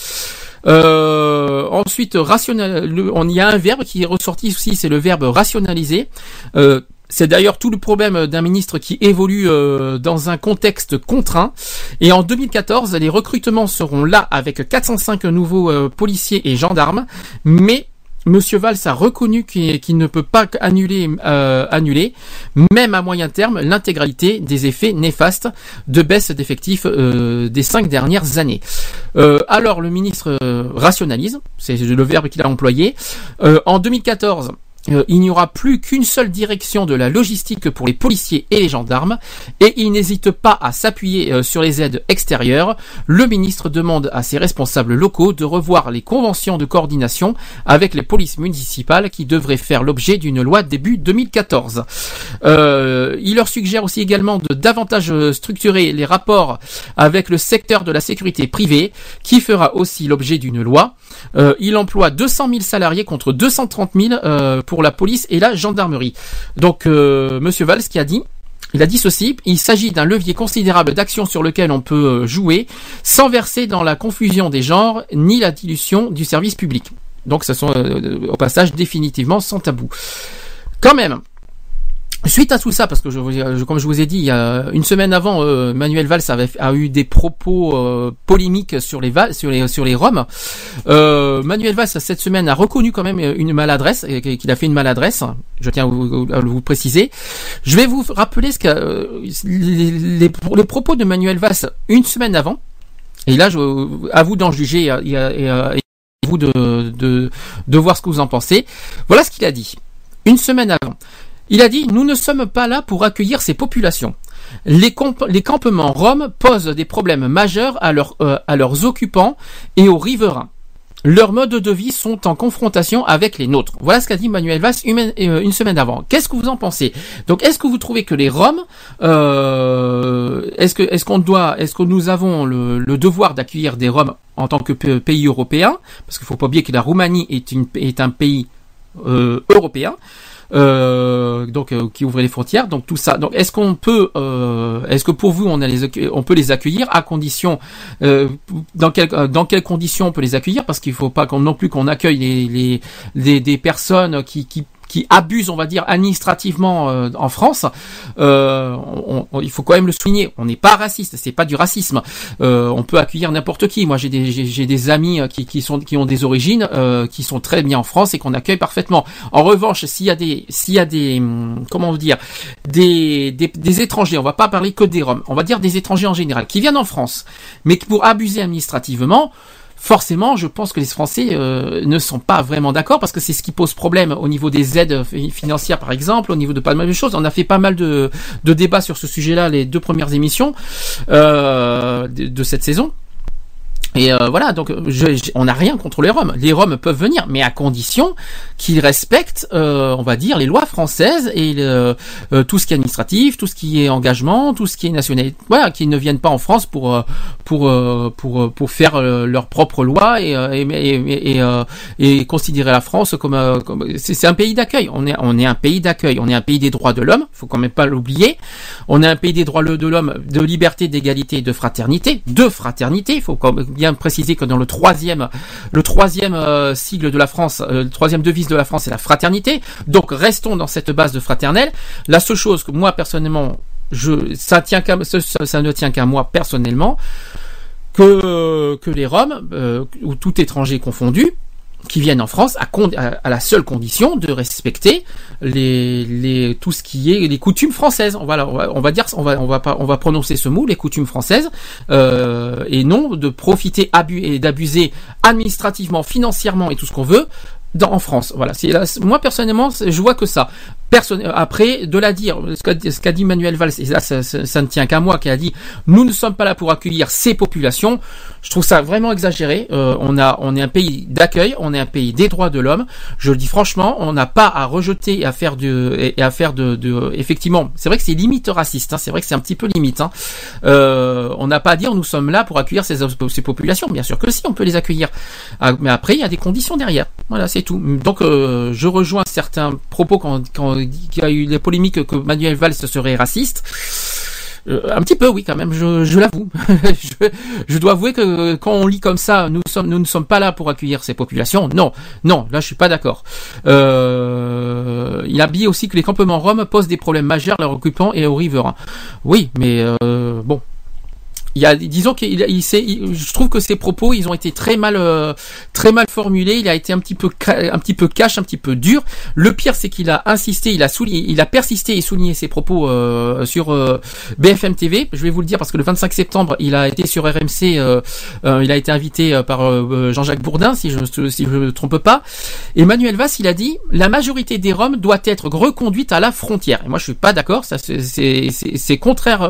Euh, ensuite, rationnel, on y a un verbe qui est ressorti aussi, c'est le verbe rationaliser. Euh, c'est d'ailleurs tout le problème d'un ministre qui évolue euh, dans un contexte contraint. Et en 2014, les recrutements seront là avec 405 nouveaux euh, policiers et gendarmes. Mais Monsieur Valls a reconnu qu'il ne peut pas annuler, euh, annuler, même à moyen terme, l'intégralité des effets néfastes de baisse d'effectifs euh, des cinq dernières années. Euh, alors le ministre rationalise, c'est le verbe qu'il a employé. en 2014, euh, il n'y aura plus qu'une seule direction de la logistique pour les policiers et les gendarmes, et il n'hésite pas à s'appuyer euh, sur les aides extérieures. Le ministre demande à ses responsables locaux de revoir les conventions de coordination avec les polices municipales qui devraient faire l'objet d'une loi début 2014. Euh, il leur suggère aussi également de davantage structurer les rapports avec le secteur de la sécurité privée, qui fera aussi l'objet d'une loi. Il emploie 200 000 salariés contre 230 000 euh, pour la police et la gendarmerie. Donc, euh, Monsieur Valls qui a dit. Il a dit ceci, il s'agit d'un levier considérable d'action sur lequel on peut jouer sans verser dans la confusion des genres ni la dilution du service public. Donc ce sont au passage définitivement sans tabou. Quand même, Suite à tout ça, parce que je, je- comme je vous ai dit, il y a une semaine avant, euh, Manuel Valls avait, a eu des propos euh, polémiques sur les sur les sur les Roms. Euh, Manuel Valls cette semaine a reconnu quand même une maladresse, qu'il a fait une maladresse. Je tiens à vous, à préciser. Je vais vous rappeler ce que les, les, propos de Manuel Valls une semaine avant. Et là, à vous d'en juger et, à- vous de de voir ce que vous en pensez. Voilà ce qu'il a dit une semaine avant. Il a dit Nous ne sommes pas là pour accueillir ces populations. Les, campements roms posent des problèmes majeurs à, leurs euh, à leurs occupants et aux riverains. Leurs modes de vie sont en confrontation avec les nôtres. Voilà ce qu'a dit Manuel Valls une, euh, une semaine avant. Qu'est-ce que vous en pensez? Donc, est-ce que vous trouvez que les Roms, euh, est-ce que qu'on doit, est-ce que nous avons le, devoir d'accueillir des Roms en tant que pays européen? Parce qu'il faut pas oublier que la Roumanie est, un pays européen euh, donc euh, qui ouvrait les frontières. Donc tout ça. Donc est-ce qu'on peut, euh, est-ce que pour vous on a les, on peut les accueillir à condition, dans quelles dans quelles conditions on peut les accueillir? Parce qu'il faut pas qu'on non plus qu'on accueille les, les, les- des personnes qui qui qui abusent, on va dire, administrativement euh, en France, euh, on- on- il faut quand même le souligner. On n'est pas raciste, c'est pas du racisme. Euh, on peut accueillir n'importe qui. Moi, j'ai des des amis euh, qui, qui sont qui ont des origines, euh, qui sont très bien en France et qu'on accueille parfaitement. En revanche, s'il y a des s'il y a des hum, comment dire des, des des étrangers, on va pas parler que des Roms, on va dire des étrangers en général qui viennent en France, mais qui pour abuser administrativement forcément, je pense que les Français euh, ne sont pas vraiment d'accord parce que c'est ce qui pose problème au niveau des aides fi- financières, par exemple, au niveau de pas mal de choses. On a fait pas mal de, débats sur ce sujet-là les deux premières émissions euh, de cette saison. Et euh, voilà, donc je- je- on n'a rien contre les Roms. Les Roms peuvent venir, mais à condition qu'ils respectent, euh, on va dire, les lois françaises et le- euh, tout ce qui est administratif, tout ce qui est engagement, tout ce qui est nationalité. Voilà, qu'ils ne viennent pas en France pour euh, pour euh, pour euh, pour faire leurs propres lois et et et, et, et considérer la France comme comme c'est un pays d'accueil. On est on est un pays d'accueil. On est un pays des droits de l'homme. Faut quand même pas l'oublier. On est un pays des droits de l'homme, de liberté, d'égalité, de fraternité, de fraternité. Faut quand même bien préciser que dans le troisième, le troisième euh, sigle de la France, euh, le troisième devise de la France, c'est la fraternité. Donc restons dans cette base de fraternelle. La seule chose que moi personnellement, je, ça tient qu'à, ça, ça- ne tient qu'à moi personnellement, que que les Roms euh, ou tout étranger confondu qui viennent en France à, à, la seule condition de respecter les, les tout ce qui est les coutumes françaises. On va, on va, dire, on va, on va pas, on va prononcer ce mot, les coutumes françaises, euh, et non de profiter et d'abuser administrativement, financièrement et tout ce qu'on veut dans, en France. Voilà. Moi personnellement, je vois que ça. Personne, euh, après, de la dire, ce qu'a dit Manuel Valls, et là, ça, ça- ça ne tient qu'à moi, qui a dit, nous ne sommes pas là pour accueillir ces populations. Je trouve ça vraiment exagéré. Euh, on a, on est un pays d'accueil, on est un pays des droits de l'homme. Je le dis franchement, on n'a pas à rejeter et à faire de, et et à faire de, de effectivement, c'est vrai que c'est limite raciste. hein, c'est vrai que c'est un petit peu limite. hein. Euh, on n'a pas à dire, nous sommes là pour accueillir ces, ces populations. Bien sûr que si, on peut les accueillir. Ah, mais après, il y a des conditions derrière. Voilà, c'est tout. Donc, euh, je rejoins certains propos quand, quand y a eu les polémiques que Manuel Valls serait raciste. Euh, un petit peu, oui, quand même, je, je l'avoue. je, je dois avouer que quand on lit comme ça, nous sommes, nous ne sommes pas là pour accueillir ces populations. Non, non, là, je suis pas d'accord. Euh, il a dit aussi que les campements roms posent des problèmes majeurs à leurs occupants et aux riverains. Oui, mais euh, bon. Il y a, disons qu'il il, il- je trouve que ses propos, ils ont été très mal, euh, très mal formulés. Il a été un petit peu, un petit peu cash, un petit peu dur. Le pire, c'est qu'il a insisté, il a souligné, il a persisté et souligné ses propos euh, sur euh, BFM TV. Je vais vous le dire parce que le 25 septembre, il a été sur RMC, euh, euh, il a été invité euh, par Jean-Jacques Bourdin, si je si je me trompe pas. Emmanuel Vass, il a dit la majorité des Roms doit être reconduite à la frontière. Et moi, je suis pas d'accord. Ça, c'est- contraire,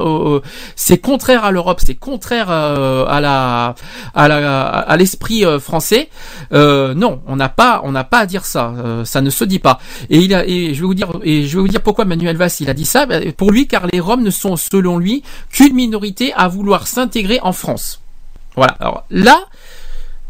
c'est contraire à l'Europe, c'est contraire euh, à la à l'esprit euh, français. Euh, non, on n'a pas on n'a pas à dire ça. Ça ne se dit pas. Et je vais vous dire et je vais vous dire pourquoi Manuel Valls il a dit ça. Ben, Pour lui, car les Roms ne sont selon lui qu'une minorité à vouloir s'intégrer en France. Voilà. Alors là.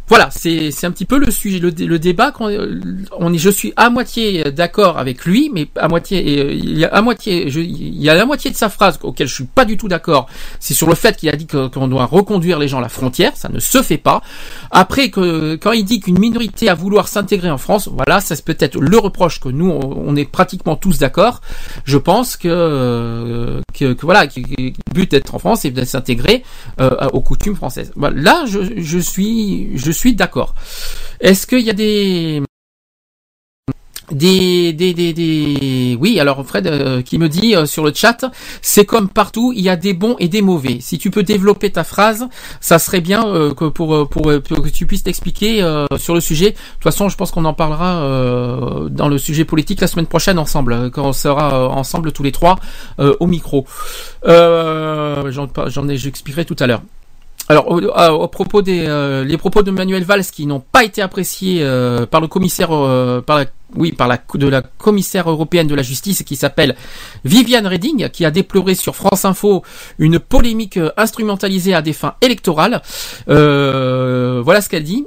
Voilà, c'est un petit peu le sujet, le, le débat. qu'on- euh, On est, je suis à moitié d'accord avec lui, mais à moitié, euh, il y a à moitié, il y a la moitié de sa phrase auquel je suis pas du tout d'accord. C'est sur le fait qu'il a dit qu'on doit reconduire les gens à la frontière, ça ne se fait pas. Après que quand il dit qu'une minorité a vouloir s'intégrer en France, voilà, ça c'est peut-être le reproche que nous on, est pratiquement tous d'accord. Je pense que euh, que, que voilà, que- le but d'être en France c'est de s'intégrer aux coutumes françaises. Là, je, je suis je d'accord. Est-ce qu'il y a des des, des, des, des... Oui, alors Fred euh, qui me dit euh, sur le chat, c'est comme partout, il y a des bons et des mauvais. Si tu peux développer ta phrase, ça serait bien euh, que pour, pour, que tu puisses t'expliquer sur le sujet. De toute façon, je pense qu'on en parlera dans le sujet politique la semaine prochaine ensemble, quand on sera ensemble tous les trois au micro. J'en j'en ai, j'expliquerai tout à l'heure. Alors, au, propos des euh, les propos de Manuel Valls qui n'ont pas été appréciés euh, par le commissaire, euh, par la, oui, par la de la commissaire européenne de la justice qui s'appelle Viviane Reding, qui a déploré sur France Info une polémique instrumentalisée à des fins électorales. Voilà ce qu'elle dit.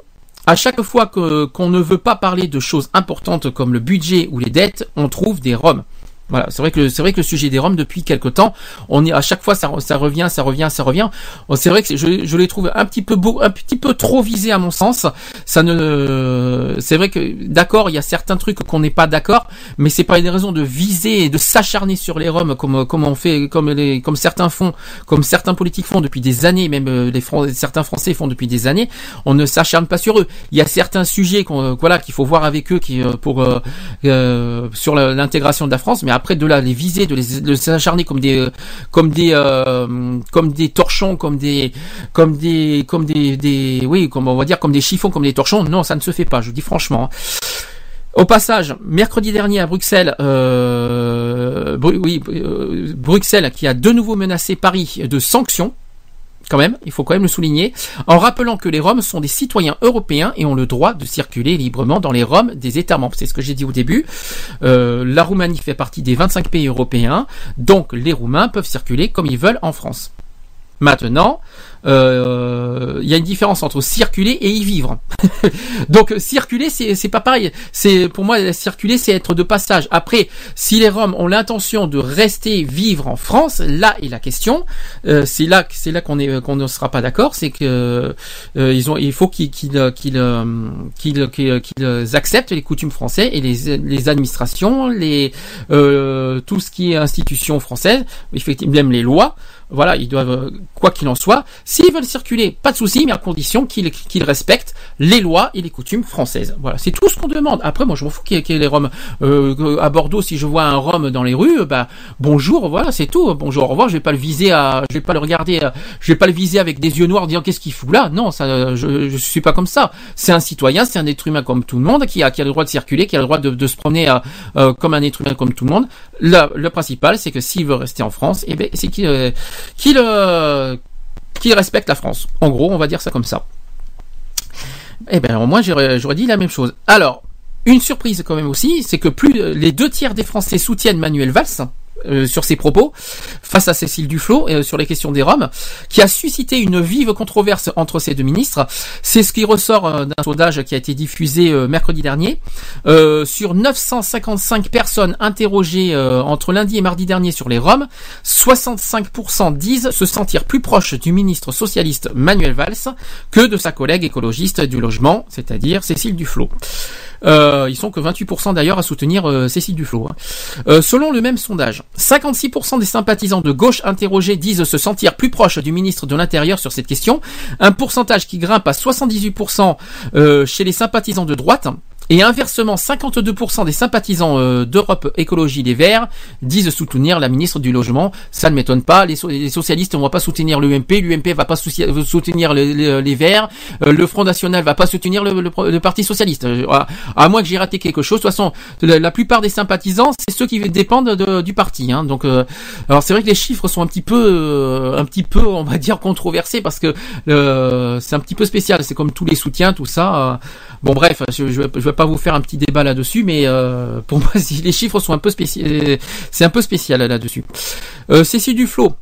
À chaque fois que qu'on ne veut pas parler de choses importantes comme le budget ou les dettes, on trouve des roms. Voilà, c'est vrai que c'est vrai que le sujet des Roms depuis quelque temps, on est à chaque fois ça, ça revient, ça revient, ça revient. Bon, C'est vrai que je, je les trouve un petit peu beau, un petit peu trop visés à mon sens. Ça ne, c'est vrai que d'accord, il y a certains trucs qu'on n'est pas d'accord, mais c'est pas une raison de viser et de s'acharner sur les Roms comme comme on fait, comme les, comme certains font, comme certains politiques font depuis des années, même euh, les certains Français font depuis des années. On ne s'acharne pas sur eux. Il y a certains sujets qu'on, voilà, qu'il faut voir avec eux, qui euh, pour euh, euh, sur l'intégration de la France, mais après de là les viser, de les de s'acharner comme des euh, comme des euh, comme des torchons, comme des comme des comme des, oui, comme on va dire comme des chiffons, comme des torchons. Non, ça ne se fait pas. Je vous dis franchement. hein. Au passage, mercredi dernier à Bruxelles, euh, Bruxelles qui a de nouveau menacé Paris de sanctions quand même, il faut quand même le souligner, en rappelant que les Roms sont des citoyens européens et ont le droit de circuler librement dans les Roms des États membres. C'est ce que j'ai dit au début. Euh, la Roumanie fait partie des 25 pays européens, donc les Roumains peuvent circuler comme ils veulent en France. Maintenant, euh, il y a une différence entre circuler et y vivre. Donc circuler, c'est pas pareil. C'est pour moi circuler, c'est être de passage. Après, si les Roms ont l'intention de rester vivre en France, là est la question. Euh, c'est là c'est là qu'on est qu'on ne sera pas d'accord. C'est que euh, ils ont il faut qu'ils qu'ils euh, qu'ils qu'ils- qu'ils acceptent les coutumes françaises et les les administrations, les euh, tout ce qui est institutions françaises, effectivement même les lois. Voilà, ils doivent, euh, quoi qu'il en soit, s'ils veulent circuler, pas de souci, mais à condition qu'ils qu'ils respectent les lois et les coutumes françaises. Voilà, c'est tout ce qu'on demande. Après, moi, je m'en fous qu'il y qu'il y ait les Roms. Euh, à Bordeaux, si je vois un Rome dans les rues, bah bonjour, voilà, c'est tout. Bonjour, au revoir. Je vais pas le viser à, je vais pas le regarder, euh, je vais pas le viser avec des yeux noirs, disant qu'est-ce qu'il fout là. Non, ça, je, je suis pas comme ça. C'est un citoyen, c'est un être humain comme tout le monde, qui a, qui a le droit de circuler, qui a le droit de, de se promener euh, euh, comme un être humain comme tout le monde. Le, le principal, c'est que s'il veut rester en France, eh ben, c'est qu'il qu'il euh, qu'il respecte la France. En gros, on va dire ça comme ça. Eh ben, au moins, j'aurais dit la même chose. Alors, une surprise quand même aussi, c'est que plus les deux tiers des Français soutiennent Manuel Valls. Euh, sur ses propos face à Cécile Duflot euh, sur les questions des Roms, qui a suscité une vive controverse entre ces deux ministres. C'est ce qui ressort euh, d'un sondage qui a été diffusé euh, mercredi dernier. Sur 955 personnes interrogées entre lundi et mardi dernier sur les Roms, 65% disent se sentir plus proches du ministre socialiste Manuel Valls que de sa collègue écologiste du logement, c'est-à-dire Cécile Duflot. Euh, ils sont que 28% d'ailleurs à soutenir euh, Cécile Duflot. hein. Euh, selon le même sondage, 56% des sympathisants de gauche interrogés disent se sentir plus proches du ministre de l'Intérieur sur cette question, un pourcentage qui grimpe à 78% euh, chez les sympathisants de droite. Et inversement, 52% des sympathisants euh, d'Europe Écologie Les Verts disent soutenir la ministre du Logement. Ça ne m'étonne pas. Les, so- les socialistes ne vont pas soutenir l'UMP. L'UMP va pas souci- euh, soutenir les, Verts. Euh, le Front National va pas soutenir le, Parti Socialiste. Euh, à, moins que j'ai raté quelque chose. De toute façon, la, plupart des sympathisants, c'est ceux qui dépendent de- du parti. hein. Donc, euh, alors c'est vrai que les chiffres sont un petit peu, euh, un petit peu, on va dire controversés parce que c'est un petit peu spécial. C'est comme tous les soutiens, tout ça. Bon bref, je vais pas vous faire un petit débat là-dessus, mais euh, pour moi, les chiffres sont un peu spéciaux, c'est un peu spécial là-dessus. Euh, Cécile Duflot,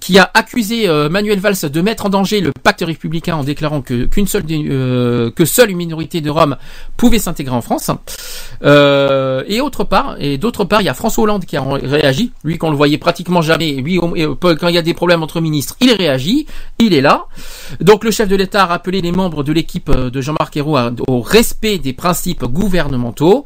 qui a accusé euh, Manuel Valls de mettre en danger le pacte républicain en déclarant que qu'une seule euh, que seule une minorité de Roms pouvait s'intégrer en France. Euh, et autre part, et d'autre part, il y a François Hollande qui a réagi, lui qu'on le voyait pratiquement jamais. Lui, quand il y a des problèmes entre ministres, il réagit, il est là. Donc le chef de l'État a rappelé les membres de l'équipe de Jean-Marc Ayrault au respect des principes gouvernementaux,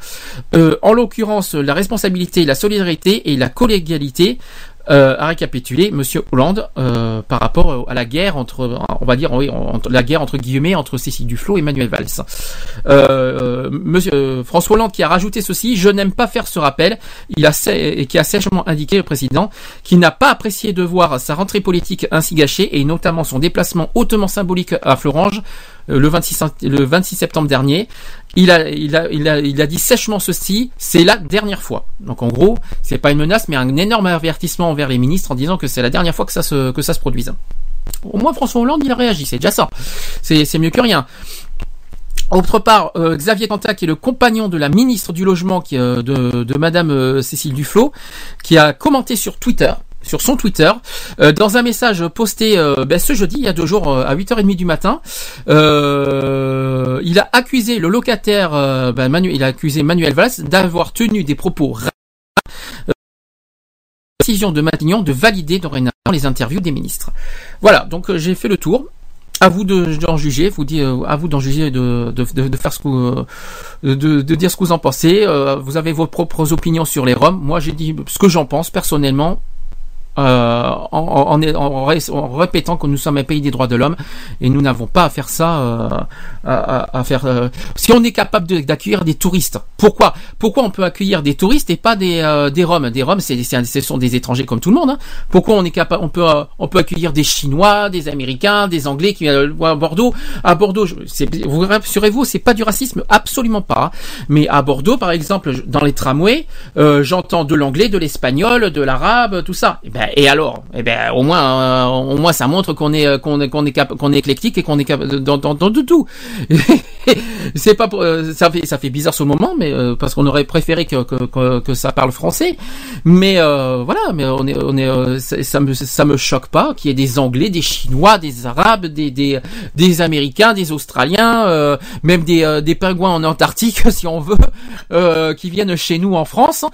en l'occurrence la responsabilité, la solidarité et la collégialité euh, a récapitulé Monsieur Hollande euh, par rapport à la guerre entre, on va dire, oui, entre, la guerre entre guillemets entre Cécile Duflot et Manuel Valls. Euh, Monsieur François Hollande qui a rajouté ceci je n'aime pas faire ce rappel. Il a et qui a sèchement indiqué le président qui n'a pas apprécié de voir sa rentrée politique ainsi gâchée et notamment son déplacement hautement symbolique à Florange le 26, le 26 septembre dernier. Il a, dit sèchement ceci, c'est la dernière fois. Donc en gros, c'est pas une menace, mais un énorme avertissement envers les ministres en disant que c'est la dernière fois que ça se, que produise. Au moins François Hollande, il a réagi, c'est déjà ça. C'est, mieux que rien. Autre part, euh, Xavier qui est le compagnon de la ministre du Logement euh, de, de Madame euh, Cécile Duflot, qui a commenté sur Twitter, sur son Twitter, euh, dans un message posté euh, ben, ce jeudi, il y a deux jours, euh, à 8h30 du matin, il a accusé le locataire, ben, Manuel, il a accusé Manuel Valls d'avoir tenu des propos décision de Matignon de valider dorénavant les interviews des ministres. Voilà, donc j'ai fait le tour. À vous d'en juger, vous dit, à vous d'en juger, de, de, de, faire ce que, de, dire ce que vous en pensez. vous avez vos propres opinions sur les Roms. Moi, j'ai dit ce que j'en pense personnellement. Euh, en, en, répétant que nous sommes un pays des droits de l'homme et nous n'avons pas à faire ça, euh, à, faire. Euh, si on est capable d'accueillir des touristes, pourquoi? Pourquoi on peut accueillir des touristes et pas des des Roms? Des Roms, c'est ce sont des étrangers comme tout le monde. Hein. Pourquoi on est capable On peut on peut accueillir des Chinois, des Américains, des Anglais qui viennent à Bordeaux? À Bordeaux, vous rassurez-vous, c'est pas du racisme, absolument pas. Mais à Bordeaux, par exemple, dans les tramways, j'entends de l'anglais, de l'espagnol, de l'arabe, tout ça. Eh ben, et alors? Eh ben, au moins, euh, au moins, ça montre qu'on est, qu'on est, qu'on est, qu'on est éclectique et qu'on est capable d'entendre de tout. c'est pas, pour, euh, ça fait, ça fait bizarre ce moment, mais euh, parce qu'on aurait préféré que, que, que, ça parle français. Mais voilà, mais on est, on est, ça, me, ça me choque pas qu'il y ait des Anglais, des Chinois, des Arabes, des, des, des Américains, des Australiens, même des, des pingouins en Antarctique, si on veut, qui viennent chez nous en France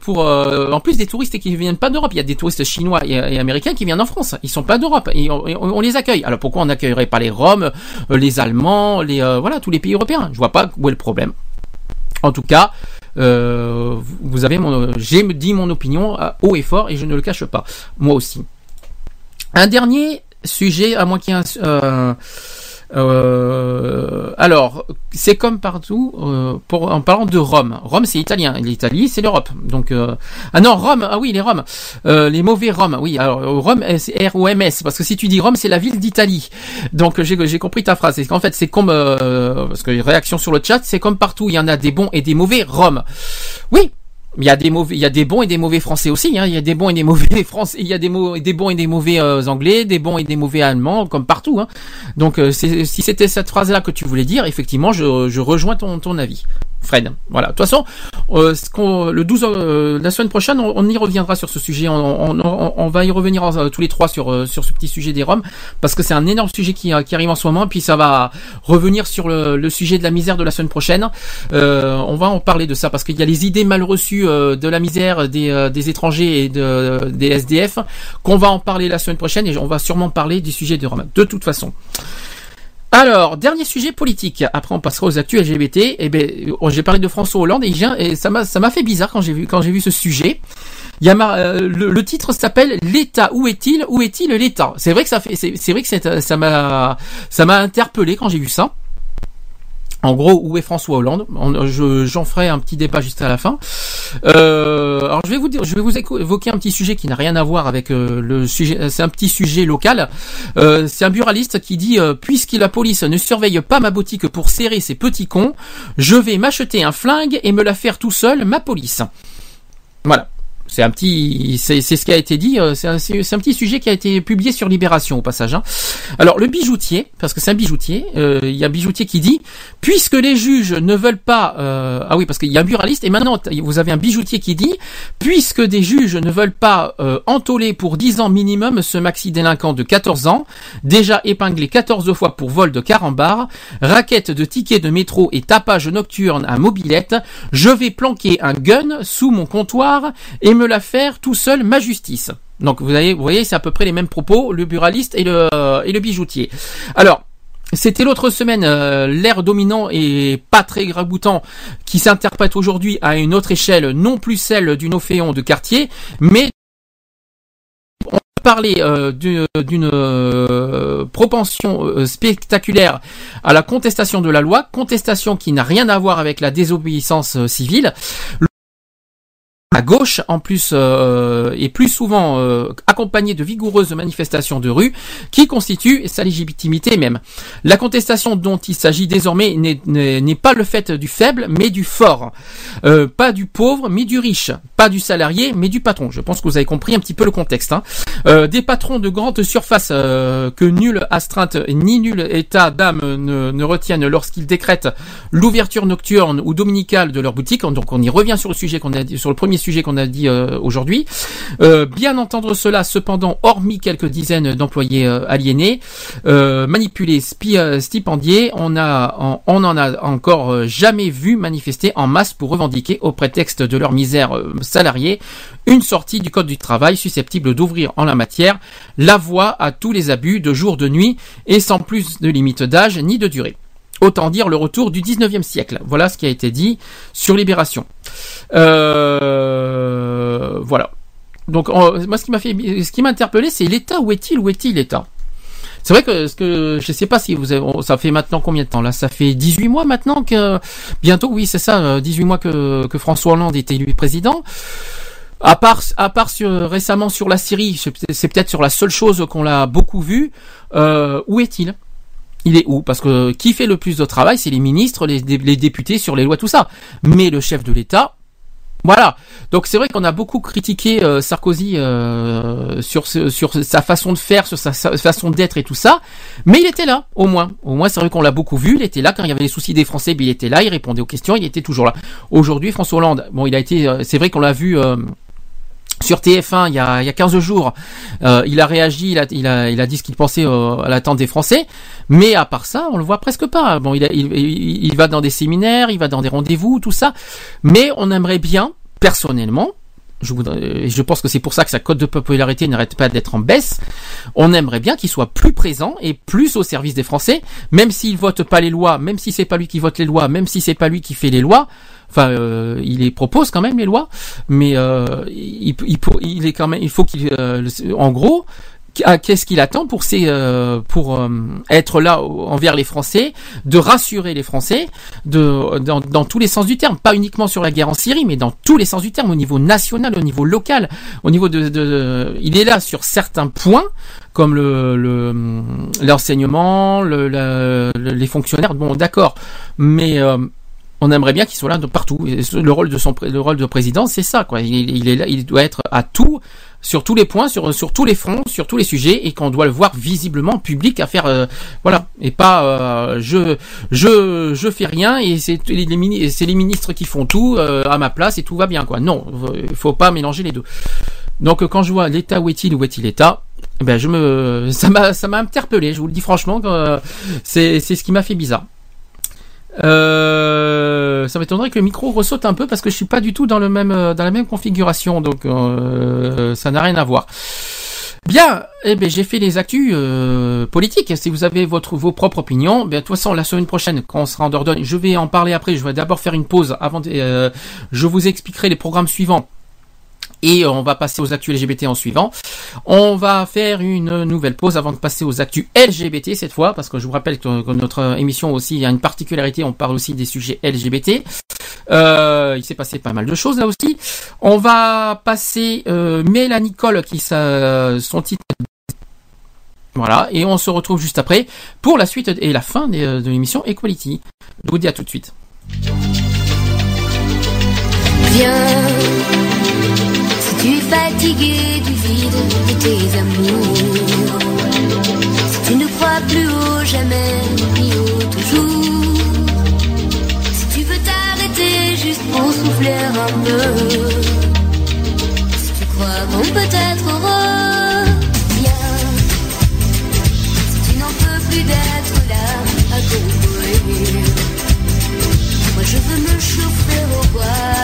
pour, en plus des touristes qui viennent pas d'Europe. Il y a des chinois et, américains qui viennent en France. Ils sont pas d'Europe et on, les accueille. Alors pourquoi on n'accueillerait pas les Roms, euh, les Allemands, les euh, voilà tous les pays européens? Je vois pas où est le problème. En tout cas, euh, vous avez mon, j'ai dit mon opinion haut et fort et je ne le cache pas. Moi aussi. Un dernier sujet, à moins qu'il y ait un, alors, c'est comme partout, euh, pour, en parlant de Rome. Rome, c'est italien. L'Italie, c'est l'Europe. Donc, euh, ah non, Rome, ah oui, les Roms. Euh, les mauvais Roms, oui. Alors, Rome, c'est R-O-M-S. Parce que si tu dis Rome, c'est la ville d'Italie. Donc, j'ai compris ta phrase. En fait, c'est comme, parce que les réactions sur le chat, c'est comme partout. Il y en a des bons et des mauvais Roms. Oui, il y a des mauvais, il y a des bons et des mauvais français aussi. Hein. Il y a des bons et des mauvais français. Il y a des, bons et des mauvais euh, anglais, des bons et des mauvais allemands, comme partout. Hein. Donc, euh, si c'était cette phrase-là que tu voulais dire, effectivement, je, je rejoins ton, ton avis. Fred. Voilà. De toute façon, euh, le 12, euh, la semaine prochaine, on, y reviendra sur ce sujet. On, on, on va y revenir euh, tous les trois sur sur ce petit sujet des Roms, parce que c'est un énorme sujet qui, qui arrive en ce moment. Puis ça va revenir sur le, le sujet de la misère de la semaine prochaine. on va en parler de ça parce qu'il y a les idées mal reçues de la misère des, des étrangers et de, des SDF qu'on va en parler la semaine prochaine et on va sûrement parler du sujet des Roms. De toute façon. Alors, dernier sujet politique. Après, on passera aux actus LGBT. Eh ben, oh, j'ai parlé de François Hollande et, ça m'a, m'a fait bizarre quand j'ai vu, vu ce sujet. Il y a euh, le, titre s'appelle l'État. Où est-il? Où est-il l'État? C'est vrai que ça fait, c'est, vrai que ça m'a, ça m'a interpellé quand j'ai vu ça. En gros, où est François Hollande? J'en ferai un petit débat juste à la fin. Euh, alors, je vais vous dire, je vais vous évoquer un petit sujet qui n'a rien à voir avec euh, le sujet. C'est un petit sujet local. Euh, c'est un buraliste qui dit puisque la police ne surveille pas ma boutique pour serrer ces petits cons, je vais m'acheter un flingue et me la faire tout seul, ma police. Voilà. C'est un petit, c'est c'est ce qui a été dit. euh, C'est un, un petit sujet qui a été publié sur Libération au passage. hein. Alors le bijoutier, parce que c'est un bijoutier, euh, il y a un bijoutier qui dit, puisque les juges ne veulent pas, euh, ah oui, parce qu'il y a un buraliste et maintenant vous avez un bijoutier qui dit, puisque des juges ne veulent pas euh, entoler pour 10 ans minimum ce maxi délinquant de 14 ans, déjà épinglé 14 fois pour vol de carambar, raquette de tickets de métro et tapage nocturne à mobilette, je vais planquer un gun sous mon comptoir et me la faire tout seul ma justice. Donc vous voyez, vous voyez, c'est à peu près les mêmes propos, le buraliste et le, et le bijoutier. Alors, c'était l'autre semaine, euh, l'air dominant et pas très graboutant qui s'interprète aujourd'hui à une autre échelle, non plus celle du Noféon de quartier, mais on va parler euh, d'une euh, propension euh, spectaculaire à la contestation de la loi, contestation qui n'a rien à voir avec la désobéissance euh, civile. Gauche, en plus, euh, et plus souvent euh, accompagné de vigoureuses manifestations de rue, qui constituent sa légitimité même. La contestation dont il s'agit désormais n'est- pas le fait du faible, mais du fort. Euh, pas du pauvre, mais du riche. Pas du salarié, mais du patron. Je pense que vous avez compris un petit peu le contexte. hein. Euh, des patrons de grande surface euh, que nulle astreinte ni nul état d'âme ne, ne retiennent lorsqu'ils décrètent l'ouverture nocturne ou dominicale de leur boutique. Donc on y revient sur le sujet qu'on a sur le premier sujet qu'on a dit euh, aujourd'hui. Euh, bien entendre cela, cependant, hormis quelques dizaines d'employés euh, aliénés, manipulés, stipendiés, on a, on, a encore jamais vu manifester en masse pour revendiquer, au prétexte de leur misère salariée, une sortie du code du travail susceptible d'ouvrir en la matière la voie à tous les abus de jour de nuit et sans plus de limite d'âge ni de durée. Autant dire le retour du 19e siècle. Voilà ce qui a été dit sur Libération. Euh, voilà. Donc moi ce qui m'a fait ce qui m'a interpellé c'est l'État où est-il où est-il l'État? C'est vrai que ce que je sais pas si vous avez, ça fait maintenant combien de temps là? Ça fait 18 mois maintenant que bientôt oui c'est ça euh, 18 mois que, François Hollande est élu président à part à part sur, récemment sur la Syrie c'est peut-être sur la seule chose qu'on l'a beaucoup vu euh, où est-il? Il est où? Parce que qui fait le plus de travail, c'est les ministres, les, députés sur les lois, tout ça. Mais le chef de l'État, voilà. Donc c'est vrai qu'on a beaucoup critiqué euh, Sarkozy euh, sur sa façon de faire, sur sa, façon d'être et tout ça, mais il était là au moins. Au moins c'est vrai qu'on l'a beaucoup vu. Il était là quand il y avait les soucis des Français, ben, il était là, il répondait aux questions, il était toujours là. Aujourd'hui François Hollande, bon il a été, euh, c'est vrai qu'on l'a vu. Sur TF1 il y a, il y a 15 jours, euh, il a réagi, il a, dit ce qu'il pensait euh, à l'attente des Français, mais à part ça, on le voit presque pas. Bon, il, va dans des séminaires, il va dans des rendez-vous, tout ça, mais on aimerait bien, personnellement, je, voudrais, et je pense que c'est pour ça que sa cote de popularité n'arrête pas d'être en baisse. On aimerait bien qu'il soit plus présent et plus au service des Français, même s'il vote pas les lois, même si c'est pas lui qui vote les lois, même si c'est pas lui qui fait les lois. Enfin, euh, il propose quand même les lois, mais euh, il, il, il est quand même, il faut qu'il, euh, le- en gros, qu'est-ce qu'il attend pour ces, euh, pour euh, être là envers les Français, de rassurer les Français, de dans, dans tous les sens du terme, pas uniquement sur la guerre en Syrie, mais dans tous les sens du terme, au niveau national, au niveau local, au niveau de, de il est là sur certains points comme le le- l'enseignement, le, la- le- les fonctionnaires. Bon, d'accord, mais euh, on aimerait bien qu'il soit là de partout. Et Le rôle de son le rôle de président, c'est ça quoi. Il, est là, il doit être à tout sur tous les points, sur sur tous les fronts, sur tous les sujets et qu'on doit le voir visiblement public à faire euh, voilà et pas euh, je je je fais rien et c'est les, les ministres qui font tout euh, à ma place et tout va bien quoi. Non, il faut pas mélanger les deux. Donc quand je vois l'État où est-il où est-il l'État, eh ben je me ça m'a ça m'a interpellé. Je vous le dis franchement, euh, c'est c'est ce qui m'a fait bizarre. Euh, ça m'étonnerait que le micro ressaute un peu parce que je suis pas du tout dans le même euh, dans la même configuration, donc euh, ça n'a rien à voir. Bien, eh ben j'ai fait les actus euh, politiques. Si vous avez votre vos propres opinions, ben de toute façon la semaine prochaine quand on sera en Dordogne, je vais en parler après. Je vais d'abord faire une pause avant. Euh, je vous expliquerai les programmes suivants. Et on va passer aux actus LGBT en suivant. On va faire une nouvelle pause avant de passer aux actus LGBT cette fois, parce que je vous rappelle que, notre émission aussi a une particularité, on parle aussi des sujets LGBT. Euh, il s'est passé pas mal de choses là aussi. On va passer euh, Mélanie Cole qui sa, son titre. Voilà, et on se retrouve juste après pour la suite et la fin de, de l'émission Equality. Je vous dis à tout de suite. Viens, fatigué du vide de tes amours, si tu ne crois plus au jamais ni au toujours, si tu veux t'arrêter juste pour souffler un peu, si tu crois qu'on peut être heureux, viens. Si tu n'en peux plus d'être là à courir, moi je veux me chauffer au bois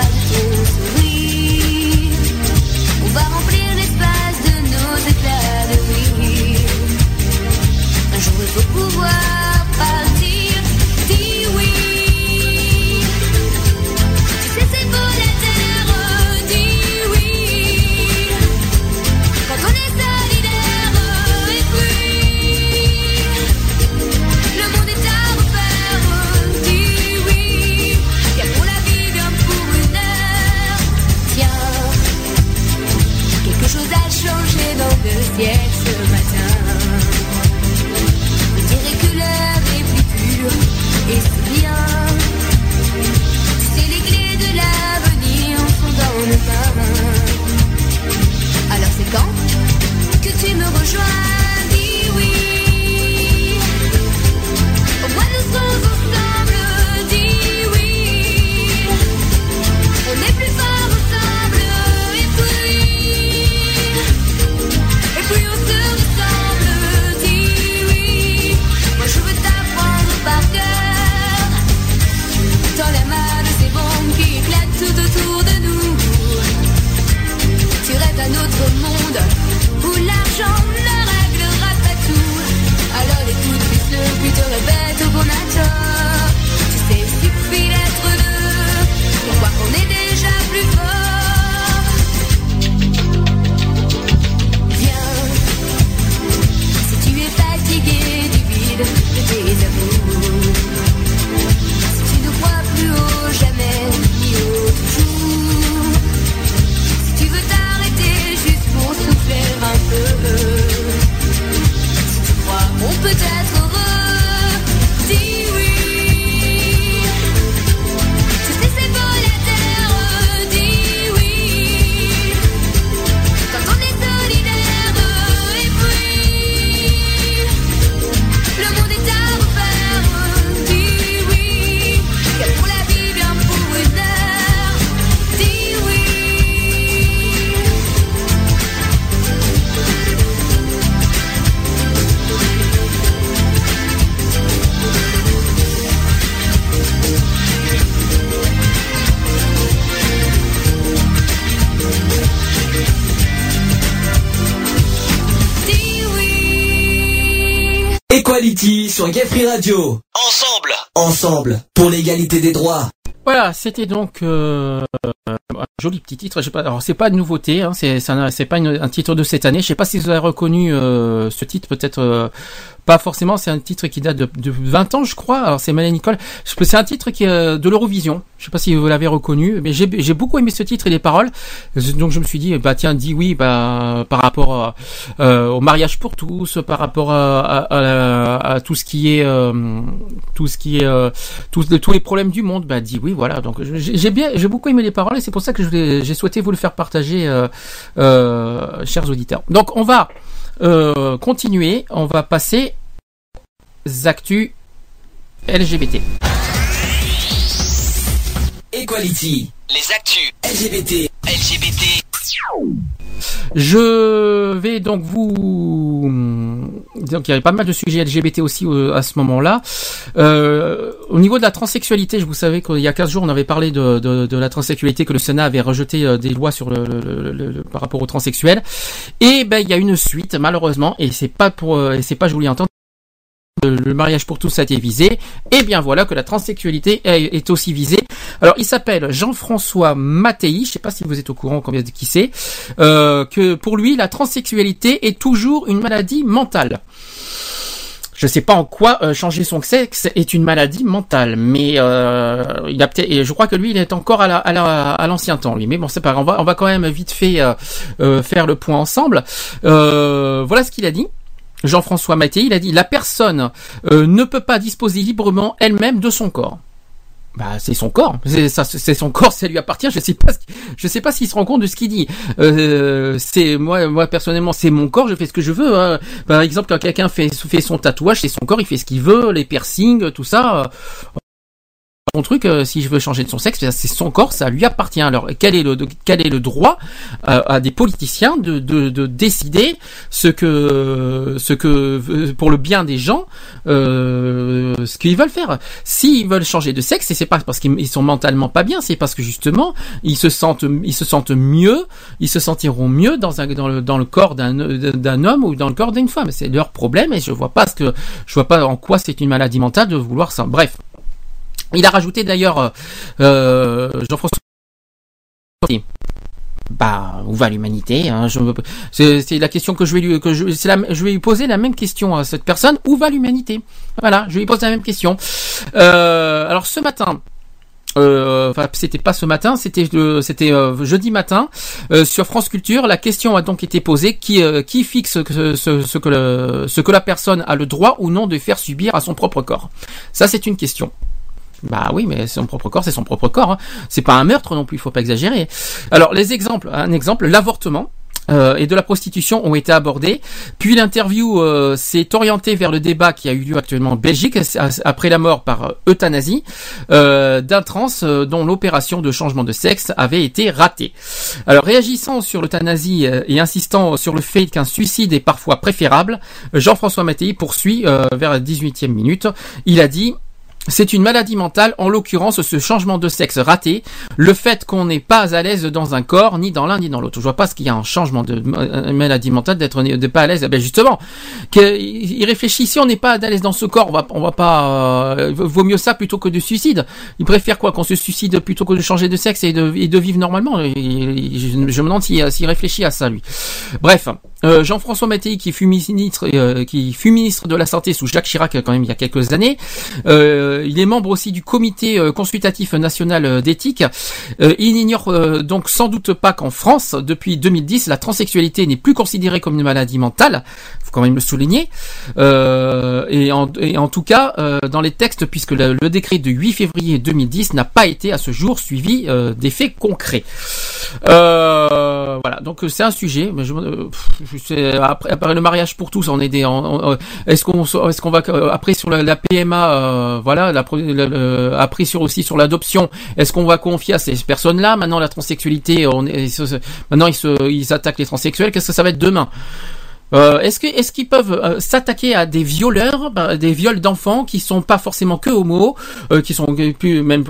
Un jour il faut pouvoir tu Equality sur Gay Free Radio. Ensemble Ensemble, pour l'égalité des droits. Voilà, c'était donc euh, joli petit titre. Pas, alors c'est pas de nouveauté, hein, c'est c'est pas une- un titre de cette année. Je sais pas si vous avez reconnu euh, ce titre, peut-être euh, pas forcément. C'est un titre qui date de, de 20 ans, je crois. Alors c'est Mélanie Nicole. C'est un titre qui euh, de l'Eurovision. Je sais pas si vous l'avez reconnu, mais j'ai beaucoup aimé ce titre et les paroles. Donc je me suis dit, bah tiens, dis oui, bah par rapport au mariage pour tous, par rapport à, tout ce qui est tout ce qui est tous, les problèmes du monde, bah dis oui, voilà. Donc j'ai bien, j'ai beaucoup aimé les paroles et c'est pour ça que j'ai souhaité vous le faire partager, euh, euh, chers auditeurs. Donc on va euh, continuer, on va passer aux actus LGBT. Equality, Les actus LGBT, LGBT. Je vais donc vous donc il y avait pas mal de sujets LGBT aussi euh, à ce moment-là. Euh, au niveau de la transsexualité, je vous savais qu'il y a 15 jours on avait parlé de, la transsexualité que le Sénat avait rejeté euh, des lois sur le, le- le- le- par rapport aux transsexuels. Et ben il y a une suite malheureusement et c'est pas pour euh, et c'est pas voulais entendre le mariage pour tous a été visé, et bien voilà que la transsexualité est, aussi visée. Alors il s'appelle Jean-François Mattei, je sais pas si vous êtes au courant combien de qui c'est, euh, que pour lui la transsexualité est toujours une maladie mentale. Je sais pas en quoi euh, changer son sexe est une maladie mentale, mais euh, il a peut-être, je crois que lui il est encore à la, à la- à l'ancien temps lui. Mais bon c'est pas on va, on va quand même vite fait faire le point ensemble. Voilà ce qu'il a dit. Jean-François Mattei, il a dit la personne euh, ne peut pas disposer librement elle-même de son corps. Bah, c'est son corps, c'est son corps, ça lui appartient. Je sais pas, je sais pas s'il se rend compte de ce qu'il dit. Euh, c'est moi, moi personnellement, c'est mon corps, je fais ce que je veux. hein. Par exemple, quand quelqu'un fait son tatouage, c'est son corps, il fait ce qu'il veut, les piercings, tout ça. Son truc, euh, si je veux changer de son sexe, c'est son corps, ça lui appartient. Alors, quel est le le droit euh, à des politiciens de, de, de décider ce que ce que pour le bien des gens, euh, ce qu'ils veulent faire? S'ils veulent changer de sexe, et c'est pas parce qu'ils ils sont mentalement pas bien, c'est parce que justement ils se sentent ils se sentent mieux, ils se sentiront mieux dans le dans le corps d'un d'un homme ou dans le corps d'une femme. C'est leur problème et je vois pas ce que je vois pas en quoi c'est une maladie mentale de vouloir ça. Bref. Il a rajouté d'ailleurs euh, euh, Jean-François bah où va l'humanité hein, c'est la question que je vais lui poser la même question à cette personne où va l'humanité? Voilà je lui poser la même question Euh, alors ce matin enfin c'était pas ce matin, c'était jeudi matin sur France Culture. La question a donc été posée qui fixe ce que la personne a le droit ou non de faire subir à son propre corps? Ça c'est une question. Bah oui, mais son propre corps, c'est son propre corps. Hein. C'est pas un meurtre non plus, il faut pas exagérer. Alors les exemples, un exemple, l'avortement. euh, et de la prostitution ont été abordés. Puis l'interview euh, s'est orientée vers le débat qui a eu lieu actuellement en Belgique après la mort par euh, euthanasie euh, d'un trans euh, dont l'opération de changement de sexe avait été ratée. Alors réagissant sur l'euthanasie et insistant sur le fait qu'un suicide est parfois préférable, Jean-François Mattei poursuit vers la 18e minute. Il a dit c'est une maladie mentale, en l'occurrence ce changement de sexe raté, le fait qu'on n'est pas à l'aise dans un corps, ni dans l'un ni dans l'autre. Je vois pas ce qu'il y a un changement de euh, maladie mentale d'être de pas à l'aise. Eh Ben justement, il réfléchit si on n'est pas à l'aise dans ce corps, on va, pas. euh, vaut mieux ça plutôt que de suicide. Il préfère quoi qu'on se suicide plutôt que de changer de sexe et de, vivre normalement? Je, me demande s'il s'il réfléchit à ça lui. Bref, euh, Jean-François Mattei qui fut ministre, euh, qui fut ministre de la santé sous Jacques Chirac quand même il y a quelques années. Euh, il est membre aussi du comité euh, consultatif national euh, d'éthique. Euh, il n'ignore euh, donc sans doute pas qu'en France, depuis 2010, la transsexualité n'est plus considérée comme une maladie mentale. Faut quand même le souligner. Euh, et, en, tout cas, euh, dans les textes, puisque le, décret de 8 février 2010 n'a pas été à ce jour suivi euh, faits concrets. Euh, voilà, donc euh, c'est un sujet. Euh, après, le mariage pour tous, on est des. Est-ce qu'on va euh, après sur la, PMA, euh, voilà, la, le- après sur aussi sur l'adoption, est-ce qu'on va confier à ces personnes-là maintenant la transsexualité On est, maintenant ils se ils attaquent les transsexuels. Qu'est-ce que ça va être demain? Euh, est-ce que est-ce qu'ils peuvent euh, s'attaquer à des violeurs, bah, des viols d'enfants qui sont pas forcément que homos, euh, qui sont plus même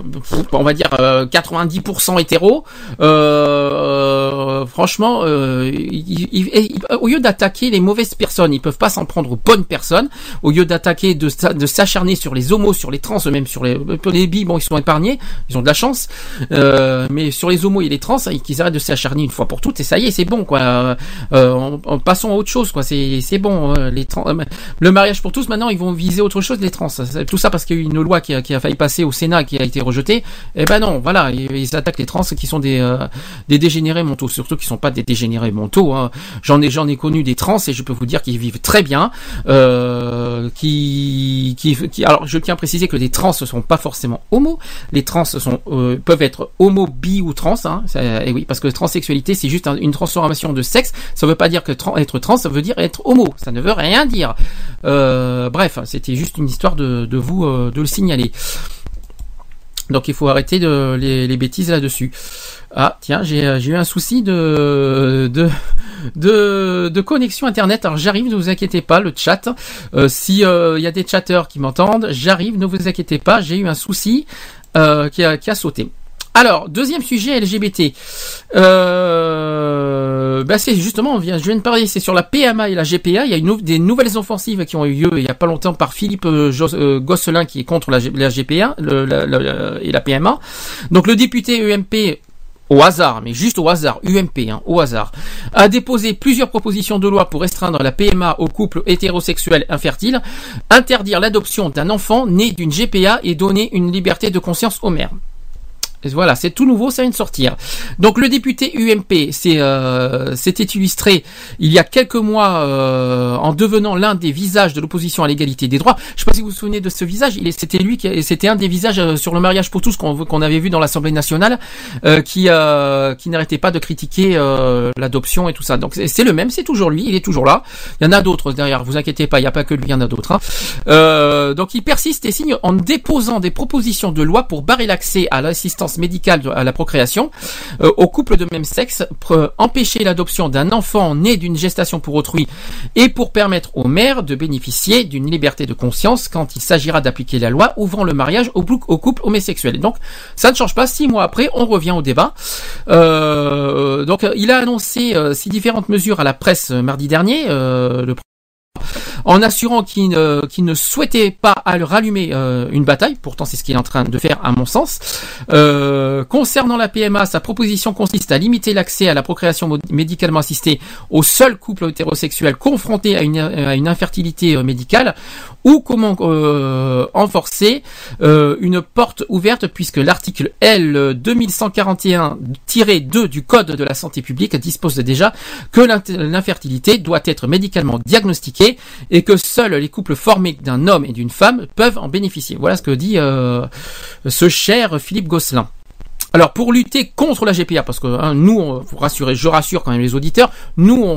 on va dire euh, 90% hétéros euh, Franchement, euh, ils- ils- ils- au lieu d'attaquer les mauvaises personnes, ils peuvent pas s'en prendre aux bonnes personnes. Au lieu d'attaquer de, de s'acharner sur les homos, sur les trans, même sur les les bi, bon ils sont épargnés, ils ont de la chance. Euh, mais sur les homos et les trans, qu'ils arrêtent de s'acharner une fois pour toutes et ça y est, c'est bon quoi. Euh, en, en passons à autre chose quoi. C'est c'est bon. euh, les trans, euh, le mariage pour tous maintenant ils vont viser autre chose les trans. Tout ça parce qu'il y a eu une loi qui a, qui a failli passer au Sénat qui a été rejetée. Eh ben non, voilà, ils, attaquent les trans qui sont des euh, des dégénérés mentaux, surtout qui sont pas des dégénérés mentaux. hein. J'en ai j'en ai connu des trans et je peux vous dire qu'ils vivent très bien. Euh, qui, qui alors je tiens à préciser que les trans ne sont pas forcément homo. Les trans sont euh, peuvent être homo, bi ou trans. Hein. Et oui, parce que transsexualité c'est juste un- une transformation de sexe. Ça veut pas dire que être trans ça veut dire être homo. Ça ne veut rien dire. Euh, bref, c'était juste une histoire de, vous euh, de le signaler. Donc il faut arrêter de, les, bêtises là-dessus. Ah tiens, j'ai euh, eu un souci de de de, connexion internet. Alors j'arrive, ne vous inquiétez pas, le chat. Euh, si il y a des chatteurs qui m'entendent, j'arrive, ne vous inquiétez pas. J'ai eu un souci qui a qui a sauté. Alors, deuxième sujet LGBT. Euh, bah c'est justement, je viens de parler, c'est sur la PMA et la GPA. Il y a une, des nouvelles offensives qui ont eu lieu il y a pas longtemps par Philippe euh, euh, Gosselin qui est contre la, GPA et la PMA. Donc le député UMP au hasard, mais juste au hasard, UMP, hein, au hasard, a déposé plusieurs propositions de loi pour restreindre la PMA aux couples hétérosexuels infertiles, interdire l'adoption d'un enfant né d'une GPA et donner une liberté de conscience aux mères. Voilà, c'est tout nouveau, ça vient de sortir. Donc le député UMP c'est, euh, s'était illustré il y a quelques mois euh, en devenant l'un des visages de l'opposition à l'égalité des droits. Je sais pas si vous vous souvenez de ce visage. C'était lui qui, c'était un des visages euh, sur le mariage pour tous qu'on, avait vu dans l'Assemblée nationale, euh, qui euh, qui n'arrêtait pas de critiquer euh, l'adoption et tout ça. Donc c'est, le même, c'est toujours lui, il est toujours là. Il y en a d'autres derrière, vous inquiétez pas, il n'y a pas que lui, il y en a d'autres. hein. Donc il persiste et signe en déposant des propositions de loi pour barrer l'accès à l'assistance médicale à la procréation euh, aux couples de même sexe, pr- empêcher l'adoption d'un enfant né d'une gestation pour autrui et pour permettre aux mères de bénéficier d'une liberté de conscience quand il s'agira d'appliquer la loi ouvrant le mariage au, bou- au couple homosexuel. Et donc ça ne change pas. Six mois après, on revient au débat. Euh, donc euh, il a annoncé euh, ces différentes mesures à la presse euh, mardi dernier. euh, en assurant qu'il ne, souhaitait pas rallumer euh, une bataille, pourtant c'est ce qu'il est en train de faire à mon sens. Euh, concernant la PMA, sa proposition consiste à limiter l'accès à la procréation médicalement assistée aux seuls couples hétérosexuels confrontés à une, infertilité euh, médicale, ou comment euh, renforcer euh, une porte ouverte puisque l'article L 2141-2 du Code de la santé publique dispose déjà que l'infertilité doit être médicalement diagnostiquée que seuls les couples formés d'un homme et d'une femme peuvent en bénéficier. Voilà ce que dit euh, ce cher Philippe Gosselin. Alors pour lutter contre la GPA, parce que hein, nous, on, faut rassurer, je rassure quand même les auditeurs, nous on,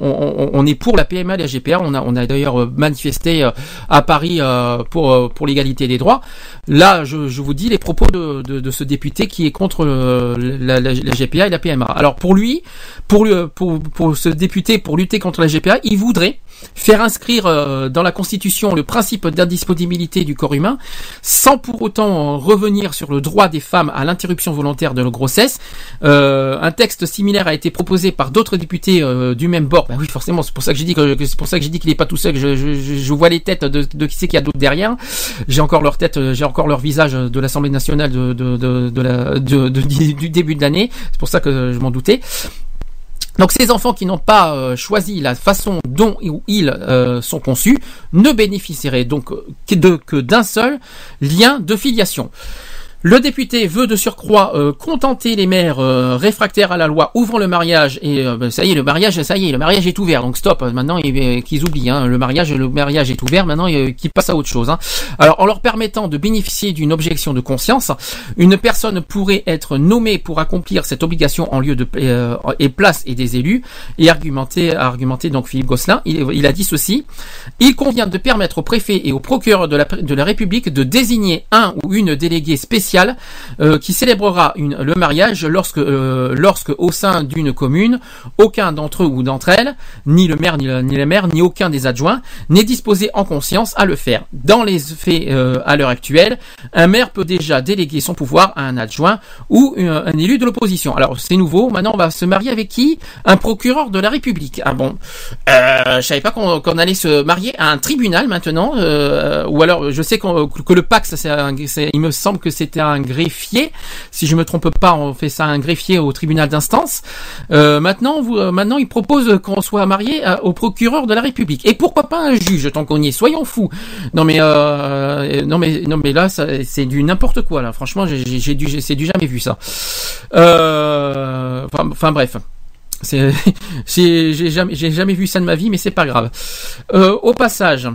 on- on- est pour la PMA et la GPA. On a, on a d'ailleurs euh, manifesté euh, à Paris euh, pour pour l'égalité des droits. Là, je, je vous dis les propos de, de, de ce député qui est contre la, la- GPA et la PMA. Alors pour lui, pour, pour pour ce député, pour lutter contre la GPA, il voudrait faire inscrire dans la Constitution le principe d'indisponibilité du corps humain, sans pour autant revenir sur le droit des femmes à l'interruption volontaire de grossesse. Euh, un texte similaire a été proposé par d'autres députés euh, du même bord. Ben oui, forcément, c'est pour ça que j'ai dit que, c'est pour ça que j'ai dit qu'il est pas tout seul. Je, je, vois les têtes de, qui c'est qu'il y a d'autres derrière. J'ai encore leur tête, j'ai encore leur visage de l'Assemblée nationale de, de, de, du début de l'année. C'est pour ça que je m'en doutais. Donc ces enfants qui n'ont pas euh, choisi la façon dont ils sont conçus ne bénéficieraient donc que d'un seul lien de filiation. Le député veut de surcroît euh, contenter les mères euh, réfractaires à la loi ouvrant le mariage et euh, ben, ça y est le mariage ça y est le mariage est ouvert donc stop maintenant il- euh, qu'ils oublient hein, le mariage le mariage est ouvert maintenant euh, qu'ils passent à autre chose. hein. Alors en leur permettant de bénéficier d'une objection de conscience, une personne pourrait être nommée pour accomplir cette obligation en lieu de euh, et place et des élus et argumenter argumenter donc Philippe Gosselin il, il a dit ceci il convient de permettre au préfet et au procureur de la, de la République de désigner un ou une déléguée spéciale euh, qui célébrera une- le mariage lorsque, euh, lorsque au sein d'une commune, aucun d'entre eux ou d'entre elles, ni le maire, ni la, ni la maire, ni aucun des adjoints, n'est disposé en conscience à le faire. Dans les faits euh, à l'heure actuelle, un maire peut déjà déléguer son pouvoir à un adjoint ou un, un élu de l'opposition. Alors c'est nouveau, maintenant on va se marier avec qui? Un procureur de la République. Ah bon? Euh, Je savais pas qu'on allait se marier à un tribunal maintenant, euh, ou alors je sais que le Pax, il me semble que c'était un greffier. Si je me trompe pas, on fait ça à un greffier au tribunal d'instance. Euh, maintenant, vous, euh, maintenant, il propose qu'on soit marié à- au procureur de la République. Et pourquoi pas un juge tant qu'on y est? Soyons fous. Non mais euh, non mais non mais là, c'est du n'importe quoi là. Franchement, j'ai du c'est du jamais vu ça. Euh, Enfin, bref. C'est, j'ai jamais, j'ai jamais vu ça de ma vie, mais c'est pas grave. Euh, au passage,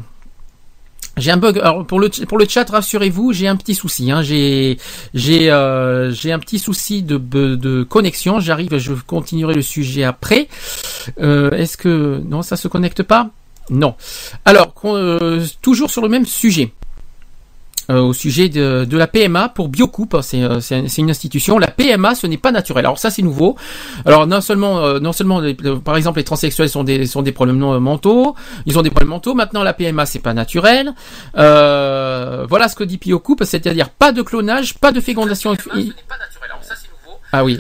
j'ai un bug. Alors pour le pour le chat, rassurez-vous, j'ai un petit souci. Hein. J'ai j'ai euh, j'ai un petit souci de de connexion. J'arrive, je continuerai le sujet après. Euh, Est-ce que non, ça se connecte pas? Non. Alors euh, toujours sur le même sujet. Euh, au sujet de, de la PMA pour Biocoupe, c'est euh, c'est c'est une institution. La PMA, ce n'est pas naturel. Alors ça, c'est nouveau. Alors non seulement, euh, non seulement, les- par exemple, les transsexuels sont des sont des problèmes non- mentaux. Ils ont des problèmes mentaux. Maintenant, la PMA, c'est pas naturel. Euh, voilà ce que dit Biocoupe, c'est-à-dire pas de clonage, pas de fécondation. Ah oui.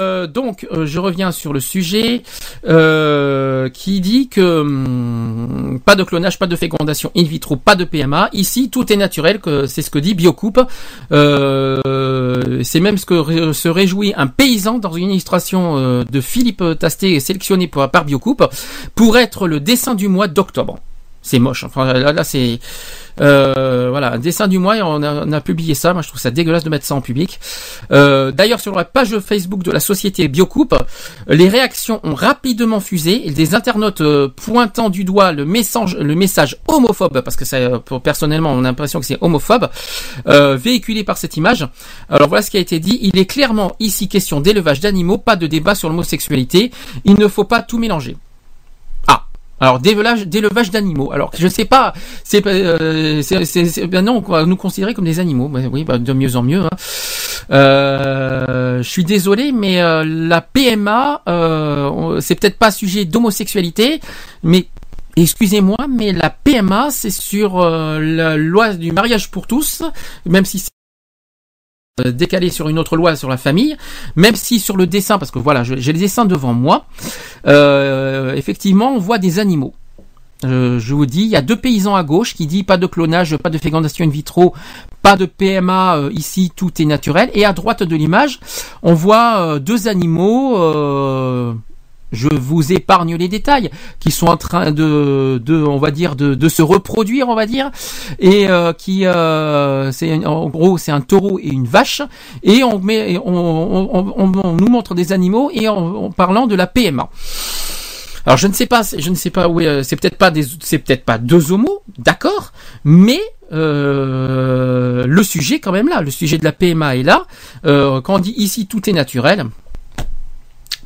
Euh, donc, euh, je reviens sur le sujet euh, qui dit que hum, pas de clonage, pas de fécondation in vitro, pas de PMA. Ici, tout est naturel. Que c'est ce que dit Biocoupe. C'est même ce que se réjouit un paysan dans une illustration de Philippe Tasté sélectionné par, par Biocoupe pour être le dessin du mois d'octobre. C'est moche. Enfin là, là c'est euh, voilà un dessin du mois. On a, publié ça. Moi je trouve ça dégueulasse de mettre ça en public. Euh, D'ailleurs sur la page Facebook de la société Biocoupe, les réactions ont rapidement fusé. Des internautes euh, pointant du doigt le message le message homophobe parce que ça pour personnellement on a l'impression que c'est homophobe véhiculé par cette image. Alors voilà ce qui a été dit. Il est clairement ici question d'élevage d'animaux, pas de débat sur l'homosexualité. Il ne faut pas tout mélanger. Alors d'élevage, d'élevage d'animaux. Alors je sais pas, c'est euh, c'est c'est- c'est- ben non, on va nous considérer comme des animaux. Ben oui, ben, de mieux en mieux. hein. Euh, je suis désolé, mais euh, la PMA, euh, c'est peut-être pas sujet d'homosexualité, mais excusez-moi, mais la PMA, c'est sur euh, la loi du mariage pour tous, même si c'est décalé sur une autre loi sur la famille, même si sur le dessin, parce que voilà, j'ai les dessins devant moi, euh, effectivement, on voit des animaux. Euh, je vous dis, il y a deux paysans à gauche qui dit pas de clonage, pas de fécondation in vitro, pas de PMA euh, ici, tout est naturel. Et à droite de l'image, on voit euh, deux animaux. Je vous épargne les détails qui sont en train de, de on va dire, de, de se reproduire, on va dire, et euh, qui, euh, c'est en gros, c'est un taureau et une vache, et on met, et on, on, on- nous montre des animaux et en, parlant de la PMA. Alors je ne sais pas, je ne sais pas, oui, euh, c'est peut-être pas des, c'est peut-être pas deux homos, d'accord, mais euh, le sujet quand même là, le sujet de la PMA est là. Euh, quand on dit ici tout est naturel,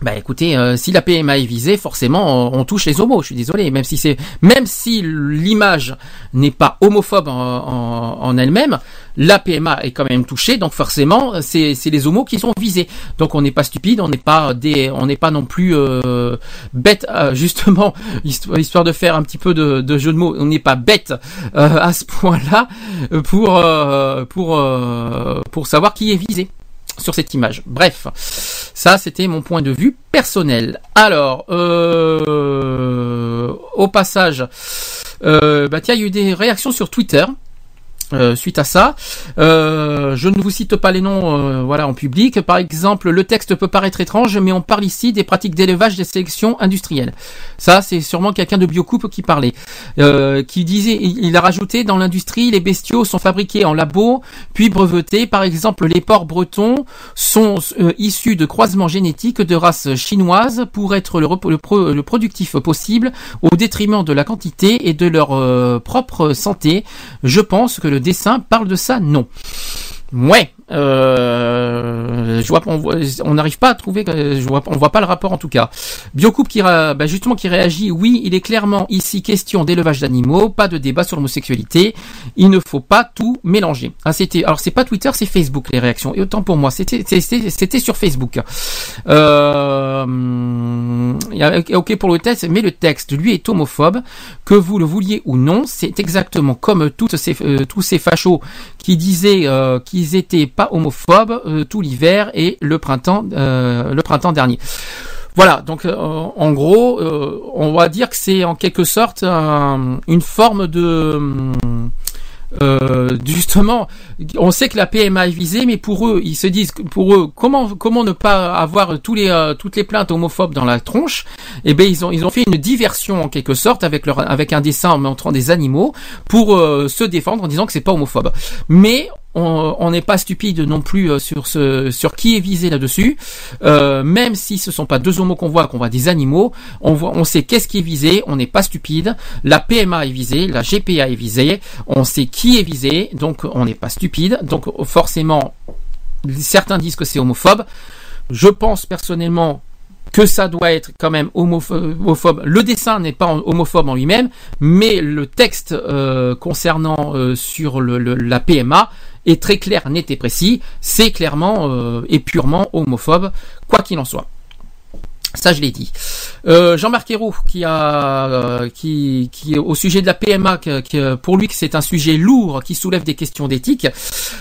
bah écoutez, euh, si la PMA est visée, forcément on, touche les homos. Je suis désolé, même si c'est, même si l'image n'est pas homophobe en, en- en elle-même, la PMA est quand même touchée, donc forcément c'est c'est les homos qui sont visés. Donc on n'est pas stupide, on n'est pas des, on n'est pas non plus euh, bête, euh, justement histoire, histoire de faire un petit peu de, de jeu de mots. On n'est pas bête euh, à ce point-là pour euh, pour euh, pour savoir qui est visé sur cette image. Bref, ça c'était mon point de vue personnel. Alors, euh, au passage, euh, bah tiens, il y a eu des réactions sur Twitter. Euh, suite à ça, Euh, je ne vous cite pas les noms, euh, voilà, en public. Par exemple, le texte peut paraître étrange, mais on parle ici des pratiques d'élevage des sélections industrielles. Ça, c'est sûrement quelqu'un de Biocoupe qui parlait, euh, qui disait, il a rajouté dans l'industrie, les bestiaux sont fabriqués en labo, puis brevetés. Par exemple, les porcs bretons sont euh, issus de croisements génétiques de races chinoises pour être le, le pro- le productif possible au détriment de la quantité et de leur euh, propre santé. Je pense que le dessin parle de ça, non. Ouais, euh, je vois, on voit- on n'arrive pas à trouver, euh, je vois, on voit pas le rapport en tout cas. Biocoupe qui, bah, justement, qui réagit, oui, il est clairement ici question d'élevage d'animaux, pas de débat sur l'homosexualité. Il ne faut pas tout mélanger. Ah, c'était, alors c'est pas Twitter, c'est Facebook les réactions. Et autant pour moi, c'était, sur Facebook. Euh, ok pour le texte, mais le texte, lui, est homophobe, que vous le vouliez ou non. C'est exactement comme toutes ces, euh, tous ces fachos qui disaient euh, qu'ils étaient pas homophobes euh, tout l'hiver et le printemps, euh, le printemps dernier. Voilà, donc en gros, on va dire que c'est en quelque sorte un- une forme de hum, euh, justement, on sait que la PMA est visée, mais pour eux, ils se disent, pour eux, comment comment ne pas avoir tous les euh, toutes les plaintes homophobes dans la tronche? Eh ben ils ont ils ont fait une diversion en quelque sorte avec leur avec un dessin en montrant des animaux pour euh, se défendre en disant que c'est pas homophobe. Mais on n'est pas stupide non plus euh, sur ce sur qui est visé là-dessus. Euh, même si ce sont pas deux homos qu'on voit, qu'on voit des animaux, on voit, on sait qu'est-ce qui est visé. On n'est pas stupide. La PMA est visée, la GPA est visée. On sait qui est visé, donc on n'est pas stupide. Donc forcément, certains disent que c'est homophobe. Je pense personnellement que ça doit être quand même homopho- homophobe. Le dessin n'est pas homophobe en lui-même, mais le texte euh, concernant sur le- la PMA est très clair, net et précis. C'est clairement euh, et purement homophobe, quoi qu'il en soit. Ça, je l'ai dit. Euh, Jean-Marc Ayrault, qui a, euh, qui, qui, au sujet de la PMA, que, que pour lui, que c'est un sujet lourd qui soulève des questions d'éthique.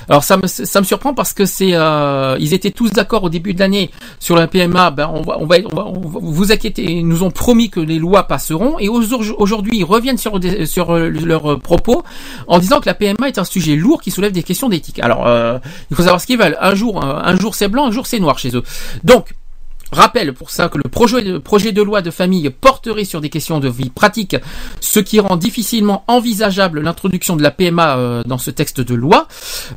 Alors, ça me, ça me surprend parce que c'est, euh, ils étaient tous d'accord au début de l'année sur la PMA. Ben, on va, on va, on va, vous inquiétez, ils nous ont promis que les lois passeront. Et aujourd- aujourd'hui, ils reviennent sur, sur euh, leurs propos en disant que la PMA est un sujet lourd qui soulève des questions d'éthique. Alors, euh, il faut savoir ce qu'ils veulent. Un jour, un, un jour c'est blanc, un jour c'est noir chez eux. Donc, rappelle pour ça que le projet, de loi de famille porterait sur des questions de vie pratique, ce qui rend difficilement envisageable l'introduction de la PMA euh, dans ce texte de loi.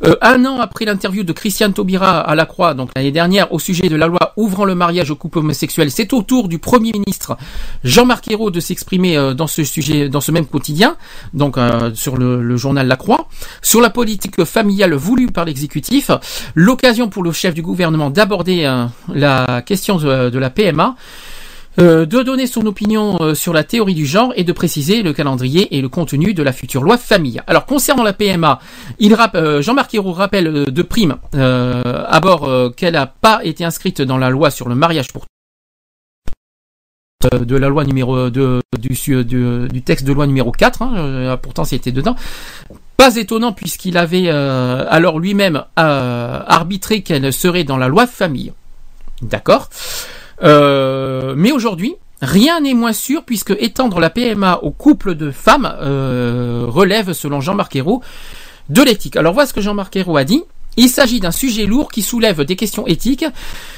Euh, un an après l'interview de Christiane Taubira à la Croix, donc l'année dernière, au sujet de la loi ouvrant le mariage aux couples homosexuels, c'est au tour du Premier ministre Jean-Marc Ayrault de s'exprimer euh, dans ce sujet, dans ce même quotidien, donc sur le, journal La Croix, sur la politique familiale voulue par l'exécutif, l'occasion pour le chef du gouvernement d'aborder la question de, de la PMA. euh, de donner son opinion euh, sur la théorie du genre et de préciser le calendrier et le contenu de la future loi famille. Alors concernant la PMA, euh, Jean-Marc Ayrault rappelle euh, de prime euh, à bord euh, qu'elle n'a pas été inscrite dans la loi sur le mariage pour euh, de la loi numéro de, du, texte de loi numéro 4, hein, euh, pourtant c'était dedans. Pas étonnant puisqu'il avait euh, alors lui-même euh, arbitré qu'elle serait dans la loi famille. D'accord Euh, Mais aujourd'hui, rien n'est moins sûr puisque étendre la PMA aux couples de femmes euh, relève, selon Jean-Marc Ayrault, de l'éthique. Alors voilà ce que Jean-Marc Ayrault a dit. Il s'agit d'un sujet lourd qui soulève des questions éthiques.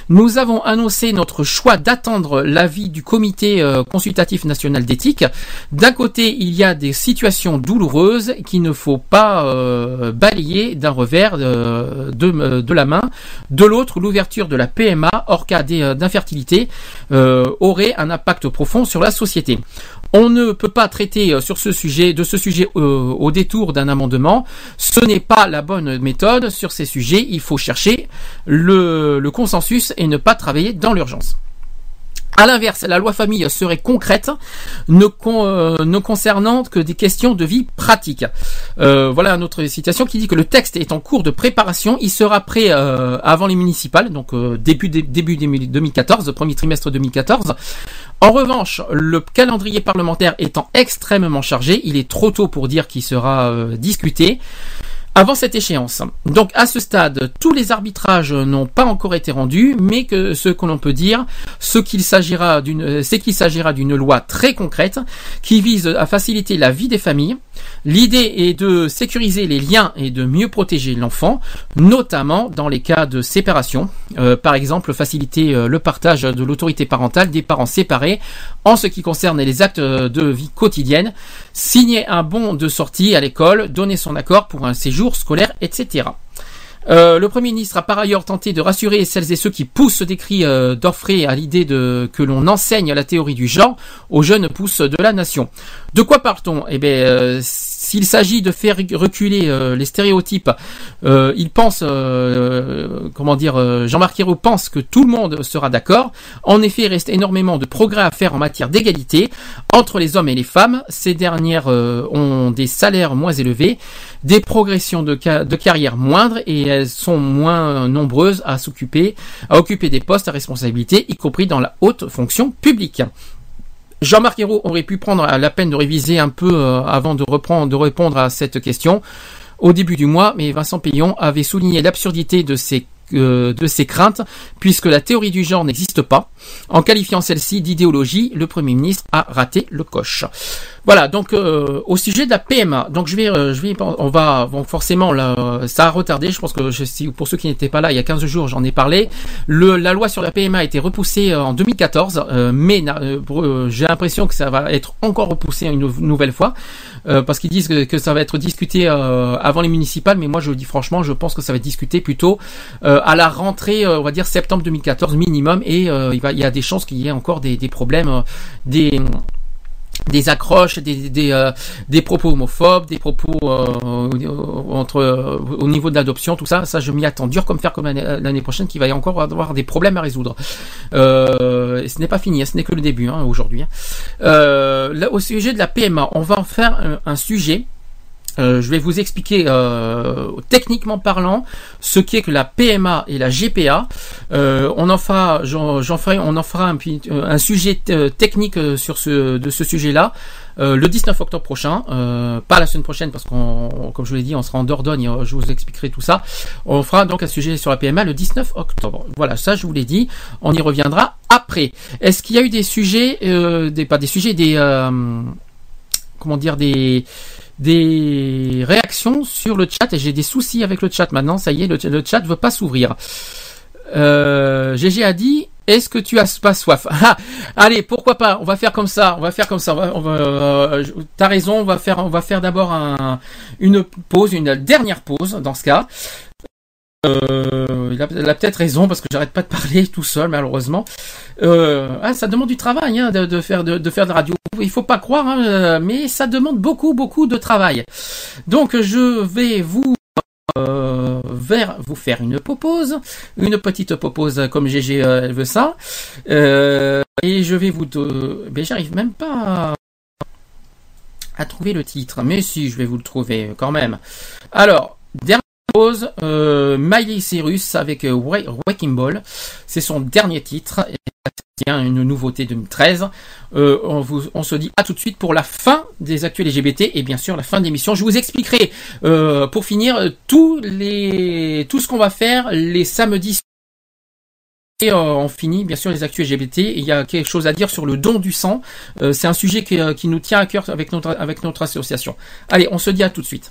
Nous avons annoncé notre choix d'attendre l'avis du comité euh, consultatif national d'éthique. D'un côté, il y a des situations douloureuses qu'il ne faut pas euh, balayer d'un revers euh, de, la main. De l'autre, l'ouverture de la PMA hors cas d'infertilité aurait un impact profond sur la société. On ne peut pas traiter euh, sur ce sujet, de ce sujet euh, au détour d'un amendement. Ce n'est pas la bonne méthode sur ces sujets. Il faut chercher le, le consensus et ne pas travailler dans l'urgence. À l'inverse, la loi famille serait concrète, euh, ne concernant que des questions de vie pratique. Euh, voilà une autre citation qui dit que le texte est en cours de préparation. Il sera prêt euh, avant les municipales, donc euh, début, dé- début 2014, premier trimestre 2014. En revanche, le calendrier parlementaire étant extrêmement chargé, il est trop tôt pour dire qu'il sera discuté avant cette échéance. Donc à ce stade, tous les arbitrages n'ont pas encore été rendus, mais que ce que l'on peut dire, ce qu'il s'agira d'une, c'est qu'il s'agira d'une loi très concrète qui vise à faciliter la vie des familles. L'idée est de sécuriser les liens et de mieux protéger l'enfant, notamment dans les cas de séparation. Euh, par exemple, faciliter euh, le partage de l'autorité parentale des parents séparés en ce qui concerne les actes de vie quotidienne, signer un bon de sortie à l'école, donner son accord pour un séjour scolaire, etc. Euh, le Premier ministre a par ailleurs tenté de rassurer celles et ceux qui poussent des cris euh, à l'idée de que l'on enseigne la théorie du genre aux jeunes pousses de la nation. De quoi part-on? Eh bien, euh, s'il s'agit de faire reculer euh, les stéréotypes, euh, il pense, euh, comment dire, Jean-Marc Ayrault pense que tout le monde sera d'accord. En effet, il reste énormément de progrès à faire en matière d'égalité entre les hommes et les femmes. Ces dernières ont des salaires moins élevés, des progressions de carrière moindres et elles sont moins nombreuses à s'occuper, à occuper des postes à responsabilité, y compris dans la haute fonction publique. Jean-Marc Ayrault aurait pu prendre la peine de réviser un peu euh, avant de reprendre, répondre à cette question au début du mois, mais Vincent Payon avait souligné l'absurdité de ces euh, de ces craintes, puisque la théorie du genre n'existe pas. En qualifiant celle-ci d'idéologie, le Premier ministre a raté le coche. Voilà, donc euh, au sujet de la PMA, donc je vais, euh, je vais, on va, bon, forcément, là, ça a retardé. Je pense que je, si, pour ceux qui n'étaient pas là, il y a 15 jours, j'en ai parlé. La loi sur la PMA a été repoussée euh, en 2014, euh, mais euh, euh, j'ai l'impression que ça va être encore repoussé une nou- nouvelle fois, euh, parce qu'ils disent que, ça va être discuté euh, avant les municipales. Mais moi, je dis franchement, je pense que ça va être discuté plutôt euh, à la rentrée, euh, on va dire septembre 2014 minimum, et euh, il, y a des chances qu'il y ait encore des, des problèmes, euh, des des accroches, des, des, euh, des propos homophobes, des propos euh, entre euh, au niveau de l'adoption, tout ça, ça je m'y attends dur comme faire comme l'année prochaine, qu'il va y encore avoir des problèmes à résoudre. Ce n'est pas fini, hein, ce n'est que le début hein, aujourd'hui. hein. Au sujet de la PMA, on va en faire un sujet. Euh, je vais vous expliquer euh, techniquement parlant ce qu'est que la PMA et la GPA. Euh, on en fera, j'en ferai, on en fera un, euh, sujet euh, technique sur ce de ce sujet-là le 19 octobre prochain, pas la semaine prochaine parce qu'on, comme je vous l'ai dit, on sera en Dordogne. euh, Je vous expliquerai tout ça. On fera donc un sujet sur la PMA le 19 octobre. Voilà, ça je vous l'ai dit. On y reviendra après. Est-ce qu'il y a eu des sujets, des pas des sujets, des comment dire des des réactions sur le chat et j'ai des soucis avec le chat maintenant. Ça y est, le, le chat veut pas s'ouvrir. Euh, GG a dit Est-ce que tu as pas soif? Ah, Allez, pourquoi pas? On va faire comme ça. On va faire comme ça. On va, euh, T'as raison. On va faire, on va faire d'abord un, une pause, une dernière pause dans ce cas. Euh, il a, peut-être raison parce que j'arrête pas de parler tout seul malheureusement. Euh, ah, ça demande du travail hein, de, faire de, de faire de la radio. Il faut pas croire, hein, euh, mais ça demande beaucoup beaucoup de travail. Donc je vais vous euh, vers vous faire une pause, une petite pause comme GG euh, veut ça, Euh, et je vais vous, mais j'arrive même pas à... à trouver le titre, mais si je vais vous le trouver quand même. Alors dernière pause, euh, Cyrus avec euh, Wre- Wrecking Ball, c'est son dernier titre. Et Tiens, une nouveauté 2013. Euh, on, se dit à tout de suite pour la fin des actuels LGBT et bien sûr la fin de l'émission. Je vous expliquerai euh, pour finir tous les tout ce qu'on va faire les samedis. Et on finit bien sûr les actuels LGBT. Il y a quelque chose à dire sur le don du sang. C'est un sujet qui, nous tient à cœur avec notre association. Allez, on se dit à tout de suite.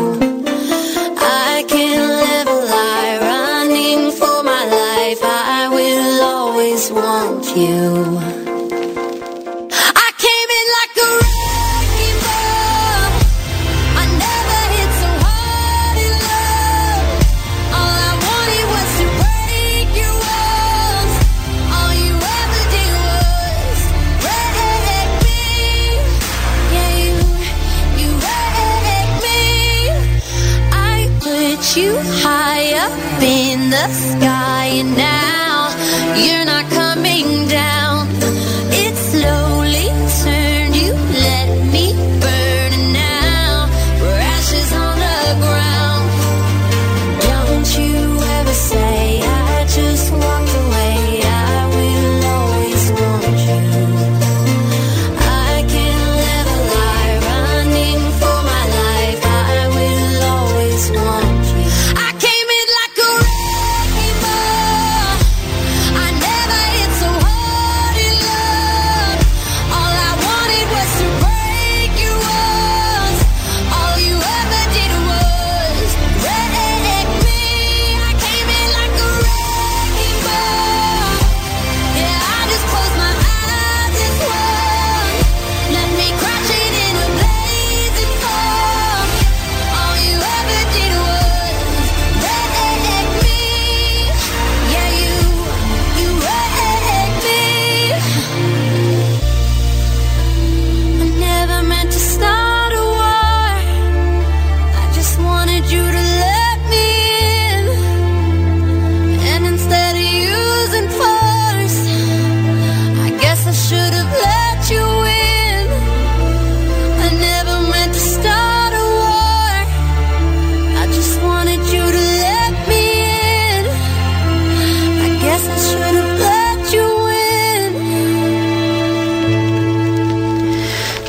The sky, and now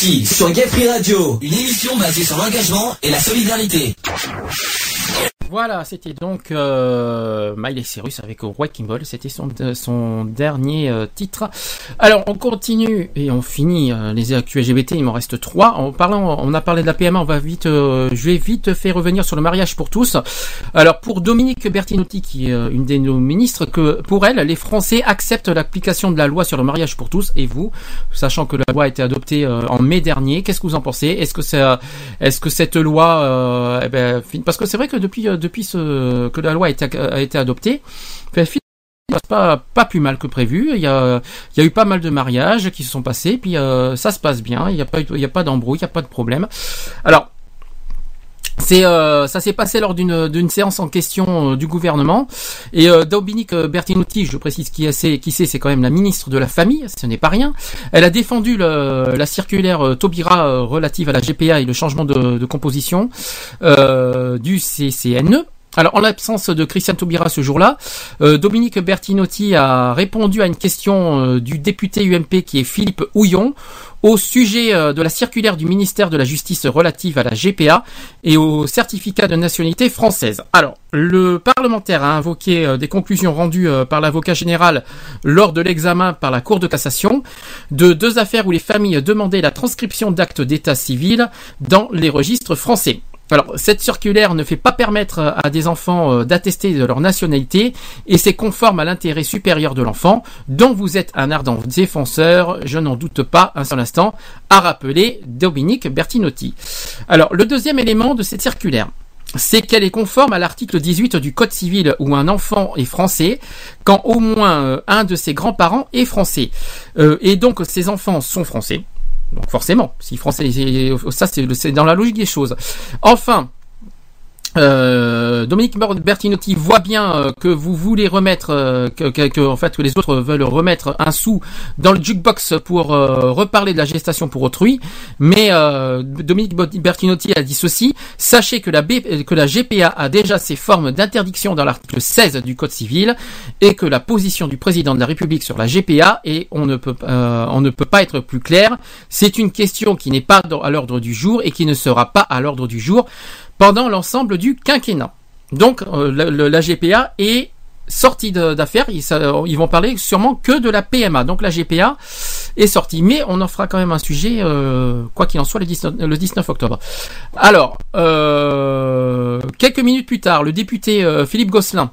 Sur Gay Free Radio, une émission basée sur l'engagement et la solidarité. Voilà, c'était donc euh, Cyrus avec Wrecking Ball. C'était son, euh, son dernier euh, titre. Alors, on continue et on finit euh, les LGBT. Il m'en reste trois. En parlant, on a parlé de la PMA. On va vite, je vais vite faire revenir sur le mariage pour tous. Alors, pour Dominique Bertinotti, qui est une des nos ministres, que pour elle, les Français acceptent l'application de la loi sur le mariage pour tous. Et vous, sachant que la loi a été adoptée en mai dernier, qu'est-ce que vous en pensez? Est-ce que est-ce que cette loi, eh ben, parce que c'est vrai que depuis depuis que la loi a été, a été adoptée, ben, pas pas plus mal que prévu. Il y a eu pas mal de mariages qui se sont passés, puis euh, ça se passe bien. Il y a pas a pas d'embrouille, il y a pas de problème. Alors c'est euh, ça s'est passé lors d'une d'une séance en question euh, du gouvernement et euh, Dominique Bertinotti, je précise qui c'est qui c'est, c'est quand même la ministre de la famille, ce n'est pas rien. Elle a défendu le- la circulaire euh, Taubira euh, relative à la GPA et le changement de, de composition euh, du CCNE. Alors, en l'absence de Christiane Taubira ce jour-là, euh, Dominique Bertinotti a répondu à une question euh, du député UMP qui est Philippe Houillon au sujet euh, de la circulaire du ministère de la Justice relative à la GPA et au certificat de nationalité française. Alors, le parlementaire a invoqué des conclusions rendues par l'avocat général lors de l'examen par la Cour de cassation de deux affaires où les familles demandaient la transcription d'actes d'état civil dans les registres français. Alors, cette circulaire ne fait pas permettre à des enfants euh, d'attester de leur nationalité et c'est conforme à l'intérêt supérieur de l'enfant, dont vous êtes un ardent défenseur, je n'en doute pas un seul instant, a rappelé Dominique Bertinotti. Alors, le deuxième élément de cette circulaire, c'est qu'elle est conforme à l'article 18 du Code civil où un enfant est français quand au moins euh, un de ses grands-parents est français. Euh, et donc, ces enfants sont français. Donc forcément, si français, ça c'est dans la logique des choses. Enfin, euh, Dominique Bertinotti voit bien euh, que vous voulez remettre, euh, que, en fait que les autres veulent remettre un sou dans le jukebox pour reparler de la gestation pour autrui, mais Dominique Bertinotti a dit ceci. Sachez que la, GPA a déjà ses formes d'interdiction dans l'article 16 du Code civil et que la position du président de la République sur la GPA et on ne peut on ne peut pas être plus clair. C'est une question qui n'est pas à l'ordre du jour et qui ne sera pas à l'ordre du jour pendant l'ensemble du quinquennat. Donc euh, la, la GPA est sortie d'affaires. Ils, ça- ils vont parler sûrement que de la PMA. Donc la GPA est sortie, mais on en fera quand même un sujet, euh, quoi qu'il en soit, le 19, le 19 octobre. Alors, euh, quelques minutes plus tard, le député euh, Philippe Gosselin,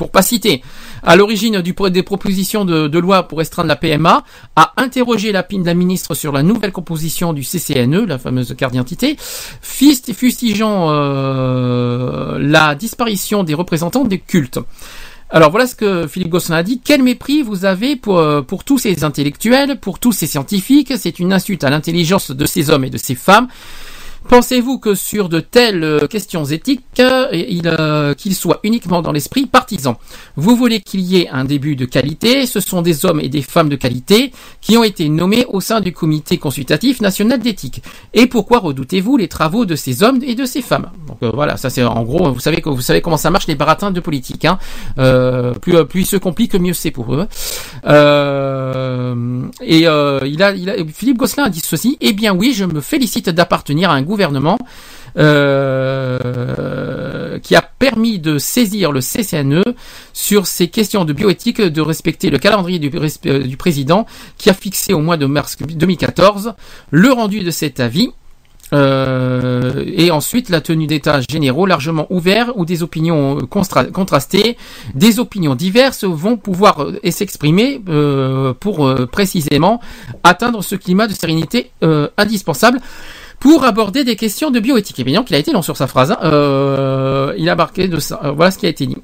pour pas citer, à l'origine des propositions de, loi pour restreindre la PMA, a interrogé la, la ministre sur la nouvelle composition du CCNE, la fameuse carte d'identité, fustigeant euh, la disparition des représentants des cultes. Alors voilà ce que Philippe Gosselin a dit. Quel mépris vous avez pour, euh, pour tous ces intellectuels, pour tous ces scientifiques. C'est une insulte à l'intelligence de ces hommes et de ces femmes. Pensez-vous que sur de telles euh, questions éthiques, euh, il, euh, qu'ils soient uniquement dans l'esprit partisan? Vous voulez qu'il y ait un début de qualité, ce sont des hommes et des femmes de qualité qui ont été nommés au sein du comité consultatif national d'éthique. Et pourquoi redoutez-vous les travaux de ces hommes et de ces femmes? Donc euh, voilà, ça c'est en gros, vous savez vous savez comment ça marche les baratins de politique. Hein. Euh, plus euh, plus ils se compliquent, mieux c'est pour eux. Et il a, il a, Philippe Gosselin a dit ceci. Eh bien oui, je me félicite d'appartenir à un gouvernement euh, qui a permis de saisir le CCNE sur ces questions de bioéthique, de respecter le calendrier du, euh, président qui a fixé au mois de mars 2014 le rendu de cet avis. Euh, et ensuite la tenue d'états généraux largement ouverts où des opinions contrastées, des opinions diverses vont pouvoir s'exprimer pour précisément atteindre ce climat de sérénité indispensable pour aborder des questions de bioéthique. Et bien donc il a été long sur sa phrase. hein. Euh, il a marqué de ça. Euh, voilà ce qui a été dit.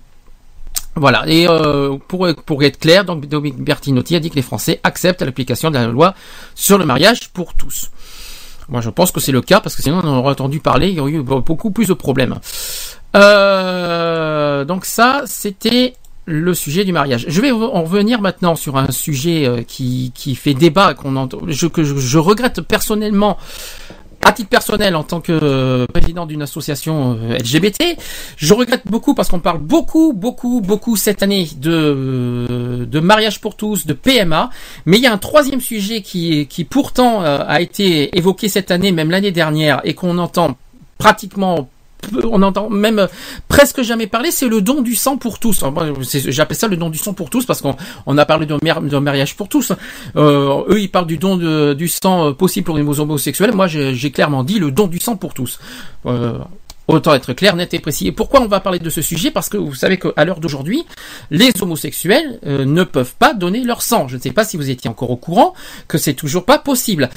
Voilà, et euh, pour, pour être clair, donc Dominique Bertinotti a dit que les Français acceptent l'application de la loi sur le mariage pour tous. Moi, je pense que c'est le cas parce que sinon on aurait entendu parler, il y aurait eu beaucoup plus de problèmes. Euh, donc ça, c'était le sujet du mariage. Je vais en revenir maintenant sur un sujet euh, qui, qui fait débat, qu'on que je, je regrette personnellement. À titre personnel, en tant que euh, président d'une association euh, LGBT, je regrette beaucoup parce qu'on parle beaucoup, beaucoup, beaucoup cette année de, euh, mariage pour tous, de PMA. Mais il y a un troisième sujet qui, qui pourtant a été évoqué cette année, même l'année dernière, et qu'on entend pratiquement on entend même euh, presque jamais parler, c'est le don du sang pour tous. J'appelle ça le don du sang pour tous parce qu'on on a parlé de mariage pour tous. Euh, eux, ils parlent du don du sang euh, possible pour les homosexuels. Moi, j'ai j'ai clairement dit le don du sang pour tous. Euh, Autant être clair, net et précis. Et pourquoi on va parler de ce sujet? Parce que vous savez qu'à l'heure d'aujourd'hui, les homosexuels euh, ne peuvent pas donner leur sang. Je ne sais pas si vous étiez encore au courant que c'est toujours pas possible.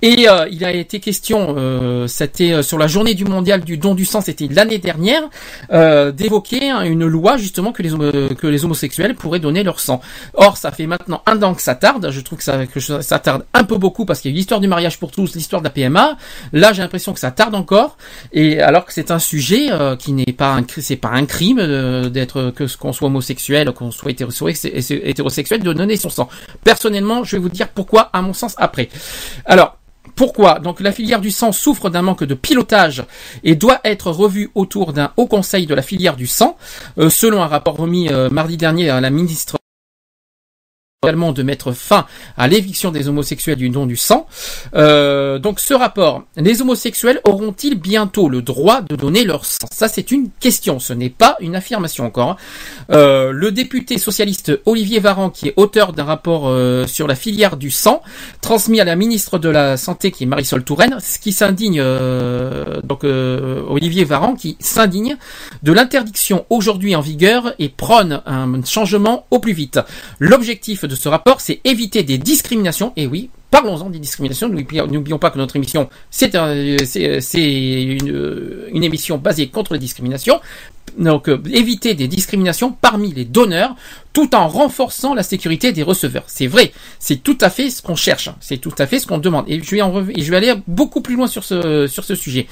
Et euh, il a été question, euh, c'était euh, sur la journée du mondial du don du sang, c'était l'année dernière, euh, d'évoquer hein, une loi justement que les, homo- que les homosexuels pourraient donner leur sang. Or, ça fait maintenant un an que ça tarde. Je trouve que ça, que ça tarde un peu beaucoup parce qu'il y a eu l'histoire du mariage pour tous, l'histoire de la PMA. Là, j'ai l'impression que ça tarde encore. Et alors que c'est un sujet euh, qui n'est pas un, c'est pas un crime euh, d'être que qu'on soit homosexuel, qu'on soit hétérosexuel, de donner son sang. Personnellement, je vais vous dire pourquoi, à mon sens, après. Alors. Pourquoi? Donc la filière du sang souffre d'un manque de pilotage et doit être revue autour d'un haut conseil de la filière du sang, euh, selon un rapport remis mardi dernier à la ministre également de mettre fin à l'éviction des homosexuels du don du sang. Euh, donc ce rapport, les homosexuels auront-ils bientôt le droit de donner leur sang? Ça c'est une question, ce n'est pas une affirmation encore. hein. Euh, le député socialiste Olivier Varan, qui est auteur d'un rapport euh, sur la filière du sang, transmis à la ministre de la Santé, qui est Marisol Touraine, ce qui s'indigne, donc Olivier Varan, qui s'indigne de l'interdiction aujourd'hui en vigueur et prône un changement au plus vite. L'objectif de ce rapport, c'est éviter des discriminations, et oui, Parlons-en des discriminations. N'oublions pas que notre émission, c'est un- c'est- c'est une, émission basée contre les discriminations. Donc, euh, éviter des discriminations parmi les donneurs, tout en renforçant la sécurité des receveurs. C'est vrai, c'est tout à fait ce qu'on cherche, c'est tout à fait ce qu'on demande. Et je vais en aller beaucoup plus loin sur ce sujet.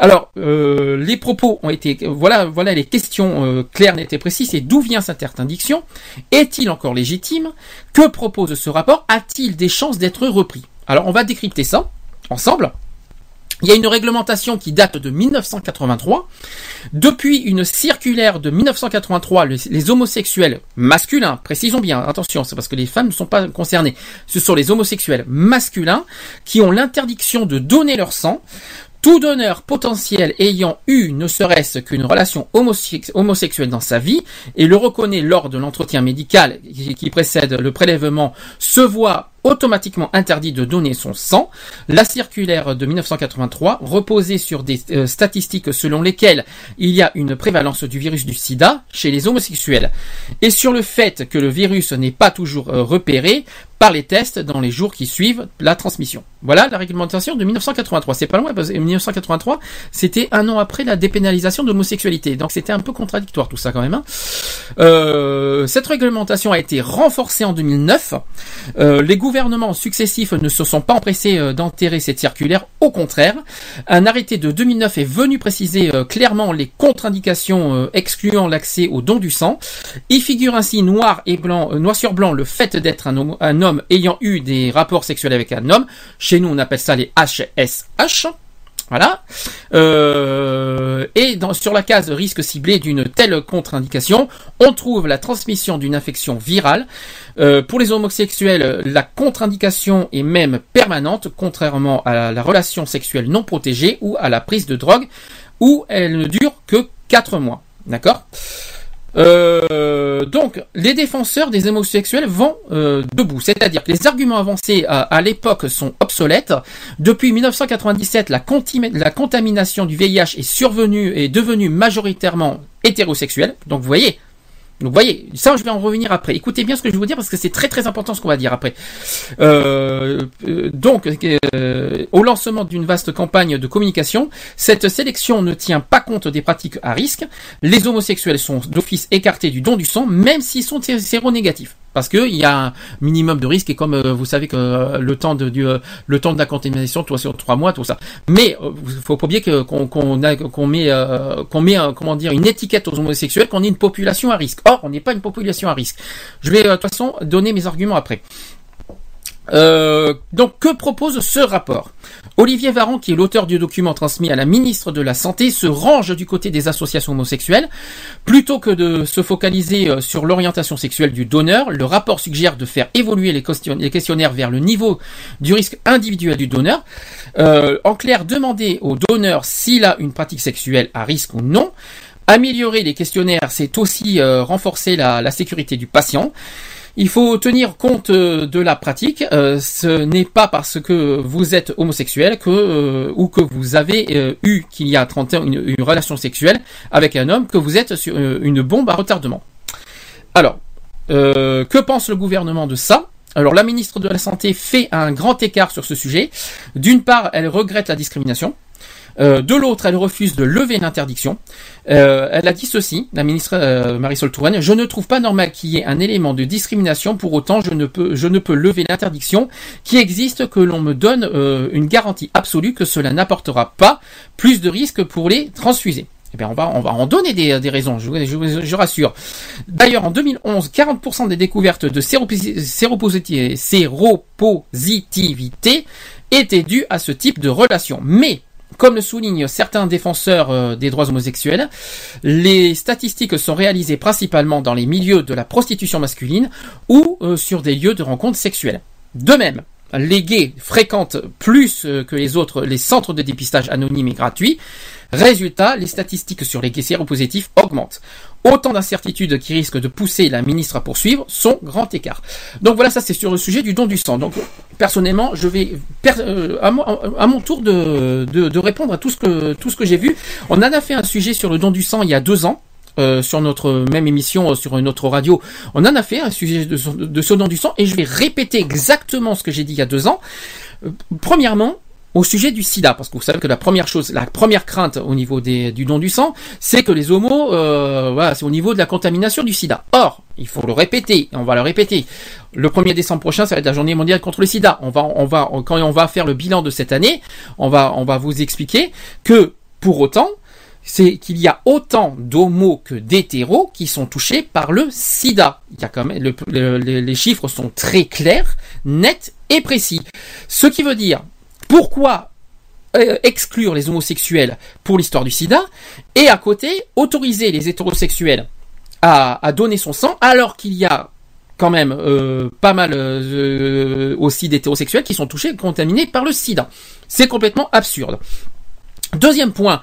Alors, euh, les propos ont été, voilà, voilà les questions euh, claires, nettes et précises. Et d'où vient cette interdiction? Est-il encore légitime? Que propose ce rapport? A-t-il des chances d'être repris? Alors, on va décrypter ça ensemble. Il y a une réglementation qui date de 1983. Depuis une circulaire de 1983, les, les homosexuels masculins, précisons bien, attention, c'est parce que les femmes ne sont pas concernées, ce sont les homosexuels masculins qui ont l'interdiction de donner leur sang. Tout donneur potentiel ayant eu ne serait-ce qu'une relation homosex- homosexuelle dans sa vie et le reconnaît lors de l'entretien médical qui précède le prélèvement se voit automatiquement interdit de donner son sang. La circulaire de 1983 reposait sur des euh, statistiques selon lesquelles il y a une prévalence du virus du sida chez les homosexuels et sur le fait que le virus n'est pas toujours euh, repéré par les tests dans les jours qui suivent la transmission. Voilà la réglementation de 1983. C'est pas loin parce que 1983, c'était un an après la dépénalisation de l'homosexualité. Donc c'était un peu contradictoire tout ça quand même. hein. Euh, cette réglementation a été renforcée en 2009. Euh, les gouvernements successifs ne se sont pas empressés euh, d'enterrer cette circulaire. Au contraire, un arrêté de 2009 est venu préciser euh, clairement les contre-indications euh, excluant l'accès au don du sang. Il figure ainsi noir et blanc, noir sur blanc, le fait d'être un homme ayant eu des rapports sexuels avec un homme. Chez nous, on appelle ça les HSH. Voilà. Euh, et dans, sur la case risque ciblé d'une telle contre-indication, on trouve la transmission d'une infection virale. Euh, pour les homosexuels, la contre-indication est même permanente, contrairement à la, la relation sexuelle non protégée ou à la prise de drogue, où elle ne dure que 4 mois. D'accord? Euh, donc, les défenseurs des homosexuels vont euh, debout, c'est-à-dire que les arguments avancés à, à l'époque sont obsolètes. Depuis 1997, la, la contamination du VIH est survenue et devenue majoritairement hétérosexuelle. Donc, vous voyez, donc, voyez, ça, je vais en revenir après. Écoutez bien ce que je vais vous dire parce que c'est très très important ce qu'on va dire après. Euh, euh, donc, euh, au lancement d'une vaste campagne de communication, cette sélection ne tient pas compte des pratiques à risque. Les homosexuels sont d'office écartés du don du sang, même s'ils sont sé- séronégatifs. Parce que il y a un minimum de risque et comme euh, vous savez que euh, le temps de euh, le temps de la contamination, toi sur trois mois, tout ça. Mais euh, faut pas oublier que qu'on qu'on met qu'on met comment dire une étiquette aux homosexuels qu'on est une population à risque. Or, on n'est pas une population à risque. Je vais de toute façon donner mes arguments après. Euh, donc, que propose ce rapport? Olivier Varan, qui est l'auteur du document transmis à la ministre de la Santé, se range du côté des associations homosexuelles. Plutôt que de se focaliser euh, sur l'orientation sexuelle du donneur, le rapport suggère de faire évoluer les question- les questionnaires vers le niveau du risque individuel du donneur. Euh, en clair, demander au donneur s'il a une pratique sexuelle à risque ou non. Améliorer les questionnaires, c'est aussi renforcer la sécurité du patient. Il faut tenir compte euh, de la pratique. Euh, ce n'est pas parce que vous êtes homosexuel que euh, ou que vous avez eu qu'il y a 30 ans une, une relation sexuelle avec un homme que vous êtes sur une bombe à retardement. Alors, que pense le gouvernement de ça? Alors la ministre de la Santé fait un grand écart sur ce sujet. D'une part, elle regrette la discrimination. Euh, de l'autre, elle refuse de lever l'interdiction. Euh, elle a dit ceci, la ministre euh, Marisol Touraine, je ne trouve pas normal qu'il y ait un élément de discrimination, pour autant je ne peux, je ne peux lever l'interdiction qui existe que l'on me donne euh, une garantie absolue que cela n'apportera pas plus de risques pour les transfusés. Eh bien, on va, on va en donner des, des raisons, je, je, je rassure. D'ailleurs, en 2011, 40% des découvertes de séroposi- séropositi- séropositivité étaient dues à ce type de relation. Mais, comme le soulignent certains défenseurs euh, des droits homosexuels, les statistiques sont réalisées principalement dans les milieux de la prostitution masculine ou euh, sur des lieux de rencontres sexuelles. De même, les gays fréquentent plus euh, que les autres les centres de dépistage anonymes et gratuits. Résultat, les statistiques sur les séropositifs augmentent. Autant d'incertitudes qui risquent de pousser la ministre à poursuivre son grand écart. Donc voilà, ça c'est sur le sujet du don du sang. Donc personnellement, je vais euh, à, mon, tour de, répondre à tout ce que tout ce que j'ai vu. On en a fait un sujet sur le don du sang il y a deux ans. euh, sur notre même émission, euh, sur une autre radio, on en a fait un sujet de, de ce don du sang et je vais répéter exactement ce que j'ai dit il y a deux ans. Premièrement, au sujet du sida, parce que vous savez que la première chose, la première crainte au niveau des, du don du sang, c'est que les homos, euh, voilà, c'est au niveau de la contamination du sida. Or, il faut le répéter, on va le répéter. Le 1er décembre prochain, ça va être la journée mondiale contre le sida. On va, on va, quand on va faire le bilan de cette année, on va, on va vous expliquer que, pour autant, c'est qu'il y a autant d'homos que d'hétéros qui sont touchés par le sida. Il y a quand même, le- le- les- les chiffres sont très clairs, nets et précis. Ce qui veut dire, pourquoi euh, exclure les homosexuels pour l'histoire du sida et à côté autoriser les hétérosexuels à, donner son sang alors qu'il y a quand même euh, pas mal euh, aussi d'hétérosexuels qui sont touchés contaminés par le sida. C'est complètement absurde. Deuxième point,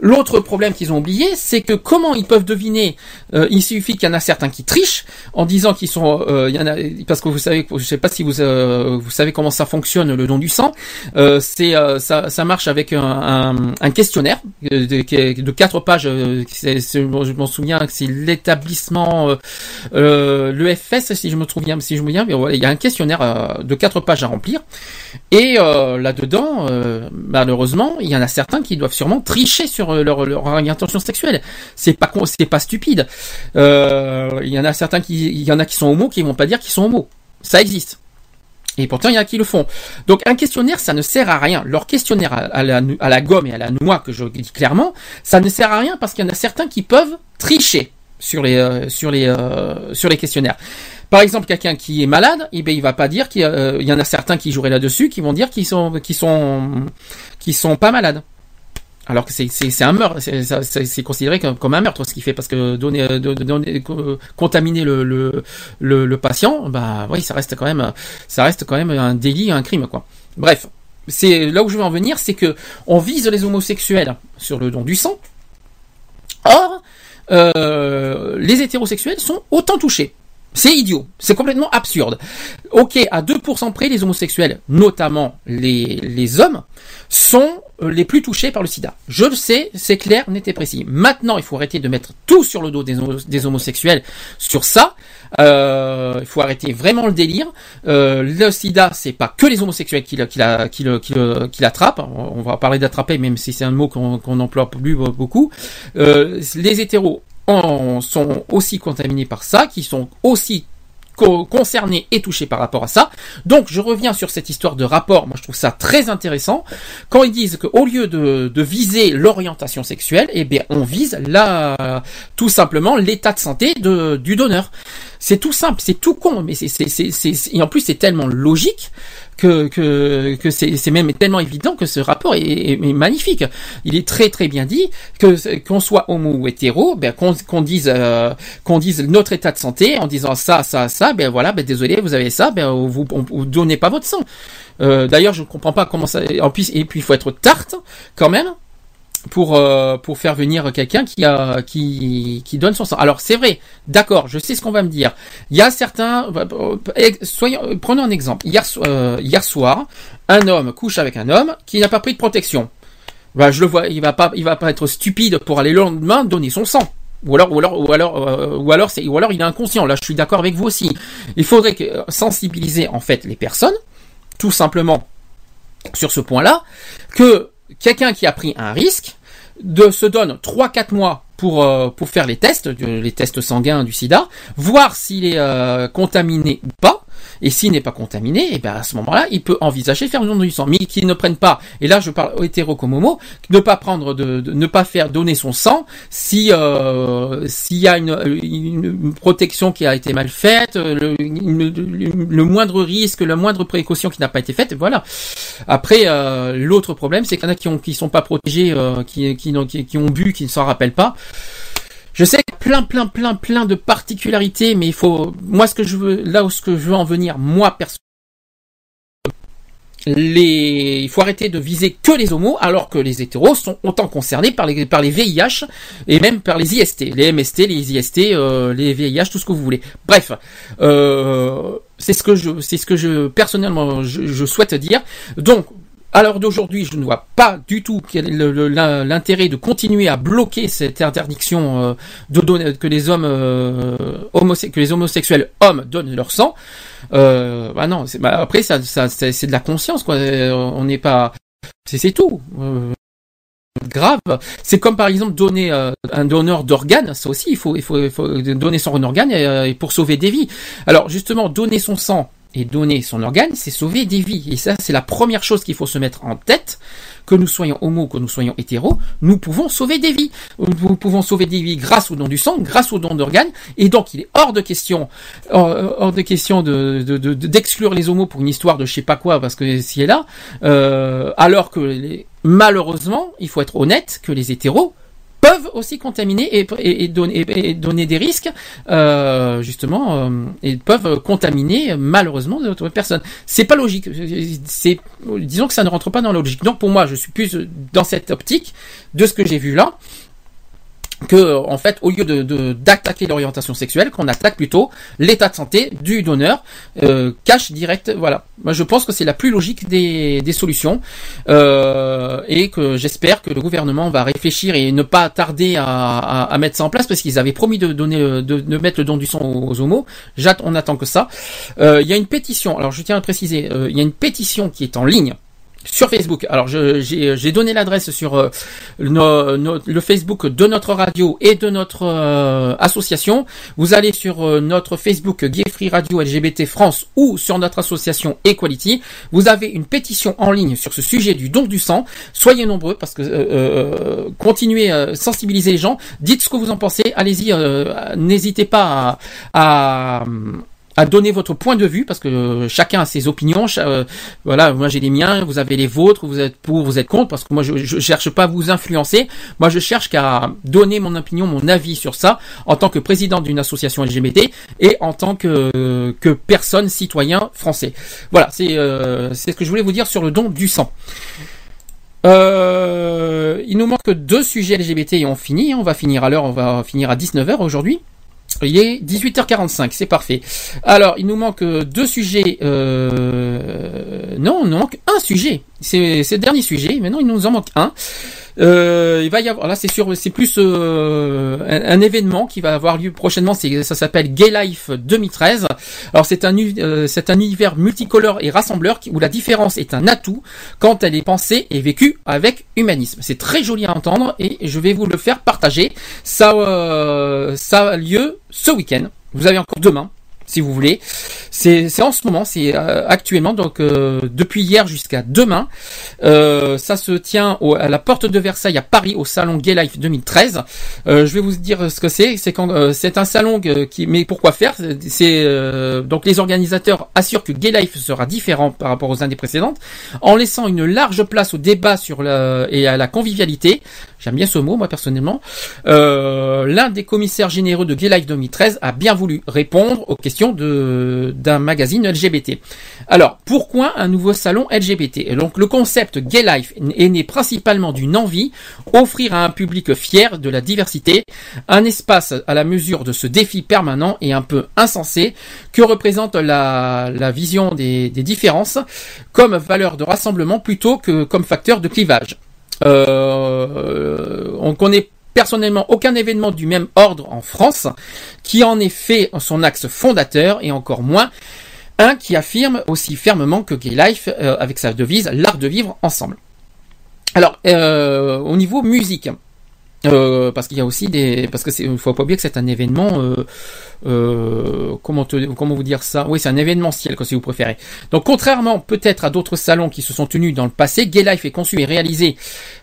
l'autre problème qu'ils ont oublié, c'est que comment ils peuvent deviner euh, Il suffit qu'il y en a certains qui trichent en disant qu'ils sont, euh, il y en a, parce que vous savez, je sais pas si vous euh, vous savez comment ça fonctionne le don du sang. Euh, c'est euh, ça, ça marche avec un, un, un questionnaire euh, de, quatre pages. je m'en souviens, c'est l'établissement, l'EFS si je me souviens, si je me souviens. Il y a un questionnaire de quatre pages à remplir. Et là-dedans, euh, malheureusement, il y en a certains qui doivent sûrement tricher sur euh, leur, leur orientation sexuelle. C'est pas c'est pas stupide. Euh, il y en a certains qui, il y en a qui sont homo qui vont pas dire qu'ils sont homo. Ça existe. Et pourtant, il y en a qui le font. Donc, un questionnaire, ça ne sert à rien. Leur questionnaire à, la, gomme et à la noix, que je dis clairement, ça ne sert à rien parce qu'il y en a certains qui peuvent tricher sur les, euh, sur les, sur les questionnaires. Par exemple, quelqu'un qui est malade, eh ben, il va pas dire qu'il y, en a certains qui joueraient là-dessus, qui vont dire qu'ils sont, qu'ils sont, qu'ils sont pas malades. Alors que c'est, un meurtre, c'est, considéré comme, un meurtre ce qu'il fait parce que donner, euh, donner- co- contaminer le, le, patient, bah oui, ça reste quand même, ça reste quand même un délit, un crime quoi. Bref, c'est là où je veux en venir, c'est que on vise les homosexuels sur le don du sang. Or, euh, les hétérosexuels sont autant touchés. C'est idiot, c'est complètement absurde. Ok, à 2% près, les homosexuels, notamment les, les hommes, sont les plus touchés par le sida. Je le sais, c'est clair, net et précis. Maintenant, il faut arrêter de mettre tout sur le dos des, homo- des homosexuels sur ça. Euh, il faut arrêter vraiment le délire. Euh, le sida, c'est pas que les homosexuels qui, l'attrapent. On va parler d'attraper, même si c'est un mot qu'on qu'on emploie plus beaucoup. Euh, les hétéros en sont aussi contaminés par ça, qui sont aussi co- concernés et touchés par rapport à ça. Donc je reviens sur cette histoire de rapport, moi je trouve ça très intéressant, quand ils disent qu'au lieu de, viser l'orientation sexuelle, eh bien on vise la, tout simplement l'état de santé de, du donneur. C'est tout simple, c'est tout con, mais c'est- et en plus c'est tellement logique que que, que c'est, même tellement évident que ce rapport est, est- est magnifique. Il est très très bien dit que qu'on soit homo ou hétéro, ben qu'on, qu'on dise euh, qu'on dise notre état de santé en disant ça ça ça, ben voilà, ben désolé vous avez ça, ben vous on- vous donnez pas votre sang. Euh, D'ailleurs je ne comprends pas comment ça. En plus et puis il faut être tarte quand même pour euh, pour faire venir quelqu'un qui a qui qui donne son sang. Alors c'est vrai, d'accord, je sais ce qu'on va me dire. Il y a certains, euh, soyons, prenons un exemple. Hier euh, hier soir, un homme couche avec un homme qui n'a pas pris de protection. Bah, je le vois, il va pas il va pas être stupide pour aller le lendemain donner son sang. Ou alors, ou alors, ou alors, euh, ou alors, c'est, ou alors, il est inconscient. Là, je suis d'accord avec vous aussi. Il faudrait que, sensibiliser en fait les personnes, tout simplement, sur ce point-là, que quelqu'un qui a pris un risque de se donne 3-4 mois pour euh, pour faire les tests, les tests sanguins du SIDA, voir s'il est euh, contaminé ou pas. Et s'il n'est pas contaminé, et ben à ce moment-là, il peut envisager de faire une don du sang, mais qu'il ne prenne pas. Et là, je parle hétéro comme homo, ne pas prendre de, de- ne pas faire donner son sang si euh, s'il y a une, une- protection qui a été mal faite, le, une- le- moindre risque, la moindre précaution qui n'a pas été faite, voilà. Après, euh, l'autre problème, c'est qu'il y en a qui ont qui sont pas protégés, euh, qui, qui, qui, qui ont bu, qui ne s'en rappellent pas. Je sais qu'il y a plein, plein, plein, plein de particularités, mais il faut, moi, ce que je veux, là où ce que je veux en venir, moi, perso, les, il faut arrêter de viser que les homos, alors que les hétéros sont autant concernés par les, par les VIH et même par les IST, les MST, les IST, euh, les VIH, tout ce que vous voulez. Bref, euh, c'est ce que je, c'est ce que je personnellement je, je souhaite dire. Donc, à l'heure d'aujourd'hui, je ne vois pas du tout quel est l'intérêt de continuer à bloquer cette interdiction euh, de donner que les hommes euh, que les homosexuels hommes donnent leur sang. Euh, bah non, bah après ça, ça c'est de la conscience quoi. Euh, On n'est pas, c'est tout. Euh, grave. C'est comme par exemple donner euh, un donneur d'organes, ça aussi il faut il faut, il faut donner son organe pour sauver des vies. Alors justement donner son sang et donner son organe, c'est sauver des vies. Et ça, c'est la première chose qu'il faut se mettre en tête. Que nous soyons homo, que nous soyons hétéros, nous pouvons sauver des vies. Nous pouvons sauver des vies grâce au don du sang, grâce au don d'organes. Et donc, il est hors de question, hors, de question de, de- de- de- d'exclure les homos pour une histoire de je sais pas quoi, parce que si est là. Euh, alors que malheureusement, il faut être honnête, que les hétéros peuvent aussi contaminer et, et- et donner, et- donner des risques, euh, justement, euh, et peuvent contaminer malheureusement d'autres personnes. C'est pas logique. C'est, disons que ça ne rentre pas dans la logique. Donc pour moi, je suis plus dans cette optique de ce que j'ai vu là que en fait au lieu de d'attaquer l'orientation sexuelle qu'on attaque plutôt l'état de santé du donneur euh, cash direct voilà. Moi je pense que c'est la plus logique des, solutions euh, et que j'espère que le gouvernement va réfléchir et ne pas tarder à, mettre ça en place parce qu'ils avaient promis de donner le- de, de mettre le don du sang aux, homos. J'att- on attend que ça. Euh, il y a une pétition alors je tiens à préciser euh, il y a une pétition qui est en ligne sur Facebook. Alors j'ai donné l'adresse sur euh, le Facebook de notre radio et de notre euh, association. Vous allez sur euh, notre Facebook Gay Free Radio LGBT France ou sur notre association Equality. Vous avez une pétition en ligne sur ce sujet du don du sang. Soyez nombreux parce que euh, euh, continuez à sensibiliser les gens. Dites ce que vous en pensez. Allez-y. euh, N'hésitez pas à, à à donner votre point de vue parce que euh, chacun a ses opinions. euh, voilà, moi j'ai les miens, vous avez les vôtres, vous êtes pour, vous êtes contre parce que moi je, je cherche pas à vous influencer. Moi je cherche qu'à donner mon opinion, mon avis sur ça en tant que président d'une association LGBT et en tant que que personne citoyen français. Voilà, c'est euh, c'est ce que je voulais vous dire sur le don du sang. Euh, il nous manque deux sujets LGBT et on finit. On va finir à l'heure, on va finir à 19h aujourd'hui. Il est 18h45, c'est parfait. Alors, il nous manque euh, deux sujets. Euh... Non, il nous manque un sujet. C'est le dernier sujet. Maintenant, il nous en manque un. Euh, il va y avoir là, c'est sûr, c'est plus euh, un, événement qui va avoir lieu prochainement. Ça s'appelle Gay Life 2013. Alors c'est un euh, un univers multicolore et rassembleur où la différence est un atout quand elle est pensée et vécue avec humanisme. C'est très joli à entendre et je vais vous le faire partager. Ça euh, ça a lieu ce week-end. Vous avez encore demain si vous voulez. C'est en ce moment, c'est euh, actuellement, donc euh, depuis hier jusqu'à demain. Euh, ça se tient au- à la porte de Versailles à Paris au salon Gay Life 2013. Euh, je vais vous dire ce que c'est. C'est quand euh, c'est un salon euh, qui mais pourquoi faire? C'est euh, donc les organisateurs assurent que Gay Life sera différent par rapport aux années précédentes en laissant une large place au débat sur la, et à la convivialité. J'aime bien ce mot moi personnellement. Euh, L'un des commissaires généraux de Gay Life 2013 a bien voulu répondre aux questions de d'un magazine LGBT. Alors, pourquoi un nouveau salon LGBT donc, le concept Gay Life est né principalement d'une envie, offrir à un public fier de la diversité, un espace à la mesure de ce défi permanent et un peu insensé que représente la, la vision des, des différences comme valeur de rassemblement plutôt que comme facteur de clivage. Euh, on connaît personnellement aucun événement du même ordre en France qui en ait fait son axe fondateur et encore moins un qui affirme aussi fermement que Gay Life, euh, avec sa devise, l'art de vivre ensemble. Alors, euh, au niveau musique, euh, parce qu'il y a aussi des, parce que c'est, faut pas oublier que c'est un événement, comment te- comment vous dire ça? Oui, c'est un événementiel, quoi, si vous préférez. Donc, contrairement peut-être à d'autres salons qui se sont tenus dans le passé, Gay Life est conçu et réalisé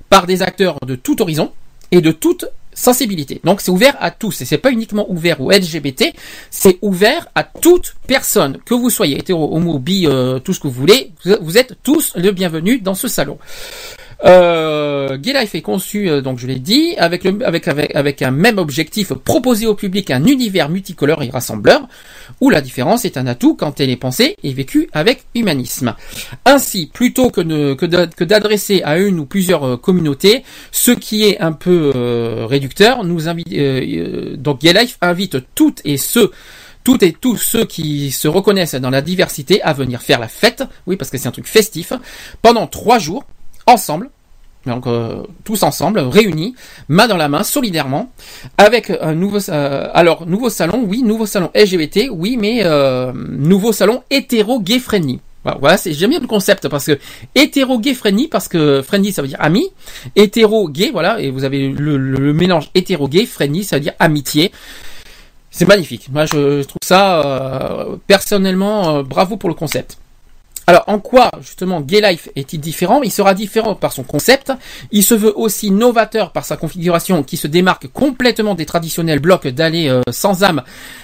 par des acteurs de tout horizon et de toute sensibilité. Donc c'est ouvert à tous et c'est pas uniquement ouvert aux LGBT, c'est ouvert à toute personne, que vous soyez hétéro, homo, bi, euh, tout ce que vous voulez, vous- vous êtes tous le bienvenu dans ce salon. Euh, Gay Life est conçu, euh, donc je l'ai dit, avec, le, avec, avec, avec un même objectif, proposer au public un univers multicolore et rassembleur, où la différence est un atout quand elle est pensée et vécue avec humanisme. Ainsi, plutôt que, que d'a- que d'adresser à une ou plusieurs euh, communautés, ce qui est un peu euh, réducteur, nous invite, donc Gay Life invite toutes et ceux toutes et tous ceux qui se reconnaissent dans la diversité à venir faire la fête, oui parce que c'est un truc festif, pendant trois jours, ensemble, donc euh, tous ensemble, réunis, main dans la main, solidairement, avec un nouveau, euh, alors nouveau salon, oui, nouveau salon LGBT, oui, mais euh, nouveau salon hétéro gay friendly. Voilà, c'est j'aime bien le concept parce que hétéro gay friendly parce que friendly ça veut dire ami, hétéro gay voilà et vous avez le, mélange hétéro gay friendly ça veut dire amitié. C'est magnifique. Moi, je, je trouve ça euh, personnellement euh, bravo pour le concept. Alors, en quoi justement Gay Life est-il différent? Il sera différent par son concept. Il se veut aussi novateur par sa configuration qui se démarque complètement des traditionnels blocs d'allées euh, sans âme,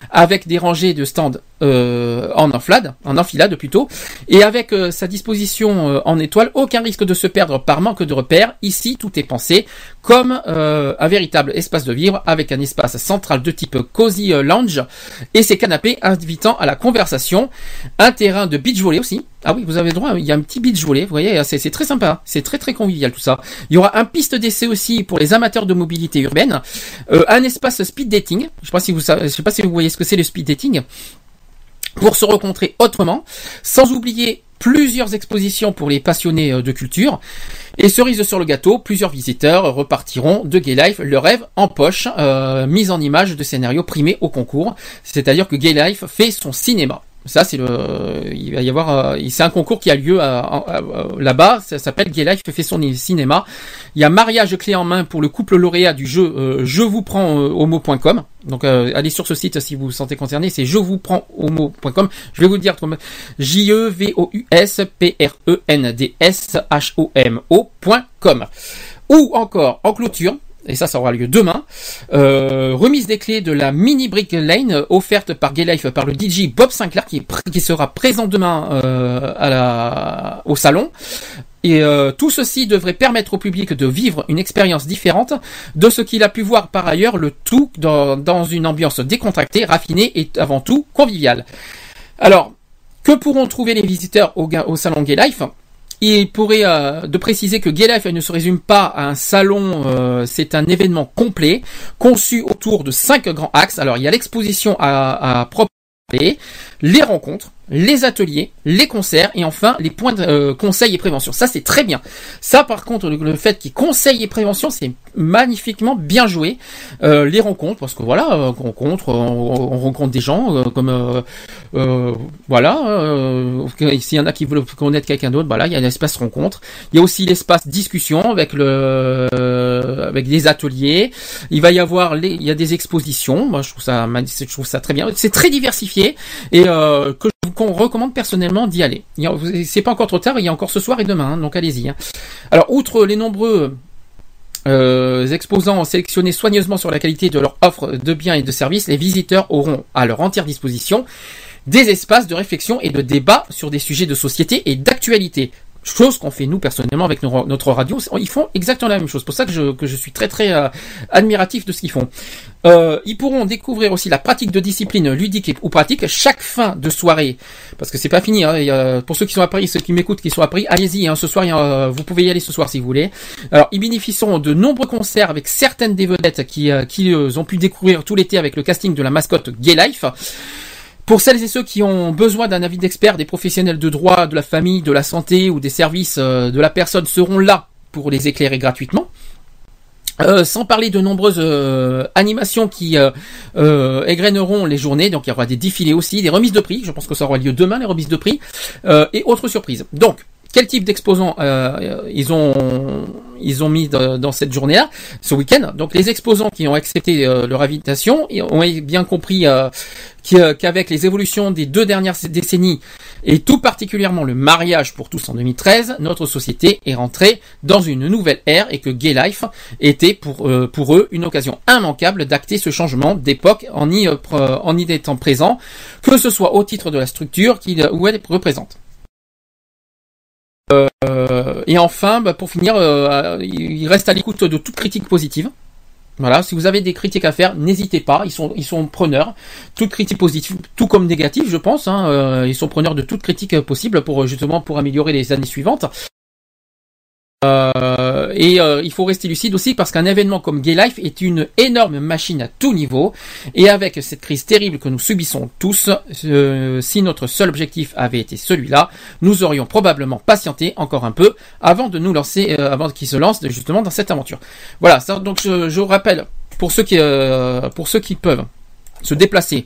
avec des rangées de stands euh, en enfilade, en enfilade plutôt, et avec euh, sa disposition euh, en étoile, aucun risque de se perdre par manque de repères. Ici, tout est pensé comme un véritable espace de vivre, avec un espace central de type cozy lounge et ses canapés invitant à la conversation, un terrain de beach volley aussi. Ah oui, vous avez droit, il y a un petit beach volley, vous voyez, c'est très sympa, c'est très très convivial tout ça. Il y aura un piste d'essai aussi pour les amateurs de mobilité urbaine, un espace speed dating. Je sais pas vous savez, je sais pas si vous voyez ce que c'est le speed dating pour se rencontrer autrement, sans oublier plusieurs expositions pour les passionnés euh, de culture. Et cerise sur le gâteau, plusieurs visiteurs repartiront de Gay Life, le rêve en poche, euh, mise en image de scénarios primés au concours. C'est-à-dire que Gay Life fait son cinéma. Ça, c'est le, il va y avoir, euh, c'est un concours qui a lieu à- à- là-bas. Ça s'appelle Gay Life fait son cinéma. Il y a mariage clé en main pour le couple lauréat du jeu euh, Je vous prends euh, homo.com. Donc euh, allez sur ce site si vous vous sentez concerné. C'est je vous prends homo.com. Je vais vous le dire J E V O U S P R E N D S H O M O.com. Ou encore en clôture. Et ça, ça aura lieu demain. Euh, remise des clés de la mini brick lane offerte par Gay Life par le DJ Bob Sinclair qui, sera présent demain euh, au salon. Et euh, tout ceci devrait permettre au public de vivre une expérience différente de ce qu'il a pu voir par ailleurs, le tout dans, une ambiance décontractée, raffinée et avant tout conviviale. Alors, que pourront trouver les visiteurs au, au salon Gay Life il pourrait euh, de préciser que Gay Life ne se résume pas à un salon, euh, c'est un événement complet conçu autour de cinq grands axes. Alors il y a l'exposition à, à propre les rencontres, les ateliers, les concerts et enfin les points de euh, conseil et prévention. Ça c'est très bien. Ça par contre le, le fait qu'il conseille et prévention c'est magnifiquement bien joué. Euh, les rencontres parce que voilà euh, on rencontre on, on rencontre des gens euh, comme euh, euh, voilà s'il y en a qui veulent connaître quelqu'un d'autre voilà il y a l'espace rencontre. Il y a aussi l'espace discussion avec le avec des ateliers. Il va y avoir les il y a des expositions. Moi je trouve ça je trouve ça très bien. C'est très diversifié et que con- recommande personnellement d'y aller. C'est pas encore trop tard, il y a encore ce soir et demain, hein, donc allez-y. hein. Alors, outre les nombreux euh, exposants sélectionnés soigneusement sur la qualité de leur offre de biens et de services, les visiteurs auront à leur entière disposition des espaces de réflexion et de débat sur des sujets de société et d'actualité. Chose qu'on fait nous personnellement avec notre radio, ils font exactement la même chose. C'est pour ça que je, que je suis très très euh, admiratif de ce qu'ils font. Euh, ils pourront découvrir aussi la pratique de disciplines ludiques et- ou pratiques chaque fin de soirée, parce que c'est pas fini. Hein, a- pour ceux qui sont à Paris, ceux qui m'écoutent, qui sont à Paris, allez-y. Hein, ce soir, a- vous pouvez y aller ce soir si vous voulez. Alors, ils bénéficieront de nombreux concerts avec certaines des vedettes qui, euh, qui euh, ont pu découvrir tout l'été avec le casting de la mascotte Gay Life. Pour celles et ceux qui ont besoin d'un avis d'expert, des professionnels de droit, de la famille, de la santé ou des services euh, de la personne seront là pour les éclairer gratuitement. Euh, sans parler de nombreuses euh, animations qui euh, égreneront les journées, donc il y aura des défilés aussi, des remises de prix, je pense que ça aura lieu demain les remises de prix, et autres surprises. Donc, quel type d'exposants euh, ils ont ils ont mis dans, cette journée-là, ce week-end? Donc les exposants qui ont accepté euh, leur invitation ont bien compris euh, qu'avec les évolutions des deux dernières décennies et tout particulièrement le mariage pour tous en 2013, notre société est rentrée dans une nouvelle ère et que Gay Life était pour, euh, pour eux une occasion immanquable d'acter ce changement d'époque en y, en y étant présent, que ce soit au titre de la structure qu'il ou elle représente. Euh, et enfin, bah, pour finir, euh, il reste à l'écoute de toute critique positive. Voilà, si vous avez des critiques à faire, n'hésitez pas, ils sont, ils sont preneurs. Toute critique positive, tout comme négative, je pense. Hein, euh, ils sont preneurs de toute critique possible pour justement pour améliorer les années suivantes. Euh, et euh, il faut rester lucide aussi parce qu'un événement comme Gay Life est une énorme machine à tout niveau. Et avec cette crise terrible que nous subissons tous, euh, si notre seul objectif avait été celui-là, nous aurions probablement patienté encore un peu avant de nous lancer, avant qu'ils se lancent justement dans cette aventure. Voilà. Ça, donc je, je rappelle pour ceux qui, pour ceux qui peuvent se déplacer,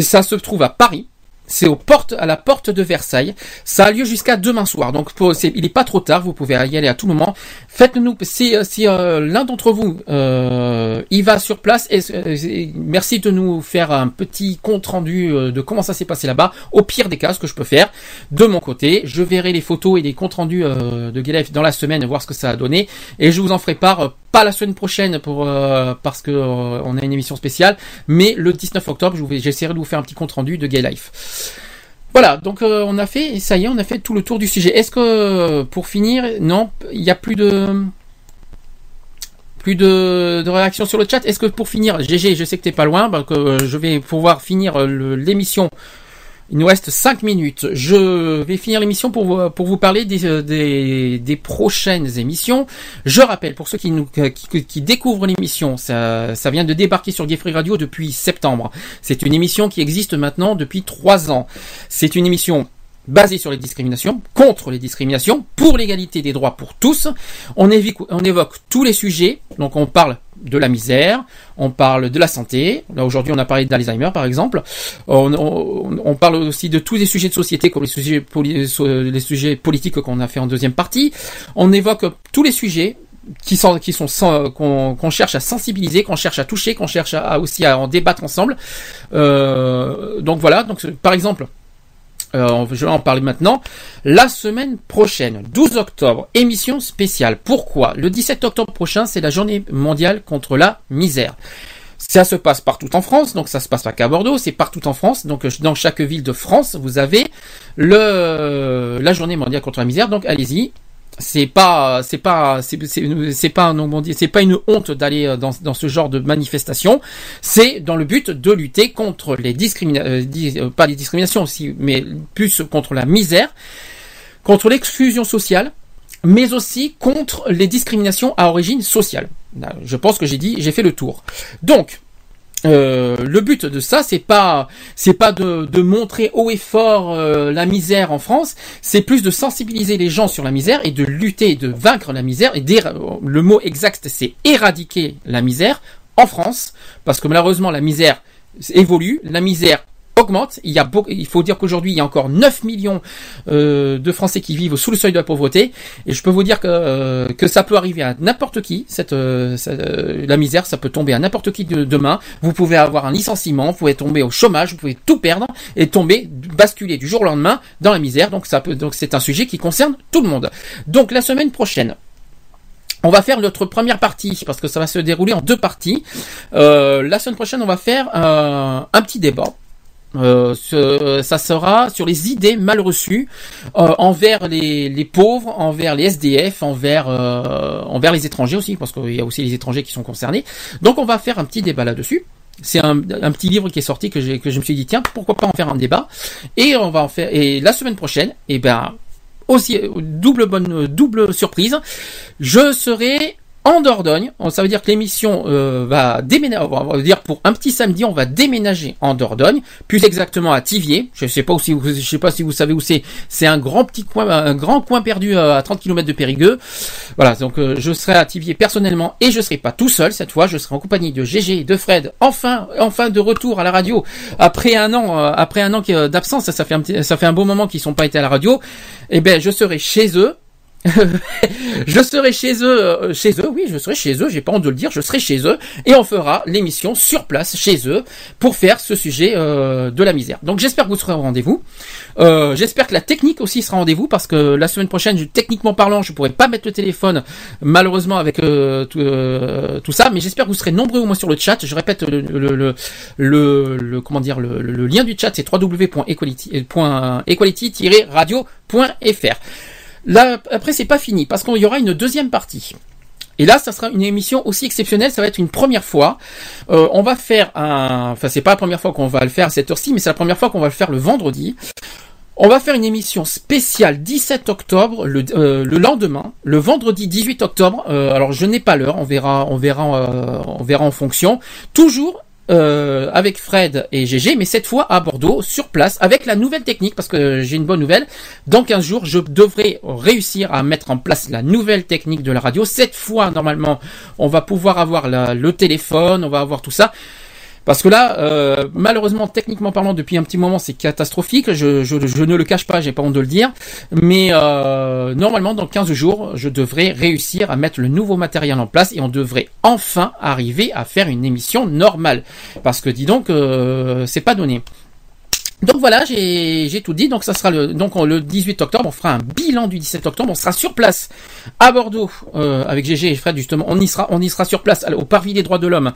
ça se trouve à Paris. C'est aux portes, à la porte de Versailles. Ça a lieu jusqu'à demain soir. Donc, pour- c'est- il n'est pas trop tard. Vous pouvez y aller à tout moment. Faites-nous, si, si euh, l'un d'entre vous euh, y va sur place, et, et- merci de nous faire un petit compte rendu euh, de comment ça s'est passé là-bas. Au pire des cas, ce que je peux faire de mon côté, je verrai les photos et les comptes rendus euh, de Gelef dans la semaine, voir ce que ça a donné, et je vous en ferai part. Pas la semaine prochaine pour euh, parce que euh, on a une émission spéciale, mais le 19 octobre, j'essaierai de vous faire un petit compte rendu de Gay Life. Voilà, donc euh, on a fait, ça y est, on a fait tout le tour du sujet. Est-ce que pour finir, non, il n'y a plus de plus de, réactions sur le chat? Est-ce que pour finir, GG, je sais que t'es pas loin, bah, que je vais pouvoir finir l'émission. Il nous reste 5 minutes. Je vais finir l'émission pour vous, pour vous parler des, euh, des, prochaines émissions. Je rappelle, pour ceux qui, nous, qui, qui découvrent l'émission, ça, ça vient de débarquer sur Gay Free Radio depuis septembre. C'est une émission qui existe maintenant depuis 3 ans. C'est une émission basée sur les discriminations, contre les discriminations, pour l'égalité des droits pour tous. On évoque, on évoque tous les sujets, donc on parle de la misère, on parle de la santé. Là aujourd'hui, on a parlé d'Alzheimer par exemple. On, parle aussi de tous les sujets de société, comme les sujets, politiques qu'on a fait en deuxième partie. On évoque tous les sujets qui sont qui qu'on cherche à sensibiliser, qu'on cherche à toucher, qu'on cherche à, à aussi à en débattre ensemble. Euh, donc voilà. Donc par exemple. Euh, je vais en parler maintenant. La semaine prochaine, 12 octobre, émission spéciale. Pourquoi? Le 17 octobre prochain, c'est la journée mondiale contre la misère. Ça se passe partout en France, donc ça se passe pas qu'à Bordeaux, c'est partout en France. Donc euh, dans chaque ville de France, vous avez la journée mondiale contre la misère. Donc allez-y. C'est pas, c'est pas, c'est, pas c'est pas une honte d'aller euh, dans, ce genre de manifestation. C'est dans le but de lutter contre les discriminations, pas les discriminations aussi, mais plus contre la misère, contre l'exclusion sociale, mais aussi contre les discriminations à origine sociale. Je pense que j'ai dit, j'ai fait le tour. Donc, euh, le but de ça, c'est pas, c'est pas de, de montrer haut et fort euh, la misère en France, c'est plus de sensibiliser les gens sur la misère et de lutter, de vaincre la misère. Et le mot exact, c'est éradiquer la misère en France, parce que malheureusement la misère évolue, la misère augmente. Il y a beaucoup, il faut dire qu'aujourd'hui il y a encore 9 millions euh, de Français qui vivent sous le seuil de la pauvreté et je peux vous dire que euh, que ça peut arriver à n'importe qui. Cette, euh, ça- euh, la misère, ça peut tomber à n'importe qui de- demain. Vous pouvez avoir un licenciement, vous pouvez tomber au chômage, vous pouvez tout perdre et tomber, basculer du jour au lendemain dans la misère. Donc ça peut, donc c'est un sujet qui concerne tout le monde. Donc la semaine prochaine. On va faire notre première partie parce que ça va se dérouler en deux parties. Euh, la semaine prochaine, on va faire un petit débat. Euh, ce- ça sera sur les idées mal reçues euh, envers les, les pauvres, envers les SDF, envers euh, envers les étrangers aussi, parce qu'il y a aussi les étrangers qui sont concernés. Donc on va faire un petit débat là-dessus. C'est un, un petit livre qui est sorti que, que je me suis dit tiens pourquoi pas en faire un débat et on va en faire et la semaine prochaine et ben aussi euh, double bonne euh, double surprise je serai en Dordogne. Ça veut dire que l'émission euh, va déménager. On va dire pour un petit samedi, on va déménager en Dordogne, plus exactement à Tivier. Je sais pas si vous, je sais pas si vous savez où c'est. C'est un grand petit coin, un grand coin perdu euh, à 30 km de Périgueux. Voilà. Donc euh, je serai à Tivier personnellement et je serai pas tout seul cette fois. Je serai en compagnie de GG de Fred. Enfin, enfin de retour à la radio après un an, euh, après un an d'absence. Ça, fait un petit, moment qu'ils sont pas été à la radio. Eh ben, je serai chez eux. je serai chez eux, euh, chez eux, oui, je serai chez eux, j'ai pas honte de le dire, je serai chez eux, et on fera l'émission sur place, chez eux, pour faire ce sujet euh, de la misère. Donc j'espère que vous serez au rendez-vous. Euh, j'espère que la technique aussi sera au rendez-vous, parce que la semaine prochaine, techniquement parlant, je pourrai pas mettre le téléphone, malheureusement, avec tout, ça, mais j'espère que vous serez nombreux au moins sur le chat. Je répète le, comment dire, le lien du chat, c'est www.equality.radio.fr. Là, après, c'est pas fini, parce qu'il y aura une deuxième partie. Et là, ça sera une émission aussi exceptionnelle, ça va être une première fois. Euh, on va faire un... Enfin, c'est pas la première fois qu'on va le faire à cette heure-ci, mais c'est la première fois qu'on va le faire le vendredi. On va faire une émission spéciale 17 octobre, le, euh, le lendemain, le vendredi 18 octobre. Euh, alors, je n'ai pas l'heure, on verra, on verra, on verra en fonction. Toujours euh, avec Fred et GG, mais cette fois à Bordeaux, sur place, avec la nouvelle technique, parce que j'ai une bonne nouvelle. Dans 15 jours, je devrais réussir à mettre en place la nouvelle technique de la radio. Cette fois, normalement, on va pouvoir avoir le téléphone, on va avoir tout ça. Parce que là, euh, malheureusement, techniquement parlant, depuis un petit moment, c'est catastrophique. Je, ne le cache pas, j'ai pas honte de le dire. Mais euh, normalement, dans 15 jours, je devrais réussir à mettre le nouveau matériel en place et on devrait enfin arriver à faire une émission normale. Parce que dis donc, euh, c'est pas donné. Donc voilà, j'ai tout dit. Donc ça sera le donc on- le 18 octobre, on fera un bilan du 17 octobre. On sera sur place à Bordeaux euh, avec GG et Fred justement. On y sera, on y sera sur place au Parvis des droits de l'homme,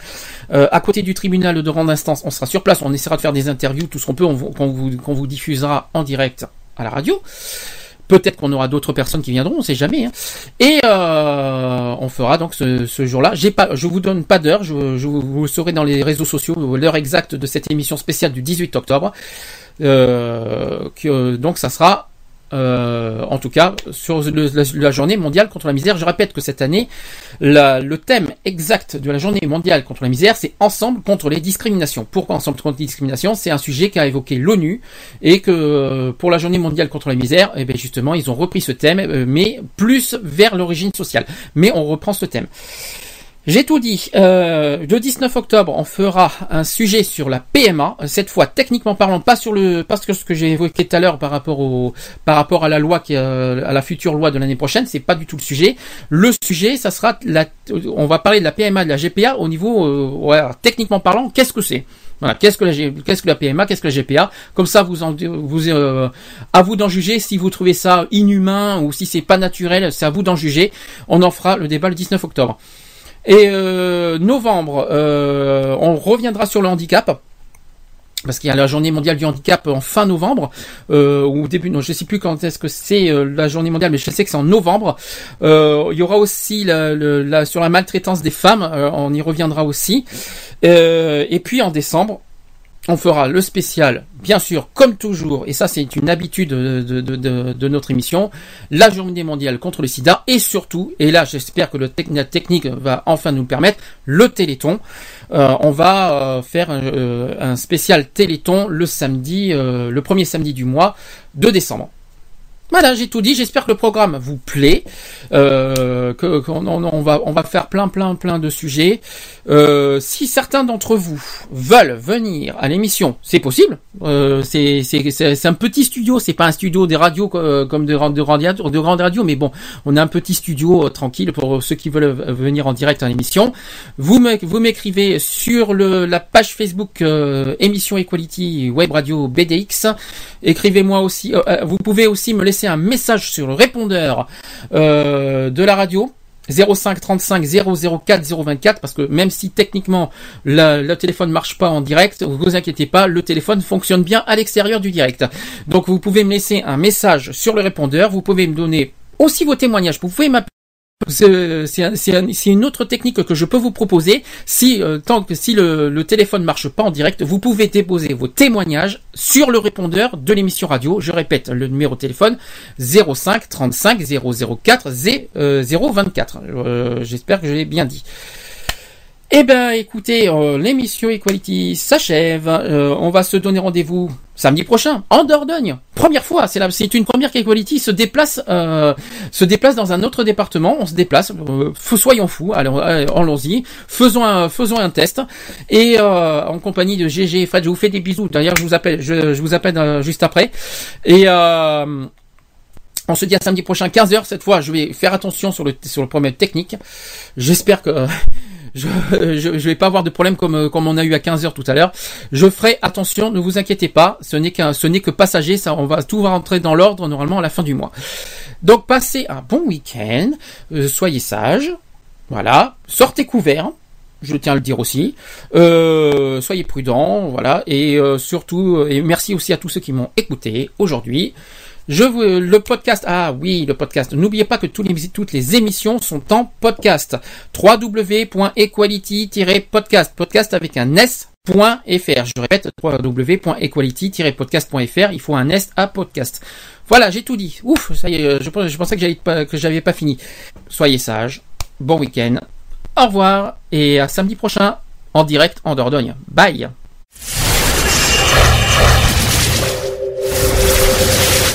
euh, à côté du tribunal de grande instance. On sera sur place. On essaiera de faire des interviews, tout ce qu'on peut, qu'on vous qu'on vous diffusera en direct à la radio. Peut-être qu'on aura d'autres personnes qui viendront, on sait jamais. hein. Et euh, on fera donc ce, jour-là. J'ai pas, je vous donne pas d'heure. Je, vous saurez dans les réseaux sociaux l'heure exacte de cette émission spéciale du 18 octobre. Euh, que, donc ça sera euh, en tout cas sur la, journée mondiale contre la misère. Je répète que cette année, le thème exact de la journée mondiale contre la misère, c'est ensemble contre les discriminations. Pourquoi ensemble contre les discriminations? C'est un sujet qu'a évoqué l'ONU et que euh, pour la journée mondiale contre la misère, eh bien justement, ils ont repris ce thème, euh, mais plus vers l'origine sociale. Mais on reprend ce thème. J'ai tout dit. Euh, le 19 octobre, on fera un sujet sur la PMA. Cette fois, techniquement parlant, pas sur le, parce que ce que j'ai évoqué tout à l'heure par rapport au, par rapport à la loi qui, euh, à la future loi de l'année prochaine, c'est pas du tout le sujet. Le sujet, ça sera la, on va parler de la PMA, de la GPA au niveau, euh, ouais, techniquement parlant, qu'est-ce que c'est? Voilà, qu'est-ce que la qu'est-ce que la PMA, qu'est-ce que la GPA Comme ça, vous en, vous euh, à vous d'en juger si vous trouvez ça inhumain ou si c'est pas naturel. C'est à vous d'en juger. On en fera le débat le 19 octobre. Et euh, novembre, euh, on reviendra sur le handicap. Parce qu'il y a la journée mondiale du handicap en fin novembre, euh, ou début, non, je sais plus quand est-ce que c'est euh, la journée mondiale, mais je sais que c'est en novembre. Il y aura aussi sur la maltraitance des femmes, on y reviendra aussi. Et puis en décembre, on fera le spécial, bien sûr, comme toujours, et ça c'est une habitude de, notre émission, la journée mondiale contre le sida, et surtout, et là j'espère que le technique va enfin nous permettre, le téléthon. Euh, on va euh, faire un, euh, un spécial téléthon le samedi, le premier samedi du mois de décembre. Voilà, j'ai tout dit. J'espère que le programme vous plaît. Euh, que qu'on on, va on va faire plein plein plein de sujets. Euh, si certains d'entre vous veulent venir à l'émission, c'est possible. Euh, c'est c'est c'est un petit studio. C'est pas un studio des radios euh, comme de de radio de grandes radios, mais bon, on a un petit studio euh, tranquille pour ceux qui veulent venir en direct à l'émission. Vous me vous m'écrivez sur le la page Facebook euh, émission Equality Web Radio BDX. Écrivez-moi aussi. vous pouvez aussi me laisser un message sur le répondeur euh, de la radio. 05 35 004 024 parce que même si techniquement le téléphone marche pas en direct, vous inquiétez pas, le téléphone fonctionne bien à l'extérieur du direct. Donc vous pouvez me laisser un message sur le répondeur, vous pouvez me donner aussi vos témoignages, vous pouvez m'appeler c'est c'est un- c'est un- c'est une autre technique que je peux vous proposer. Si euh, tant que si le, le téléphone marche pas en direct, vous pouvez déposer vos témoignages sur le répondeur de l'émission radio. Je répète le numéro de téléphone 05 35 004 Z, euh, 024. Euh, J'espère que je l'ai bien dit. Eh ben, écoutez, euh, l'émission Equality s'achève. Euh, on va se donner rendez-vous samedi prochain en Dordogne. Première fois, c'est c'est une première qu'Equality se déplace, euh, se déplace dans un autre département. On se déplace. Soyons fous. Alors, allons-y. Faisons un, test. Et en compagnie de GG et Fred, je vous fais des bisous. D'ailleurs, je vous appelle, je, vous appelle juste après. Et on se dit à samedi prochain 15h. Cette fois, je vais faire attention sur le, sur le problème technique. J'espère que je, je, vais pas avoir de problème comme, euh, comme on a eu à 15h tout à l'heure. Je ferai attention, ne vous inquiétez pas. Ce n'est qu'un, ce n'est que passager. Ça, on va tout va rentrer dans l'ordre normalement à la fin du mois. Donc, passez un bon week-end. Euh, soyez sages. Voilà. Sortez couverts. Je tiens à le dire aussi. Euh, soyez prudents, voilà. Et surtout, et merci aussi à tous ceux qui m'ont écouté aujourd'hui. Je vous, le podcast, ah oui, le podcast. N'oubliez pas que toutes les émissions sont en podcast. www.equality-podcast, podcast avec un s.fr. Je répète, www.equality-podcast.fr. Il faut un s à podcast. Voilà, j'ai tout dit. Ouf, ça y est, je, je pensais que j'avais pas, que j'avais pas fini. Soyez sages. Bon week-end. Au revoir et à samedi prochain en direct en Dordogne. Bye.